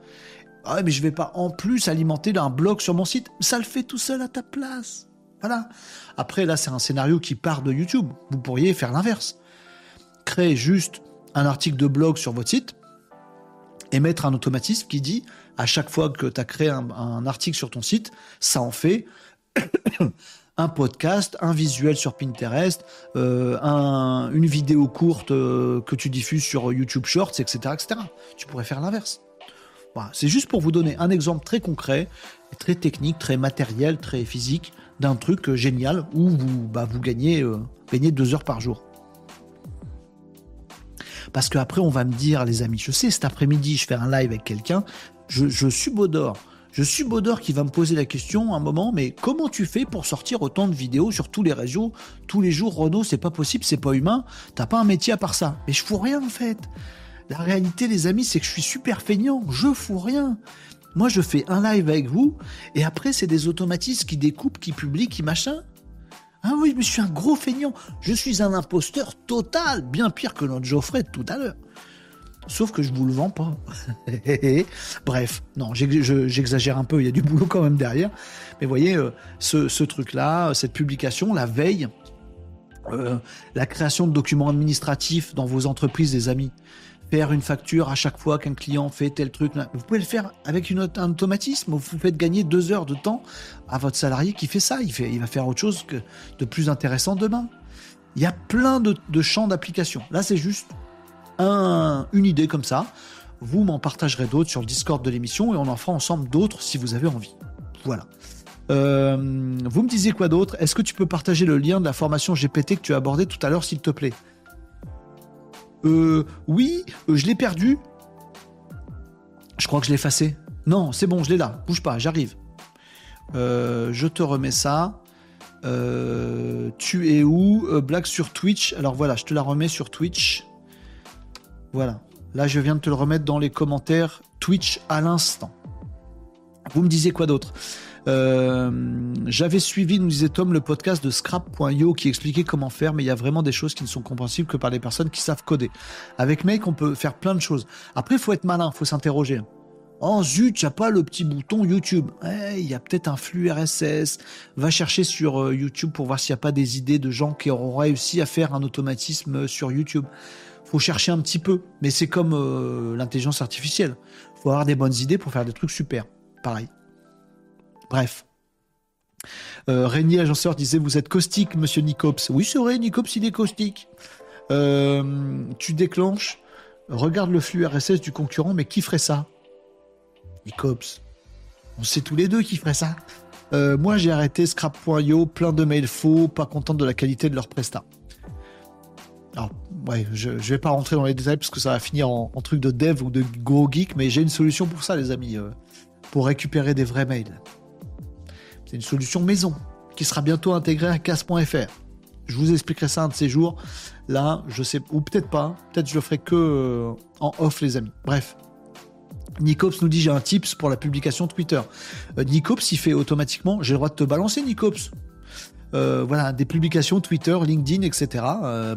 Ah mais je vais pas en plus alimenter un blog sur mon site, ça le fait tout seul à ta place. Voilà. Après là, c'est un scénario qui part de YouTube. Vous pourriez faire l'inverse créer juste un article de blog sur votre site et mettre un automatisme qui dit à chaque fois que tu as créé un, article sur ton site, ça en fait un podcast, un visuel sur Pinterest, euh, une vidéo courte euh, que tu diffuses sur YouTube Shorts, etc. etc. Tu pourrais faire l'inverse. C'est juste pour vous donner un exemple très concret, très technique, très matériel, très physique d'un truc euh, génial où vous, bah, gagnez deux heures par jour. Parce qu'après, on va me dire, les amis, je sais, cet après-midi, je fais un live avec quelqu'un, je, je subodore. Je subodore qui va me poser la question un moment, mais comment tu fais pour sortir autant de vidéos sur tous les réseaux? Tous les jours, Renault, c'est pas possible, c'est pas humain, t'as pas un métier à part ça. Mais je fous rien en fait. La réalité, les amis, c'est que je suis super feignant, je fous rien. Moi, je fais un live avec vous, et après, c'est des automatismes qui découpent, qui publient, qui machin. Ah oui, mais je suis un gros feignant. Je suis un imposteur total, bien pire que notre Geoffrey de tout à l'heure. Sauf que je vous le vends pas. Bref, non, j'exagère un peu, il y a du boulot quand même derrière. Mais voyez, euh, ce, truc-là, cette publication, la veille, euh, la création de documents administratifs dans vos entreprises, les amis faire une facture à chaque fois qu'un client fait tel truc. Vous pouvez le faire avec une, un automatisme. Vous faites gagner deux heures de temps à votre salarié qui fait ça. Il, fait, il va faire autre chose que de plus intéressant demain. Il y a plein de, champs d'application. Là, c'est juste un, une idée comme ça. Vous m'en partagerez d'autres sur le Discord de l'émission et on en fera ensemble d'autres si vous avez envie. Voilà. Euh, vous me disiez quoi d'autre? Est-ce que tu peux partager le lien de la formation GPT que tu as abordé tout à l'heure, s'il te plaît? Euh, oui, euh, je l'ai perdu. Je crois que je l'ai effacé. Non, c'est bon, je l'ai là. Bouge pas, j'arrive. Euh, je te remets ça. Euh, tu es où? Blague sur Twitch. Alors voilà, je te la remets sur Twitch. Voilà. Là, je viens de te le remettre dans les commentaires Twitch à l'instant. Vous me disiez quoi d'autre? Euh, j'avais suivi, nous disait Tom, le podcast de scrap.io qui expliquait comment faire, mais il y a vraiment des choses qui ne sont compréhensibles que par les personnes qui savent coder. Avec Make, on peut faire plein de choses. Après, il faut être malin, il faut s'interroger. Oh zut, il a pas le petit bouton YouTube. Il y a peut-être un flux RSS. Va chercher sur euh, YouTube pour voir s'il n'y a pas des idées de gens qui auront réussi à faire un automatisme sur YouTube. Faut chercher un petit peu, mais c'est comme euh, l'intelligence artificielle. Faut avoir des bonnes idées pour faire des trucs super. Pareil. Bref. Euh, Régnier Agenceur disait Vous êtes caustique, monsieur Nicops. Oui, c'est vrai, Nicops, il est caustique. Euh, tu déclenches Regarde le flux RSS du concurrent, mais qui ferait ça? Nicops. On sait tous les deux qui ferait ça. Euh, moi, j'ai arrêté Scrap.io, plein de mails faux, pas content de la qualité de leur prestat. Alors, ouais, je, je vais pas rentrer dans les détails parce que ça va finir en, truc de dev ou de gros geek, mais j'ai une solution pour ça, les amis, euh, pour récupérer des vrais mails. C'est une solution maison qui sera bientôt intégrée à casse.fr. Je vous expliquerai ça un de ces jours. Là, je sais, ou peut-être pas, peut-être je le ferai que euh, en off, les amis. Bref. Nicops nous dit j'ai un tips pour la publication Twitter. Euh, Nicops, il fait automatiquement, j'ai le droit de te balancer Nicops. Euh, voilà, des publications Twitter, LinkedIn, etc.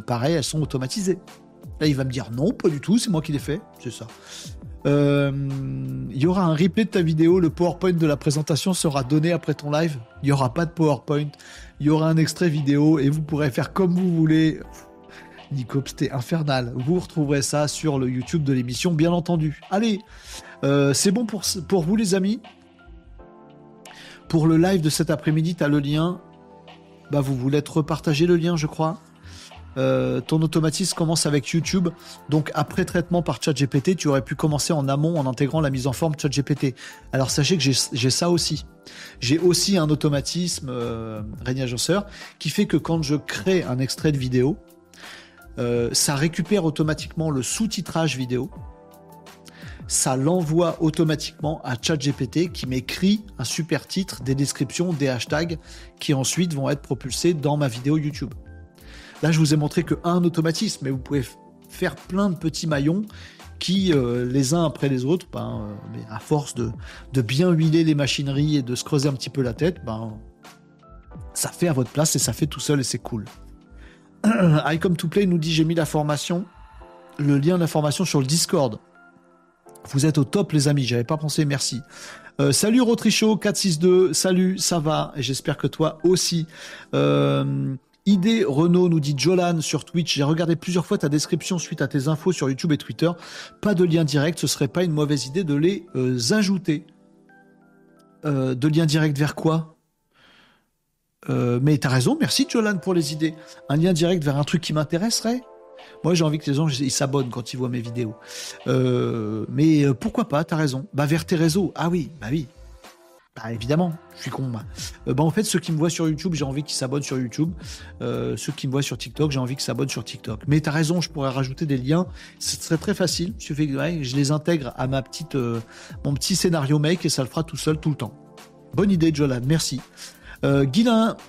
Pareil, elles sont automatisées. Là, il va me dire non, pas du tout, c'est moi qui l'ai fait. C'est ça. Euh, il y aura un replay de ta vidéo, le PowerPoint de la présentation sera donné après ton live. Il n'y aura pas de PowerPoint, il y aura un extrait vidéo et vous pourrez faire comme vous voulez. Nico, c'était infernal. Vous retrouverez ça sur le YouTube de l'émission, bien entendu. Allez, c'est bon pour, pour vous les amis? Pour le live de cet après-midi, tu as le lien bah, vous voulez repartager le lien, je crois? Euh, ton automatisme commence avec YouTube. Donc après traitement par ChatGPT, tu aurais pu commencer en amont en intégrant la mise en forme ChatGPT. Alors sachez que j'ai ça aussi. J'ai aussi un automatisme euh, Agenceur qui fait que quand je crée un extrait de vidéo, euh, ça récupère automatiquement le sous-titrage vidéo ça l'envoie automatiquement à ChatGPT qui m'écrit un super titre, des descriptions, des hashtags qui ensuite vont être propulsés dans ma vidéo YouTube. Là, je vous ai montré que un automatisme, mais vous pouvez faire plein de petits maillons qui, euh, les uns après les autres, ben, euh, à force de, bien huiler les machineries et de se creuser un petit peu la tête, ben, ça fait à votre place et ça fait tout seul et c'est cool. I Come to Play nous dit j'ai mis la formation, le lien d'information sur le Discord. Vous êtes au top, les amis. J'avais pas pensé. Merci. Euh, salut Rotricho 462. Salut, ça va. J'espère que toi aussi. Idée Renault nous dit Jolan sur Twitch. J'ai regardé plusieurs fois ta description suite à tes infos sur YouTube et Twitter. Pas de lien direct. Ce serait pas une mauvaise idée de les euh, ajouter. Euh, de lien direct vers quoi? Euh, Mais t'as raison. Merci Jolan pour les idées. Un lien direct vers un truc qui m'intéresserait? Moi, j'ai envie que les gens ils s'abonnent quand ils voient mes vidéos. Mais pourquoi pas T'as raison. Bah vers tes réseaux. Ah oui, bah oui. Bah évidemment, je suis con. Euh, bah en fait, ceux qui me voient sur YouTube, j'ai envie qu'ils s'abonnent sur YouTube. ceux qui me voient sur TikTok, j'ai envie qu'ils s'abonnent sur TikTok. Mais t'as raison, je pourrais rajouter des liens. Ce serait très facile. Je, je les intègre à ma petite, mon petit scénario make et ça le fera tout seul tout le temps. Bonne idée, Jolan. Merci. Euh,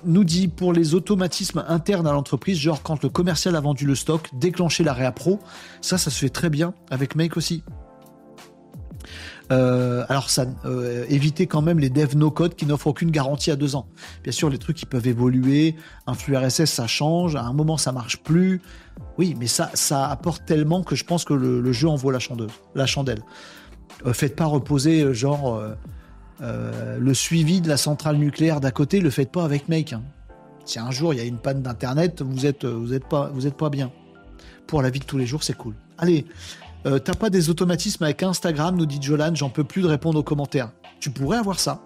nous dit pour les automatismes internes à l'entreprise, genre quand le commercial a vendu le stock, déclencher la réa pro, ça, ça se fait très bien avec Make aussi. Euh, alors ça euh, éviter quand même les devs no code qui n'offrent aucune garantie à deux ans. Bien sûr, les trucs qui peuvent évoluer, un flux RSS ça change, à un moment ça marche plus. Oui, mais ça ça apporte tellement que je pense que le, jeu en vaut la, la chandelle. faites pas reposer genre euh, le suivi de la centrale nucléaire d'à côté, le faites pas avec Make. Hein. Si un jour il y a une panne d'internet, vous êtes, vous êtes pas, vous êtes pas bien. Pour la vie de tous les jours, c'est cool. Allez, euh, t'as pas des automatismes avec Instagram, nous dit Jolan, j'en peux plus de répondre aux commentaires. Tu pourrais avoir ça.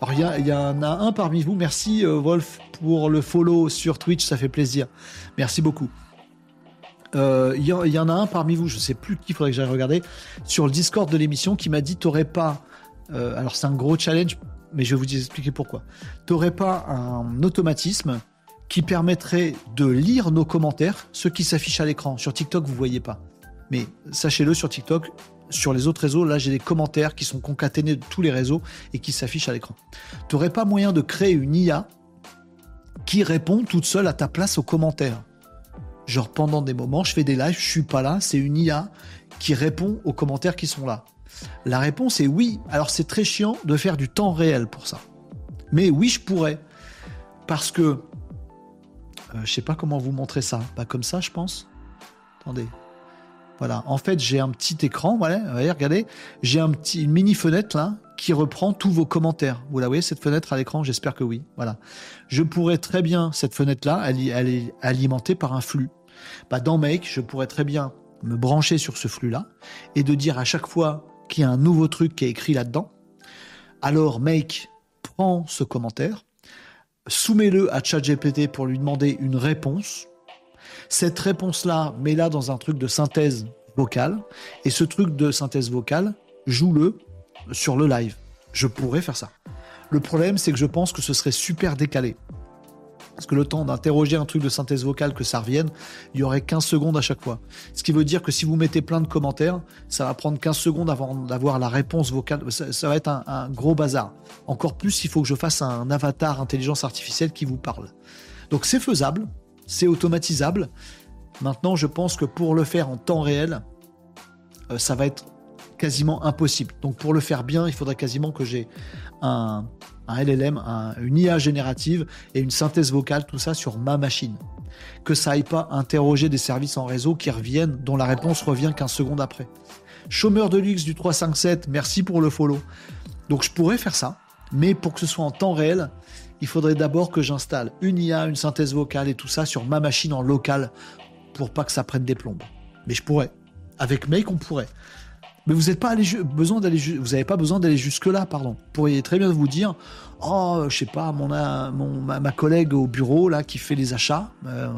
Alors il y, en a un parmi vous, merci euh, Wolf pour le follow sur Twitch, ça fait plaisir. Merci beaucoup. Il y, en a un parmi vous, je sais plus qui, faudrait que j'aille regarder, sur le Discord de l'émission qui m'a dit t'aurais pas euh, alors c'est un gros challenge, mais je vais vous expliquer pourquoi. Tu n'aurais pas un automatisme qui permettrait de lire nos commentaires, ceux qui s'affichent à l'écran. Sur TikTok, vous voyez pas. Mais sachez-le, sur TikTok, sur les autres réseaux, là j'ai des commentaires qui sont concaténés de tous les réseaux et qui s'affichent à l'écran. Tu n'aurais pas moyen de créer une IA qui répond toute seule à ta place aux commentaires. Genre pendant des moments, je fais des lives, je suis pas là, c'est une IA qui répond aux commentaires qui sont là. La réponse est oui. Alors c'est très chiant de faire du temps réel pour ça. Mais oui, je pourrais. Parce que... Euh, je sais pas comment vous montrer ça. Pas comme ça, je pense. Attendez. Voilà. En fait, j'ai un petit écran. Voilà. regardez. J'ai une mini fenêtre là qui reprend tous vos commentaires. Vous la voyez cette fenêtre à l'écran? J'espère que oui. Voilà. Je pourrais très bien cette fenêtre là, elle, est alimentée par un flux. Bah, dans Make, je pourrais très bien me brancher sur ce flux là et de dire à chaque fois qu'il y a un nouveau truc qui est écrit là-dedans. Alors Make prend ce commentaire, soumet-le à ChatGPT pour lui demander une réponse. Cette réponse-là, mets-la dans un truc de synthèse vocale. Et ce truc de synthèse vocale, joue-le sur le live. Je pourrais faire ça. Le problème, c'est que je pense que ce serait super décalé. Parce que le temps d'interroger un truc de synthèse vocale, que ça revienne, il y aurait 15 secondes à chaque fois. Ce qui veut dire que si vous mettez plein de commentaires, ça va prendre 15 secondes avant d'avoir la réponse vocale. Ça, va être un, gros bazar. Encore plus, il faut que je fasse un avatar intelligence artificielle qui vous parle. Donc c'est faisable, c'est automatisable. Maintenant, je pense que pour le faire en temps réel, euh, ça va être quasiment impossible. Donc pour le faire bien, il faudrait quasiment que j'ai un, LLM, une IA générative et une synthèse vocale, tout ça sur ma machine. Que ça aille pas interroger des services en réseau qui reviennent, dont la réponse revient 15 secondes après. Chômeur de luxe du 357, merci pour le follow. Donc je pourrais faire ça, mais pour que ce soit en temps réel, il faudrait d'abord que j'installe une IA, une synthèse vocale et tout ça sur ma machine en local pour pas que ça prenne des plombes. Mais je pourrais. Avec Make, on pourrait. Mais vous n'avez pas besoin d'aller, vous d'aller jusque là, pardon. Vous pourriez très bien vous dire, oh, je sais pas, mon, mon ma, collègue au bureau là qui fait les achats, euh,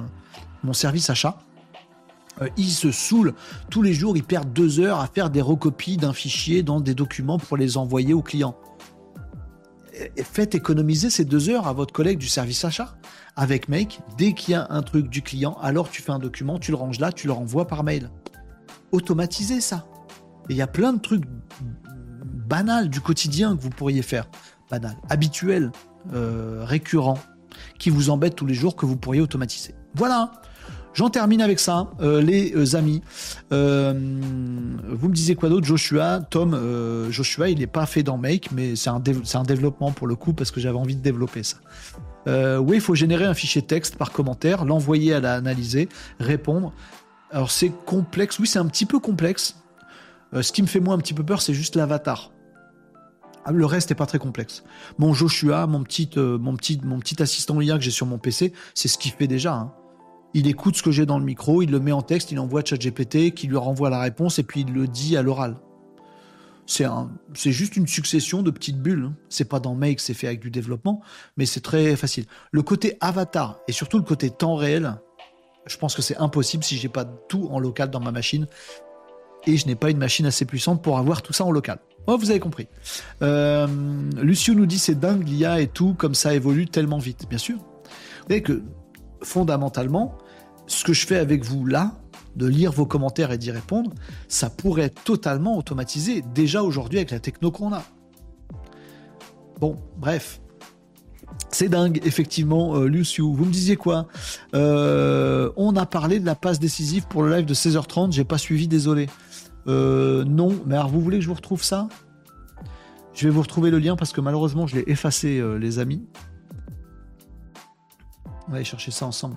mon service achat, euh, il se saoule tous les jours, il perd deux heures à faire des recopies d'un fichier dans des documents pour les envoyer aux clients. Faites économiser ces deux heures à votre collègue du service achat. Avec Make, dès qu'il y a un truc du client, alors tu fais un document, tu le ranges là, tu le renvoies par mail. Automatisez ça il y a plein de trucs banals du quotidien que vous pourriez faire. Banal, habituel, euh, récurrent, qui vous embêtent tous les jours, que vous pourriez automatiser. Voilà. J'en termine avec ça, euh, les euh, amis. vous me disiez quoi d'autre, Joshua Tom, Joshua, il n'est pas fait dans Make, mais c'est un, développement pour le coup parce que j'avais envie de développer ça. oui, il faut générer un fichier texte par commentaire, l'envoyer à l'analyser, répondre. Alors c'est complexe, oui, c'est un petit peu complexe. Euh, ce qui me fait moi un petit peu peur, c'est juste l'avatar. Ah, le reste n'est pas très complexe. Mon Joshua, mon petit, euh, mon petit, mon petit assistant IA que j'ai sur mon PC, c'est ce qu'il fait déjà. Hein. Il écoute ce que j'ai dans le micro, il le met en texte, il envoie à ChatGPT, qui lui renvoie la réponse et puis il le dit à l'oral. C'est c'est juste une succession de petites bulles. Hein. C'est pas dans Make, c'est fait avec du développement, mais c'est très facile. Le côté avatar et surtout le côté temps réel, je pense que c'est impossible si j'ai pas tout en local dans ma machine et je n'ai pas une machine assez puissante pour avoir tout ça en local. Oh, vous avez compris. Euh, Lucio nous dit c'est dingue l'IA et tout, comme ça évolue tellement vite. Bien sûr. Vous que fondamentalement, ce que je fais avec vous là, de lire vos commentaires et d'y répondre, ça pourrait être totalement automatisé déjà aujourd'hui avec la techno qu'on a. Bon, bref. C'est dingue, effectivement, euh, Lucio. Vous me disiez quoi? Euh, On a parlé de la passe décisive pour le live de 16h30. J'ai pas suivi, désolé. Euh, non, mais alors vous voulez que je vous retrouve ça? Je vais vous retrouver le lien parce que malheureusement je l'ai effacé, euh, les amis. On va aller chercher ça ensemble.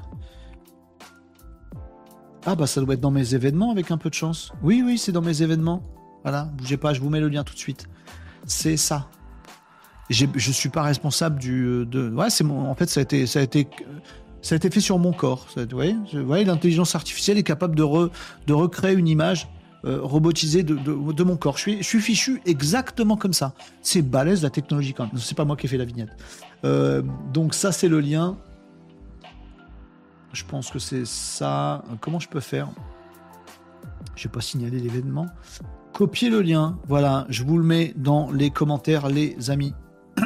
Ah bah ça doit être dans mes événements avec un peu de chance. Oui, oui, c'est dans mes événements. Voilà, bougez pas, je vous mets le lien tout de suite. C'est ça. Je suis pas responsable du. Euh, de... Ouais. En fait, ça a été, ça a été, ça a été fait sur mon corps. Vous voyez, l'intelligence artificielle est capable de, de recréer une image euh, robotisé de, mon corps. Je suis, je suis fichu exactement comme ça. C'est balèze la technologie quand même. C'est pas moi qui ai fait la vignette. Euh, donc ça c'est le lien. Je pense que c'est ça. Comment je peux faire? Je vais pas signaler l'événement. Copier le lien. Voilà, je vous le mets dans les commentaires, les amis.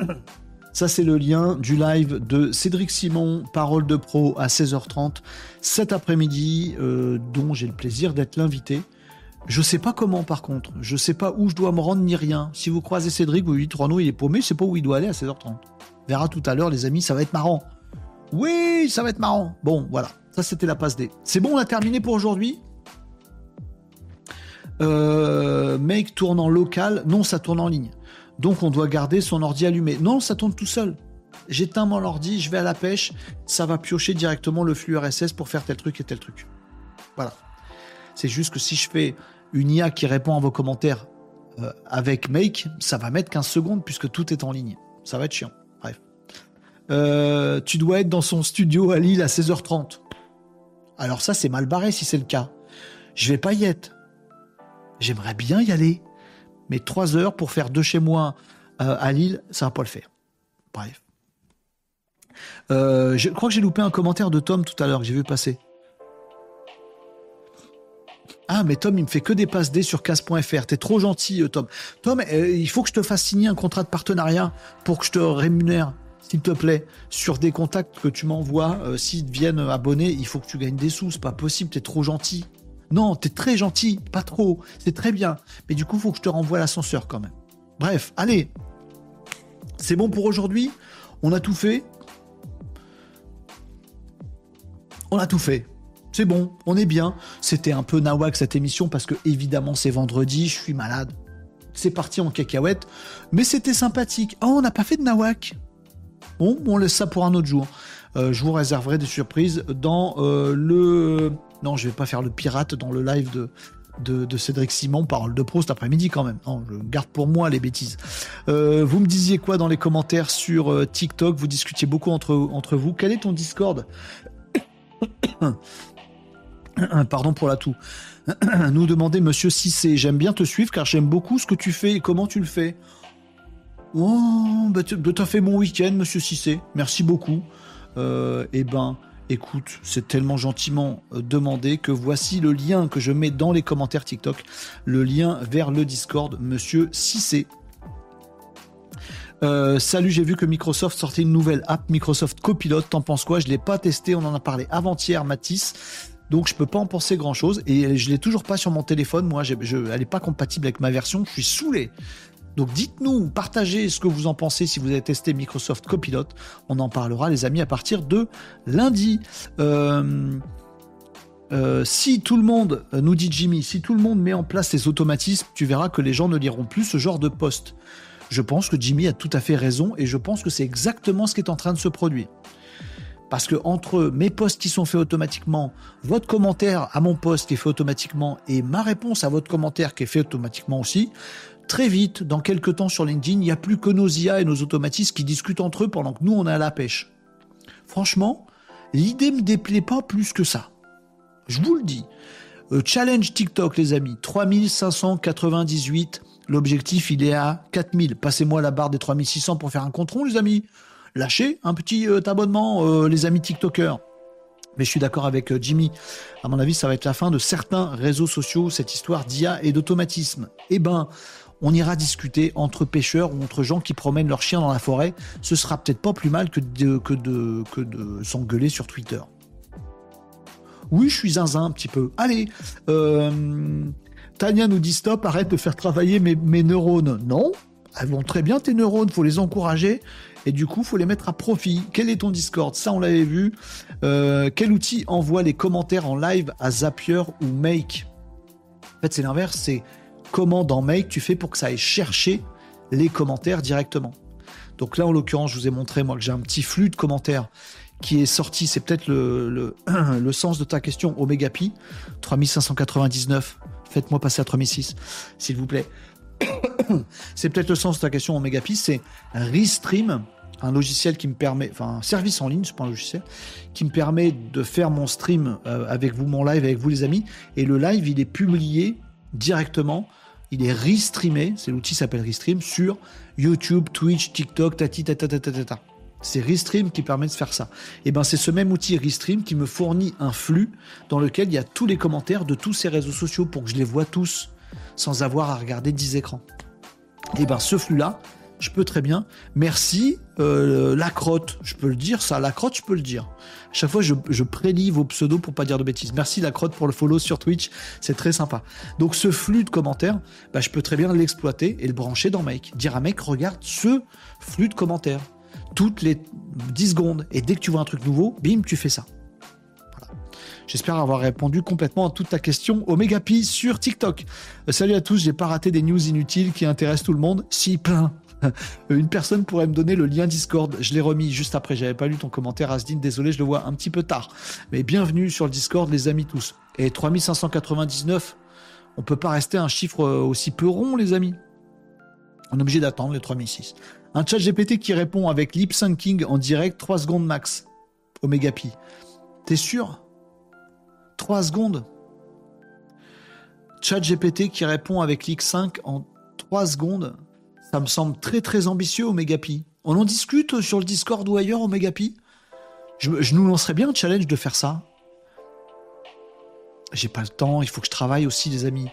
Ça, c'est le lien du live de Cédric Simon, Parole de Pro, à 16h30 cet après-midi, euh, dont j'ai le plaisir d'être l'invité. Je sais pas comment par contre. Je sais pas où je dois me rendre ni rien. Si vous croisez Cédric, vous lui dites il est paumé, je sais pas où il doit aller à 16h30. verra tout à l'heure, les amis, ça va être marrant. Oui, ça va être marrant. Bon, voilà. Ça, c'était la passe D. C'est bon, on a terminé pour aujourd'hui? Euh, make tourne en local. Non, ça tourne en ligne. Donc, on doit garder son ordi allumé. Non, ça tourne tout seul. J'éteins mon ordi, je vais à la pêche. Ça va piocher directement le flux RSS pour faire tel truc et tel truc. Voilà. C'est juste que si je fais une IA qui répond à vos commentaires euh, avec Make, ça va mettre 15 secondes puisque tout est en ligne. Ça va être chiant. Euh, tu dois être dans son studio à Lille à 16h30. Alors ça, c'est mal barré si c'est le cas. Je vais pas y être. J'aimerais bien y aller. Mais 3 heures pour faire de chez moi euh, à Lille, ça va pas le faire. Bref. je crois que j'ai loupé un commentaire de Tom tout à l'heure que j'ai vu passer. Ah, mais Tom, il me fait que des passes D sur casse.fr. T'es trop gentil, euh, Tom. Tom, euh, il faut que je te fasse signer un contrat de partenariat pour que je te rémunère, s'il te plaît, sur des contacts que tu m'envoies. Euh, S'ils deviennent abonnés, il faut que tu gagnes des sous. C'est pas possible, t'es trop gentil. Non, t'es très gentil, pas trop. C'est très bien. Mais du coup, il faut que je te renvoie l'ascenseur quand même. Bref, allez. C'est bon pour aujourd'hui. On a tout fait. On a tout fait. C'est bon, on est bien. C'était un peu nawak cette émission parce que évidemment c'est vendredi, je suis malade. C'est parti en cacahuète, mais c'était sympathique. Oh, on n'a pas fait de nawak. Bon, on laisse ça pour un autre jour. Euh, je vous réserverai des surprises dans euh, le. Non, je vais pas faire le pirate dans le live de, Cédric Simon, parole de pro cet après-midi quand même. Non, je garde pour moi les bêtises. Euh, vous me disiez quoi dans les commentaires sur TikTok? Vous discutiez beaucoup entre, vous. Quel est ton Discord? Pardon pour la toux. Nous demandait Monsieur Cissé. J'aime bien te suivre car j'aime beaucoup ce que tu fais et comment tu le fais. Oh, bah t'as fait mon week-end, Monsieur Cissé. Merci beaucoup. Euh, eh ben, écoute, c'est tellement gentiment euh, demandé que voici le lien que je mets dans les commentaires TikTok, le lien vers le Discord, Monsieur Cissé. Euh, salut, j'ai vu que Microsoft sortait une nouvelle app, Microsoft Copilot. T'en penses quoi? Je l'ai pas testé, on en a parlé avant-hier, Mathis. Donc je peux pas en penser grand chose et je l'ai toujours pas sur mon téléphone. Moi, elle est pas compatible avec ma version. Je suis saoulé. Donc dites-nous, partagez ce que vous en pensez si vous avez testé Microsoft Copilot. On en parlera, les amis, à partir de lundi. Euh, euh, si tout le monde, nous dit Jimmy, si tout le monde met en place ces automatismes, tu verras que les gens ne liront plus ce genre de post. Je pense que Jimmy a tout à fait raison et je pense que c'est exactement ce qui est en train de se produire. Parce que entre mes posts qui sont faits automatiquement, votre commentaire à mon post qui est fait automatiquement et ma réponse à votre commentaire qui est fait automatiquement aussi, très vite, dans quelques temps sur LinkedIn, il n'y a plus que nos IA et nos automatismes qui discutent entre eux pendant que nous on est à la pêche. Franchement, l'idée me déplaît pas plus que ça. Je vous le dis. Euh, challenge TikTok les amis, 3598 L'objectif, il est à 4000. Passez-moi la barre des 3600 pour faire un compte les amis. Lâchez un petit euh, abonnement, euh, les amis TikTokers. Mais je suis d'accord avec Jimmy. À mon avis, ça va être la fin de certains réseaux sociaux, cette histoire d'IA et d'automatisme. Eh ben, on ira discuter entre pêcheurs ou entre gens qui promènent leurs chiens dans la forêt. Ce sera peut-être pas plus mal que de, s'engueuler sur Twitter. Oui, je suis zinzin un petit peu. Allez, euh, Tania nous dit stop, arrête de faire travailler mes, neurones. Non, elles vont très bien tes neurones, faut les encourager et du coup faut les mettre à profit. Quel est ton Discord? Ça on l'avait vu. Euh, quel outil envoie les commentaires en live à Zapier ou Make? En fait c'est l'inverse, c'est comment dans Make tu fais pour que ça aille chercher les commentaires directement. Donc là en l'occurrence je vous ai montré moi que j'ai un petit flux de commentaires qui est sorti, c'est peut-être le, le, sens de ta question, Omegapi, 3599 Faites-moi passer à 3006, s'il vous plaît. c'est peut-être le sens de ta question en Megapis, c'est Restream, un logiciel qui me permet, enfin un service en ligne, c'est pas un logiciel, qui me permet de faire mon stream euh, avec vous, mon live avec vous les amis, et le live il est publié directement, il est restreamé, c'est l'outil s'appelle Restream sur YouTube, Twitch, TikTok, tati tata tata tata. C'est Restream qui permet de faire ça. Et eh ben c'est ce même outil Restream qui me fournit un flux dans lequel il y a tous les commentaires de tous ces réseaux sociaux pour que je les vois tous sans avoir à regarder 10 écrans. Et eh ben ce flux-là, je peux très bien. Merci, euh, la crotte. Je peux le dire, ça, la crotte, je peux le dire. À chaque fois, je, je prélis vos pseudos pour pas dire de bêtises. Merci, la crotte, pour le follow sur Twitch. C'est très sympa. Donc, ce flux de commentaires, bah, je peux très bien l'exploiter et le brancher dans Make. Dire à Make, regarde ce flux de commentaires toutes les 10 secondes. Et dès que tu vois un truc nouveau, bim, tu fais ça. J'espère avoir répondu complètement à toute ta question au Pi sur TikTok. Euh, salut à tous, j'ai pas raté des news inutiles qui intéressent tout le monde. Si, plein. Une personne pourrait me donner le lien Discord. Je l'ai remis juste après. J'avais pas lu ton commentaire, Asdin. Désolé, je le vois un petit peu tard. Mais bienvenue sur le Discord, les amis tous. Et 3599, on peut pas rester un chiffre euh, aussi peu rond, les amis. On est obligé d'attendre les 3006. Un chat GPT qui répond avec lip syncing en direct 3 secondes max. Omega Pi. T'es sûr? 3 secondes? Chat GPT qui répond avec lip 5 en 3 secondes. Ça me semble très très ambitieux Omega Pi. On en discute sur le Discord ou ailleurs Omega Pi? Je, nous lancerais bien un challenge de faire ça. j'ai pas le temps, il faut que je travaille aussi, les amis.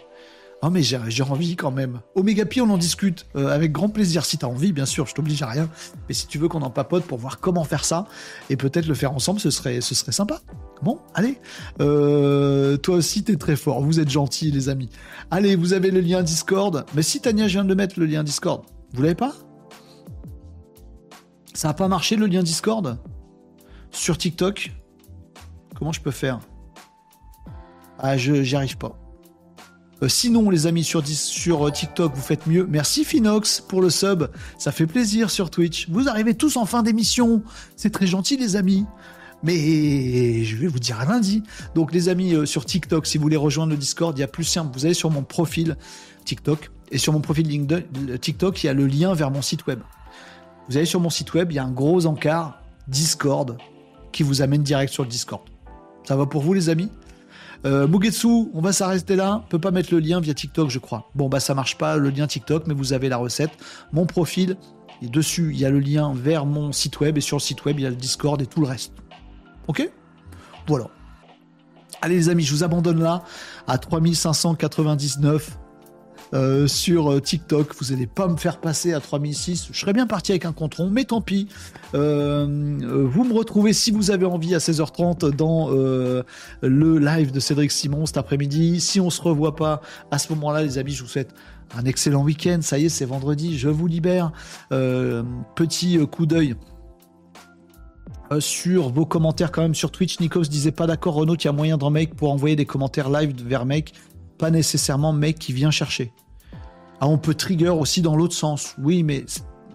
Oh, mais j'ai envie quand même. Omega Pi, on en discute euh, avec grand plaisir. Si tu as envie, bien sûr, je t'oblige à rien. Mais si tu veux qu'on en papote pour voir comment faire ça et peut-être le faire ensemble, ce serait, ce serait sympa. Bon, allez. Euh, toi aussi, t'es très fort. Vous êtes gentils, les amis. Allez, vous avez le lien Discord. Mais si Tania, je viens de mettre le lien Discord. Vous l'avez pas? Ça n'a pas marché le lien Discord? Sur TikTok? Comment je peux faire? Ah, je j'y arrive pas. Euh, sinon, les amis, sur, euh, TikTok, vous faites mieux. Merci Finox pour le sub. Ça fait plaisir sur Twitch. Vous arrivez tous en fin d'émission. C'est très gentil, les amis. Mais je vais vous dire à lundi. Donc, les amis, euh, sur TikTok, si vous voulez rejoindre le Discord, il y a plus simple. Vous allez sur mon profil TikTok. Et sur mon profil LinkedIn, TikTok, il y a le lien vers mon site web. Vous allez sur mon site web, il y a un gros encart Discord qui vous amène direct sur le Discord. Ça va pour vous, les amis? Euh, Mugetsu, on va s'arrêter là. On peut pas mettre le lien via TikTok, je crois. Bon, bah ça marche pas, le lien TikTok, mais vous avez la recette. Mon profil, et dessus, il y a le lien vers mon site web, et sur le site web, il y a le Discord et tout le reste. Ok? Voilà. Allez les amis, je vous abandonne là à 3599 euh, sur euh, TikTok. Vous n'allez pas me faire passer à 3006. Je serais bien parti avec un contron, mais tant pis. Euh, vous me retrouvez si vous avez envie à 16h30 dans le live de Cédric Simon cet après-midi. Si on se revoit pas à ce moment-là, les amis, je vous souhaite un excellent week-end. Ça y est, c'est vendredi, je vous libère. petit coup d'œil sur vos commentaires quand même sur Twitch. Nikos disait pas d'accord Renault, il y a moyen de make pour envoyer des commentaires live vers make, pas nécessairement mec qui vient chercher. Ah, on peut trigger aussi dans l'autre sens. Oui, mais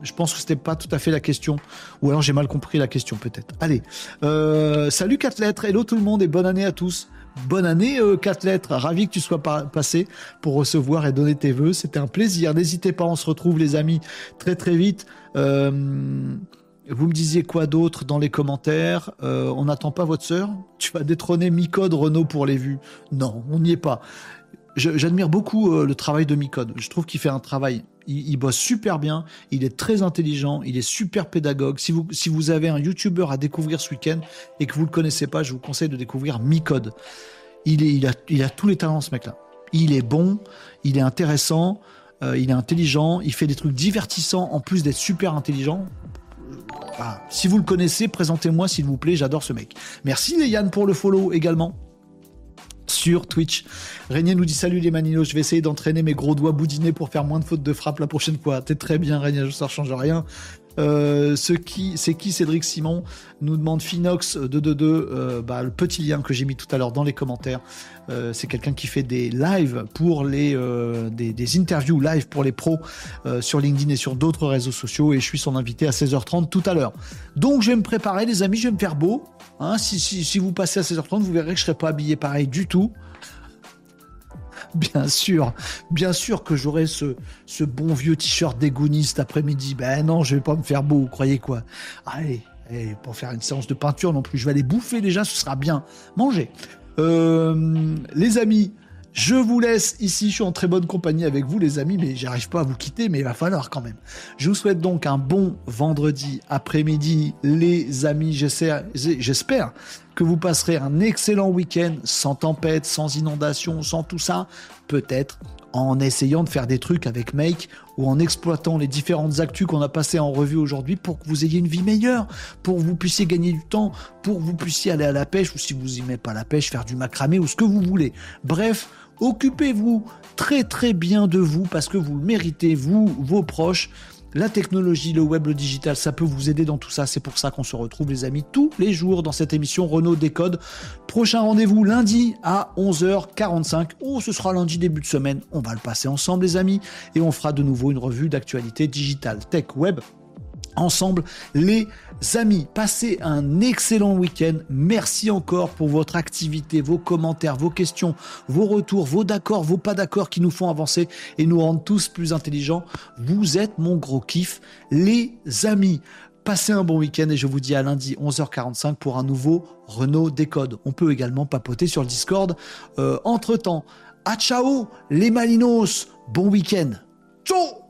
je pense que c'était pas tout à fait la question. Ou alors j'ai mal compris la question peut-être. Allez, euh, salut 4 lettres, hello tout le monde et bonne année à tous. Bonne année 4 euh, lettres, ravi que tu sois passé pour recevoir et donner tes vœux. C'était un plaisir. N'hésitez pas, on se retrouve les amis très très vite. Euh, vous me disiez quoi d'autre dans les commentaires? On n'attend pas votre sœur? Tu vas détrôner Micode Renault pour les vues Non, on n'y est pas j'admire beaucoup euh, le travail de Micode. Je trouve qu'il fait un travail, il, bosse super bien, il est très intelligent, il est super pédagogue. Si vous, si vous avez un YouTuber à découvrir ce week-end et que vous le connaissez pas, je vous conseille de découvrir Micode. Il, il, a, il a tous les talents, ce mec-là. Il est bon, il est intéressant, euh, il est intelligent, il fait des trucs divertissants en plus d'être super intelligent. si vous le connaissez, présentez-moi s'il vous plaît, j'adore ce mec. Merci Yann pour le follow également sur Twitch. Régnier nous dit salut les maninos, je vais essayer d'entraîner mes gros doigts boudinés pour faire moins de fautes de frappe la prochaine fois. T'es très bien Régnier, ça ne change rien. Euh, ce qui, c'est qui Cédric Simon nous demande Finox 222, euh, bah, le petit lien que j'ai mis tout à l'heure dans les commentaires. Euh, c'est quelqu'un qui fait des lives pour les euh, des, interviews live pour les pros sur LinkedIn et sur d'autres réseaux sociaux et je suis son invité à 16h30 tout à l'heure. Donc je vais me préparer les amis, je vais me faire beau. Hein, si, si, si, vous passez à 16h30, vous verrez que je serai pas habillé pareil du tout. Bien sûr, bien sûr que j'aurai ce, bon vieux t-shirt dégouniste après-midi. Ben non, je vais pas me faire beau, croyez quoi? Allez, allez, pour faire une séance de peinture non plus, je vais aller bouffer déjà, ce sera bien. Manger. Euh, les amis, je vous laisse ici, je suis en très bonne compagnie avec vous les amis, mais j'arrive pas à vous quitter, mais il va falloir quand même. Je vous souhaite donc un bon vendredi après-midi les amis, j'espère que vous passerez un excellent week-end sans tempête, sans inondation, sans tout ça, peut-être en essayant de faire des trucs avec Make ou en exploitant les différentes actus qu'on a passées en revue aujourd'hui pour que vous ayez une vie meilleure, pour que vous puissiez gagner du temps, pour que vous puissiez aller à la pêche ou si vous n'aimez pas la pêche, faire du macramé ou ce que vous voulez. Bref, Occupez-vous très très bien de vous parce que vous le méritez, vous, vos proches. La technologie, le web, le digital, ça peut vous aider dans tout ça. C'est pour ça qu'on se retrouve, les amis, tous les jours dans cette émission Renault Décode. Prochain rendez-vous lundi à 11h45. Oh, ce sera lundi début de semaine. On va le passer ensemble, les amis. Et on fera de nouveau une revue d'actualité digitale, tech, web, ensemble, les amis. Passez un excellent week-end. Merci encore pour votre activité, vos commentaires, vos questions, vos retours, vos d'accords, vos pas d'accords qui nous font avancer et nous rendent tous plus intelligents. Vous êtes mon gros kiff, les amis. Passez un bon week-end et je vous dis à lundi 11h45 pour un nouveau Renault Décode. On peut également papoter sur le Discord euh, entre-temps. À ciao les Malinos, bon week-end. Ciao